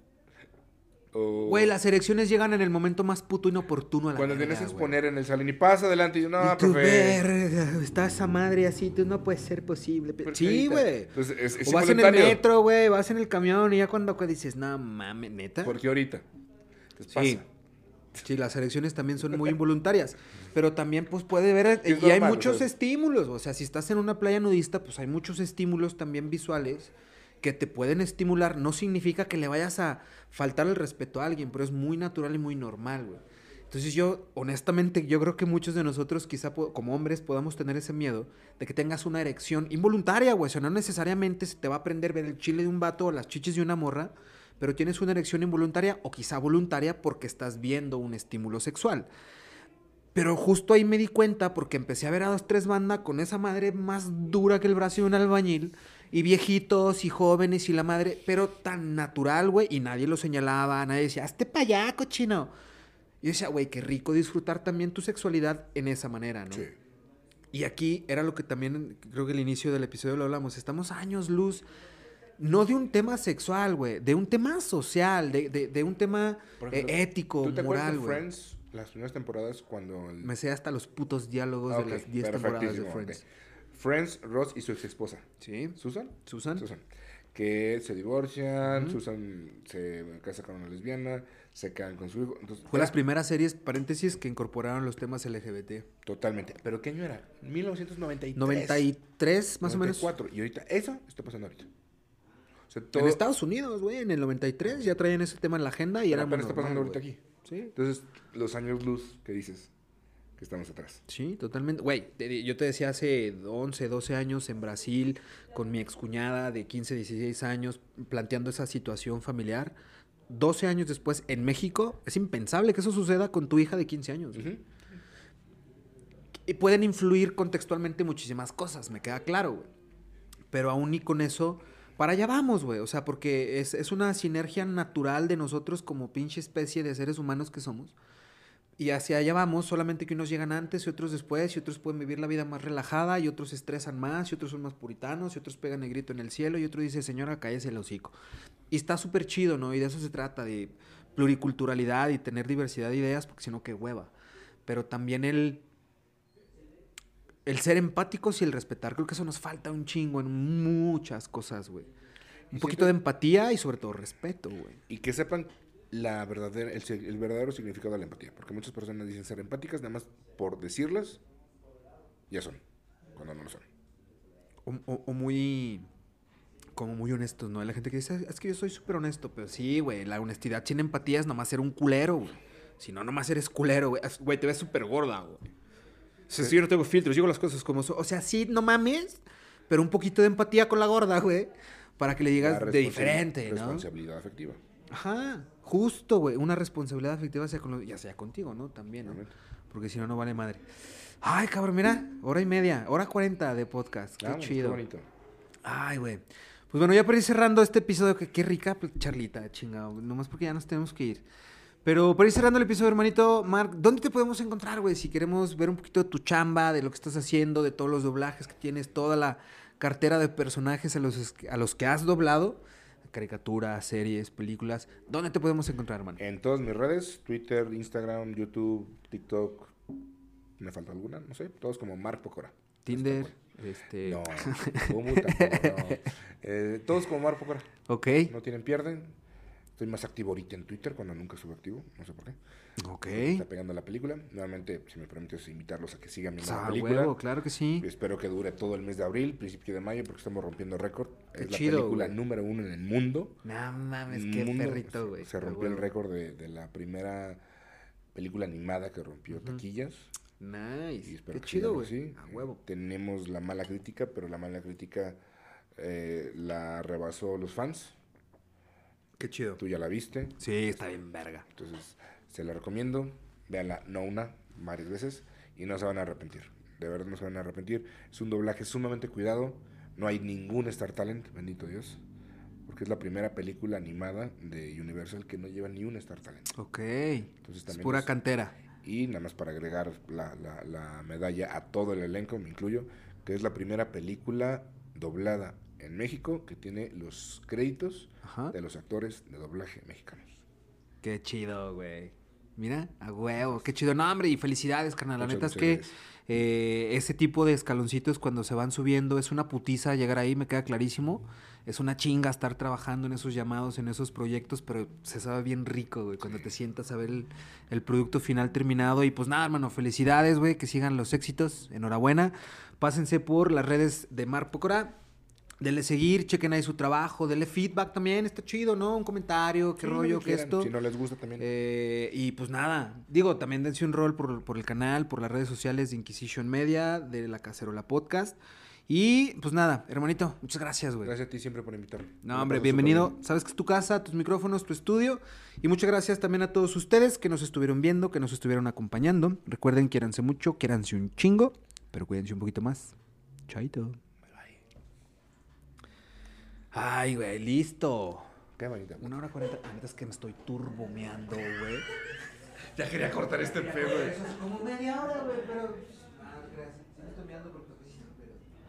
O Güey, las elecciones llegan en el momento más puto inoportuno a la cuando verga, tienes que güey. exponer en el salón y pasa adelante y yo, no, y tú, profe. verga, está esa madre así, tú no puede ser posible. pe-". Porque Sí, güey. Entonces, es, es O vas en el metro, güey, vas en el camión y ya cuando dices, no mames, neta. Porque ahorita. Sí. pasa. Sí, las elecciones también son muy involuntarias. Pero también, pues, puede ver. Y hay muchos estímulos. O sea, si estás en una playa nudista, pues hay muchos estímulos también visuales que te pueden estimular. No significa que le vayas a faltar el respeto a alguien, pero es muy natural y muy normal, güey. Entonces yo, honestamente, yo creo que muchos de nosotros, quizá como hombres, podamos tener ese miedo de que tengas una erección involuntaria, güey. O sea, no necesariamente se te va a aprender ver el chile de un vato o las chichis de una morra, pero tienes una erección involuntaria o quizá voluntaria porque estás viendo un estímulo sexual. Pero justo ahí me di cuenta porque empecé a ver a dos, tres bandas con esa madre más dura que el brazo de un albañil. Y viejitos y jóvenes y la madre, pero tan natural, güey. Y nadie lo señalaba, nadie decía, hazte pa' allá, cochino. Y yo decía, güey, qué rico disfrutar también tu sexualidad en esa manera, ¿no? Sí. Y aquí era lo que también, creo que el inicio del episodio lo hablamos. Estamos años luz, no de un tema sexual, güey, de un tema social, de, de- de un tema eh, ético, ¿Tú te acuerdas moral, güey. Friends, las primeras temporadas, cuando... el- Me sé hasta los putos diálogos Ah, de las 10 temporadas de Friends. Friends, Ross y su ex esposa. Sí, ¿Susan? Susan. Susan. Que se divorcian. Susan se casa con una lesbiana, se quedan con su hijo. Entonces, Fue las primeras series, paréntesis, que incorporaron los temas LGBT. Totalmente. ¿Pero qué año era? 1993. 93, más o menos. 94. Y ahorita, eso está pasando ahorita. O sea, todo... En Estados Unidos, güey, en el 93 ya traían ese tema en la agenda y pero era apenas está pasando ahorita aquí. Sí, Entonces, los años luz que dices que estamos atrás. Sí, totalmente. Güey, yo te decía hace 11, 12 años en Brasil, con mi excuñada de 15, 16 años, planteando esa situación familiar. 12 años después en México, es impensable que eso suceda con tu hija de 15 años. Y pueden influir contextualmente muchísimas cosas, me queda claro, güey. Pero aún y con eso, para allá vamos, güey. O sea, porque es, es una sinergia natural de nosotros como pinche especie de seres humanos que somos. Y hacia allá vamos, solamente que unos llegan antes y otros después, y otros pueden vivir la vida más relajada, y otros se estresan más, y otros son más puritanos, y otros pegan el grito en el cielo, y otro dice, señora, cállese el hocico. Y está súper chido, ¿no? Y de eso se trata, de pluriculturalidad y tener diversidad de ideas, porque si no, qué hueva. Pero también el, el ser empáticos y el respetar. Creo que eso nos falta un chingo en muchas cosas, güey. Un poquito de empatía y sobre todo respeto, güey. Y que sepan la verdadera, el, el verdadero significado de la empatía. Porque muchas personas dicen ser empáticas, nada más por decirlas, ya son, cuando no lo son. O, o- o muy. Como muy honestos, ¿no? Hay la gente que dice, es que yo soy súper honesto. Pero sí, güey, la honestidad sin empatía es nomás ser un culero, güey. Si no, nomás eres culero, güey. Güey, te ves súper gorda, güey. O sea, si yo no tengo filtros, digo las cosas como son. O sea, sí, no mames, pero un poquito de empatía con la gorda, güey. Para que le digas de diferente, ¿no? Responsabilidad afectiva. Ajá, justo, güey. Una responsabilidad afectiva sea con lo- ya sea contigo, ¿no? También, ¿no? Porque si no, no vale madre. Ay, cabrón, mira, hora y media, hora cuarenta de podcast. Qué chido. bonito. Ay, güey. Pues bueno, ya para ir cerrando este episodio, que qué rica pl- charlita, chingado. Nomás porque ya nos tenemos que ir. Pero para ir cerrando el episodio, hermanito, Mark, ¿dónde te podemos encontrar, güey? Si queremos ver un poquito de tu chamba, de lo que estás haciendo, de todos los doblajes que tienes, toda la cartera de personajes a los, a los que has doblado, caricaturas, series, películas, ¿dónde te podemos encontrar, hermano? En todas mis redes, Twitter, Instagram, YouTube, TikTok, ¿me falta alguna? No sé, todos como Mark Pocora. Tinder, este... No, [LAUGHS] no. Eh, todos como Mark Pocora. Ok, No tienen pierden. Estoy más activo ahorita en Twitter cuando nunca estuve activo, no sé por qué. ok. Está pegando la película. Nuevamente, si me permites invitarlos a que sigan la Ah, película. huevo, claro que sí. Espero que dure todo el mes de abril, principio de mayo, porque estamos rompiendo récord. Qué es la chido, película güey. número uno en el mundo. No mames, qué mundo perrito, güey. Se rompió el récord de, de la primera película animada que rompió taquillas. Y Nice. espero Qué que chido, güey. así. A huevo. Tenemos la mala crítica, pero la mala crítica eh, la rebasó los fans. Qué chido. Tú ya la viste. Sí, está bien verga. Entonces, se la recomiendo. Véanla, no una, varias veces. Y no se van a arrepentir. De verdad no se van a arrepentir. Es un doblaje sumamente cuidado. No hay ningún Star Talent, bendito Dios. Porque es la primera película animada de Universal que no lleva ni un Star Talent. Ok. Entonces Es también pura es- cantera. Y nada más para agregar la, la- la medalla a todo el elenco, me incluyo. que es la primera película doblada en México que tiene los créditos Ajá. de los actores de doblaje mexicanos. Qué chido, güey. Mira, a huevo, qué chido. No, hombre, y felicidades, carnal. La neta es que eh, ese tipo de escaloncitos cuando se van subiendo es una putiza llegar ahí, me queda clarísimo. Es una chinga estar trabajando en esos llamados, en esos proyectos, pero se sabe bien rico, güey, cuando te sientas a ver el, el producto final terminado. Y pues nada, hermano, felicidades, güey, que sigan los éxitos. Enhorabuena. Pásense por las redes de Mar Pocora. Denle seguir, chequen ahí su trabajo, denle feedback también, está chido, ¿no? Un comentario, qué Sí, rollo, qué esto. Si no les gusta también. Eh, y pues nada, digo, también dense un rol por, por el canal, por las redes sociales de Inquisition Media, de La Cacerola Podcast. Y pues nada, hermanito, muchas gracias, güey. Gracias a ti siempre por invitarme. No, hombre, bienvenido. bien. Sabes que es tu casa, tus micrófonos, tu estudio. Y muchas gracias también a todos ustedes que nos estuvieron viendo, que nos estuvieron acompañando. Recuerden, quiéranse mucho, quiéranse un chingo, pero cuídense un poquito más. Chaito. Ay, güey, listo. Qué bonito. Una hora cuarenta. Ahorita es que me estoy turbomeando, güey. ya quería cortar este pedo, güey. Eso es como media hora, güey, pero. Ah, gracias. Estoy meando porque.